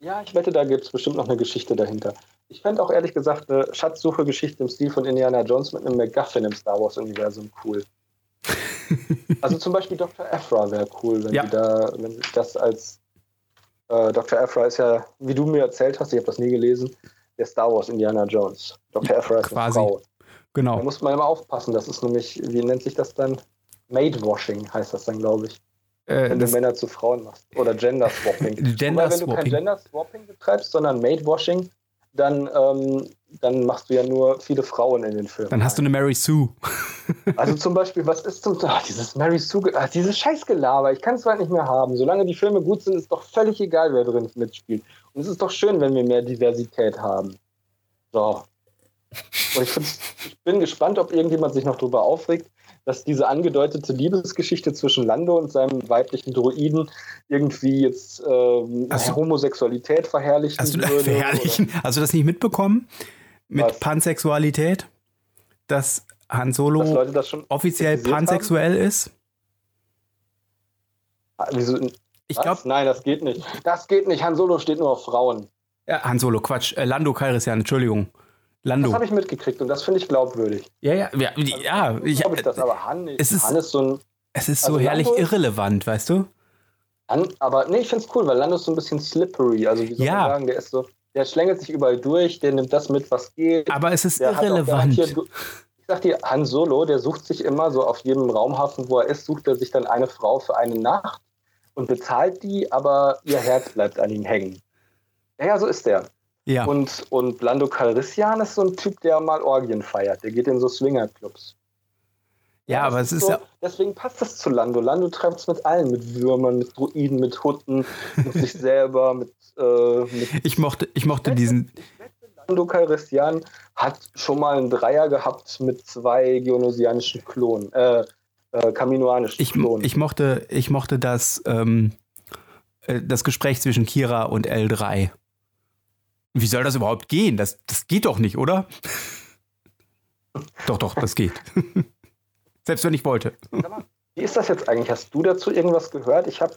Ja, ich wette, da gibt es bestimmt noch eine Geschichte dahinter. Ich fände auch ehrlich gesagt eine Schatzsuche-Geschichte im Stil von Indiana Jones mit einem MacGuffin im Star Wars-Universum cool. also zum Beispiel Dr. Aphra wäre cool, wenn Ja. sie da, wenn sie das als äh, Dr. Aphra ist ja, wie du mir erzählt hast, ich habe das nie gelesen, der Star Wars Indiana Jones. Dr. Aphra ist quasi. eine Frau. Da Genau. muss man immer aufpassen. Das ist nämlich, wie nennt sich das dann? Maidwashing heißt das dann, glaube ich. Äh, Wenn du Männer zu Frauen machst. Oder Gender Swapping. Gender Wobei, wenn du kein. Gender Swapping betreibst, sondern Maidwashing, dann, ähm, dann machst du ja nur viele Frauen in den Filmen. Dann hast du eine Mary Sue. also zum Beispiel, was ist zum ach, dieses Mary Sue, ach, dieses Scheißgelaber, ich kann es halt nicht mehr haben. Solange die Filme gut sind, ist doch völlig egal, wer drin mitspielt. Und es ist doch schön, wenn wir mehr Diversität haben. So. Und ich, ich bin gespannt, ob irgendjemand sich noch darüber aufregt, dass diese angedeutete Liebesgeschichte zwischen Lando und seinem weiblichen Droiden irgendwie jetzt ähm, du- Homosexualität verherrlichen Hast du, würde. verherrlichen? Hast du das nicht mitbekommen? Mit Was? Pansexualität? Dass Han Oder, Solo dass offiziell kritisiert haben? pansexuell ist? Ah, Wieso, Ich glaube, Nein, das geht nicht. Das geht nicht. Han Solo steht nur auf Frauen. ja, Han Solo, Quatsch. Äh, Lando Calrissian, Entschuldigung. Das Lando. habe ich mitgekriegt und das finde ich glaubwürdig. Ja, ja, ja, ja ich, Glaube ich das, aber Han, es ist- Han ist so ein. es ist so also herrlich Lando- irrelevant, weißt du? Han, aber nee, ich finde es cool, weil Lando ist so ein bisschen slippery. Also, wie soll Ja. man sagen, der ist so. Der schlängelt sich überall durch, der nimmt das mit, was geht. Aber es ist der auch irrelevant. gu- Ich sag dir, Han Solo, der sucht sich immer so auf jedem Raumhafen, wo er ist, sucht er sich dann eine Frau für eine Nacht und bezahlt die, aber ihr Herz bleibt an ihm hängen. Ja, ja, so ist der. Ja, Und, und Lando Calrissian ist so ein Typ, der mal Orgien feiert. Der geht in so Swingerclubs. ja, das aber es ist so, ja. Deswegen passt das zu Lando. Lando treibt es mit allen, mit Würmern, mit Druiden, mit Hunden, mit sich selber, mit, äh, mit Ich mochte, ich mochte diesen. Lando Calrissian hat schon mal einen Dreier gehabt mit zwei geonosianischen Klonen. Äh, äh, Kaminoanisch ich, ich mochte, ich mochte das, ähm, äh, das Gespräch zwischen Kira und L3. Wie soll das überhaupt gehen? Das, das geht doch nicht, oder? doch, doch, das geht. Selbst wenn ich wollte. Wie ist das jetzt eigentlich? Hast du dazu irgendwas gehört? Ich habe,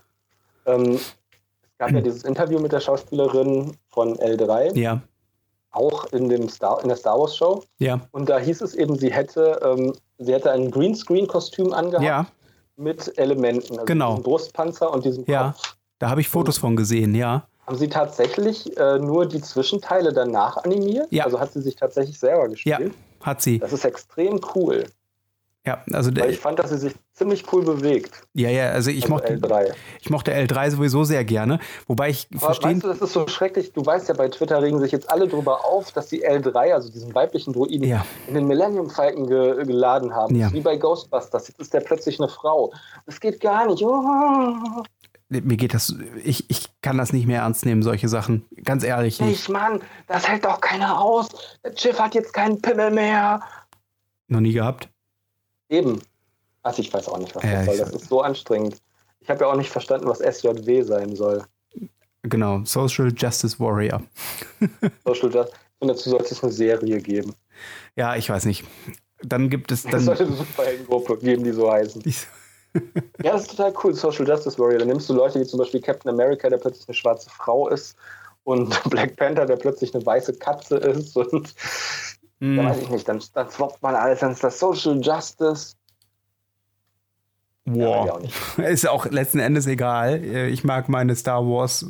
ähm, es gab ja dieses Interview mit der Schauspielerin von L3. Ja. Auch in, dem Star, in der Star Wars Show. Ja. Und da hieß es eben, sie hätte, ähm, sie hätte ein Greenscreen-Kostüm angehabt. Ja. Mit Elementen. Also genau. Diesem Brustpanzer und diesem Kopf. Ja. Da habe ich Fotos von gesehen, ja. Haben Sie tatsächlich äh, nur die Zwischenteile danach animiert? Ja. Also hat sie sich tatsächlich selber gespielt? Ja, hat sie. Das ist extrem cool. Ja, also Weil ich fand, dass sie sich ziemlich cool bewegt. Ja, ja, also ich Also mochte L3. ich mochte L3 sowieso sehr gerne, wobei ich Aber verstehen weißt du, das ist so schrecklich. Du weißt ja, bei Twitter regen sich jetzt alle drüber auf, dass die L3, also diesen weiblichen Druiden, Ja. in den Millennium Falcon ge geladen haben. Ja. Wie bei Ghostbusters. Jetzt ist der plötzlich eine Frau. Das geht gar nicht. Oh. Mir geht das ich, ich kann das nicht mehr ernst nehmen solche Sachen, ganz ehrlich nicht. Nicht, Mann, das hält doch keiner aus. Das Schiff hat jetzt keinen Pimmel mehr. Noch nie gehabt. Eben. Also ich weiß auch nicht, was Ja, das soll. Das ist so anstrengend. Ich habe ja auch nicht verstanden, was SJW sein soll. Genau, Social Justice Warrior. Social Justice. Und dazu sollte es eine Serie geben. Ja, ich weiß nicht. Dann gibt es Es dann sollte eine Superheldengruppe geben, die so heißen. Ja, das ist total cool, Social Justice Warrior. Da nimmst du Leute wie zum Beispiel Captain America, der plötzlich eine schwarze Frau ist, und Black Panther, der plötzlich eine weiße Katze ist. Und Hm. da weiß ich nicht, dann, dann swappt man alles, dann ist das Social Justice. Ja, Wow. auch nicht. Ist auch letzten Endes egal. Äh, Ich mag meine Star Wars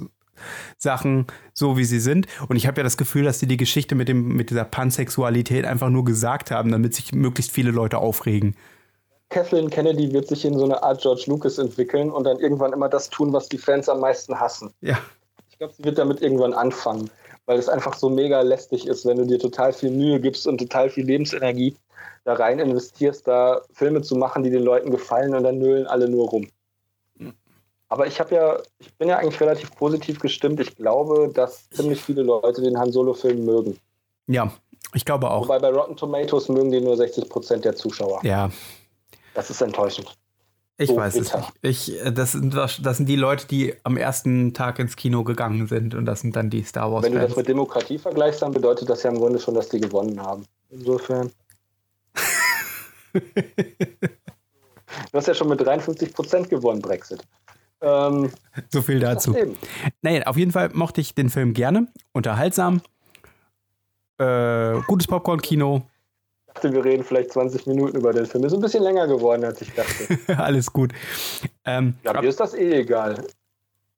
Sachen so, wie sie sind. Und ich habe ja das Gefühl, dass sie die Geschichte mit, dem, mit dieser Pansexualität einfach nur gesagt haben, damit sich möglichst viele Leute aufregen. Kathleen Kennedy wird sich in so eine Art George Lucas entwickeln und dann irgendwann immer das tun, was die Fans am meisten hassen. Ja. Ich glaube, sie wird damit irgendwann anfangen, weil es einfach so mega lästig ist, wenn du dir total viel Mühe gibst und total viel Lebensenergie da rein investierst, da Filme zu machen, die den Leuten gefallen und dann nölen alle nur rum. Aber ich habe ja, ich bin ja eigentlich relativ positiv gestimmt. Ich glaube, dass ziemlich viele Leute den Han Solo-Film mögen. Ja, ich glaube auch. Wobei bei Rotten Tomatoes mögen den nur 60 Prozent der Zuschauer. Ja, Das ist enttäuschend. ich So weiß es nicht. Ich, äh, das, sind, das sind die Leute, die am ersten Tag ins Kino gegangen sind. Und das sind dann die Star Wenn du das mit Demokratie vergleichst, dann bedeutet das ja im Grunde schon, dass die gewonnen haben. Insofern. du hast ja schon mit 53 Prozent gewonnen, Brexit. Ähm, So viel dazu. Nein, auf jeden Fall mochte ich den Film gerne. Unterhaltsam. Äh, gutes Popcorn-Kino. Ich dachte, wir reden vielleicht 20 Minuten über den Film. Ist ein bisschen länger geworden, als ich dachte. Alles gut. Ähm, Ja, mir ist das eh egal.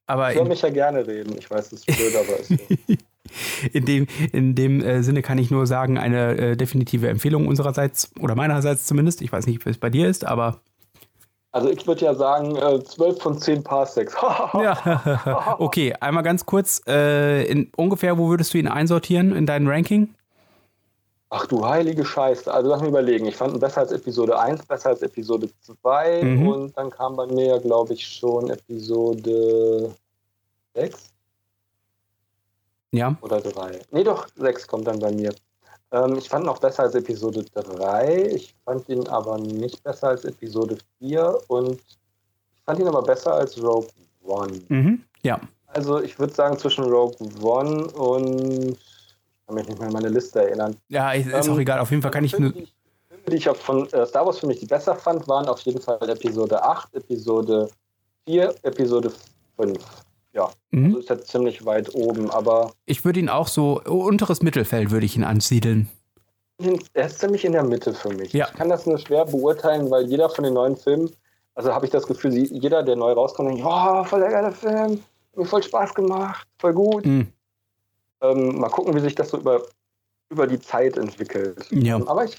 aber Ich höre mich ja gerne reden. Ich weiß, es ist blöd, aber ist so. in dem, in dem äh, Sinne kann ich nur sagen, eine äh, definitive Empfehlung unsererseits oder meinerseits zumindest. Ich weiß nicht, wie es bei dir ist, aber Also ich würde ja sagen, äh, 12 von 10 Parsecs. ja. okay, einmal ganz kurz. Äh, in ungefähr, wo würdest du ihn einsortieren in dein Ranking? Ach du heilige Scheiße. Also lass mich überlegen. Ich fand ihn besser als Episode 1, besser als Episode 2 Mhm. und dann kam bei mir, glaube ich, schon Episode 6 Ja. oder 3. Nee, doch, 6 kommt dann bei mir. Ähm, ich fand ihn auch besser als Episode 3. Ich fand ihn aber nicht besser als Episode 4 und ich fand ihn aber besser als Rogue One. Mhm. Ja. Also ich würde sagen zwischen Rogue One und kann mich nicht mehr an meine Liste erinnern. Ja, ist Ähm, auch egal. Auf jeden Fall kann ich Filme, nur. die Filme, die ich von äh, Star Wars für mich die besser fand, waren auf jeden Fall Episode 8, Episode 4, Episode 5. Ja, Mhm. also ist jetzt ziemlich weit oben, aber Ich würde ihn auch so, unteres Mittelfeld würde ich ihn ansiedeln. er ist ziemlich in der Mitte für mich. Ja. Ich kann das nur schwer beurteilen, weil jeder von den neuen Filmen, also habe ich das Gefühl, jeder, der neu rauskommt, denkt, oh, voll der geile Film, hat mir voll Spaß gemacht, voll gut. Mhm. Ähm, mal gucken, wie sich das so über, über die Zeit entwickelt. Ja. Aber ich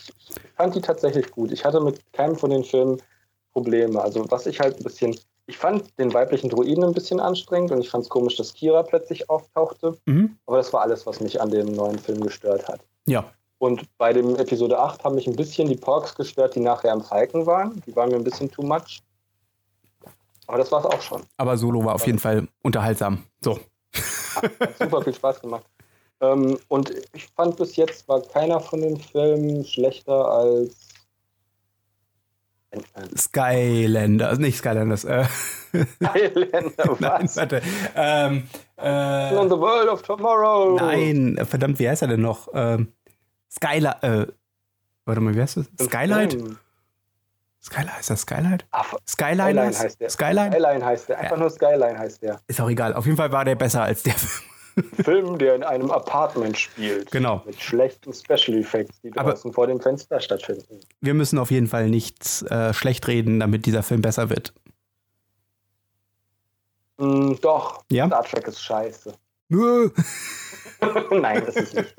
fand die tatsächlich gut. Ich hatte mit keinem von den Filmen Probleme. Also was ich halt ein bisschen, ich fand den weiblichen Druiden ein bisschen anstrengend und ich fand es komisch, dass Kira plötzlich auftauchte. Mhm. Aber das war alles, was mich an dem neuen Film gestört hat. Ja. Und bei dem Episode 8 haben mich ein bisschen die Porks gestört, die nachher am Falken waren. Die waren mir ein bisschen too much. Aber das war es auch schon. Aber Solo war auf jeden Fall unterhaltsam. So. Hat super viel Spaß gemacht. Ähm, und ich fand bis jetzt war keiner von den Filmen schlechter als Skylander, also nicht Skylanders. Äh. Skylander, was? Nein, warte. Ähm, äh, On the World of Tomorrow. nein, verdammt, wie heißt er denn noch? Ähm, Skylight. Äh, warte mal, wie heißt das? Skylight? Film. Skylight, ist das Skylight? Skyline, Skyline heißt der. Skyline? Skyline heißt der. Einfach nur Skyline heißt der. Ist auch egal. Auf jeden Fall war der besser als der Film. Film, der in einem Apartment spielt. Genau. Mit schlechten Special Effects, die Aber- draußen vor dem Fenster stattfinden. Wir müssen auf jeden Fall nichts äh, schlecht reden, damit dieser Film besser wird. Mm, doch, Ja? Star Trek ist scheiße. Nö. Nein, das ist nicht.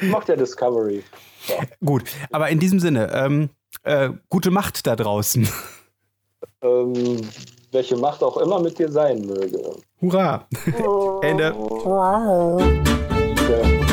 Ich mochte ja Discovery. Gut, aber in diesem Sinne, ähm, äh, gute Macht da draußen. Ähm, welche Macht auch immer mit dir sein möge. Hurra. Ende. Ja.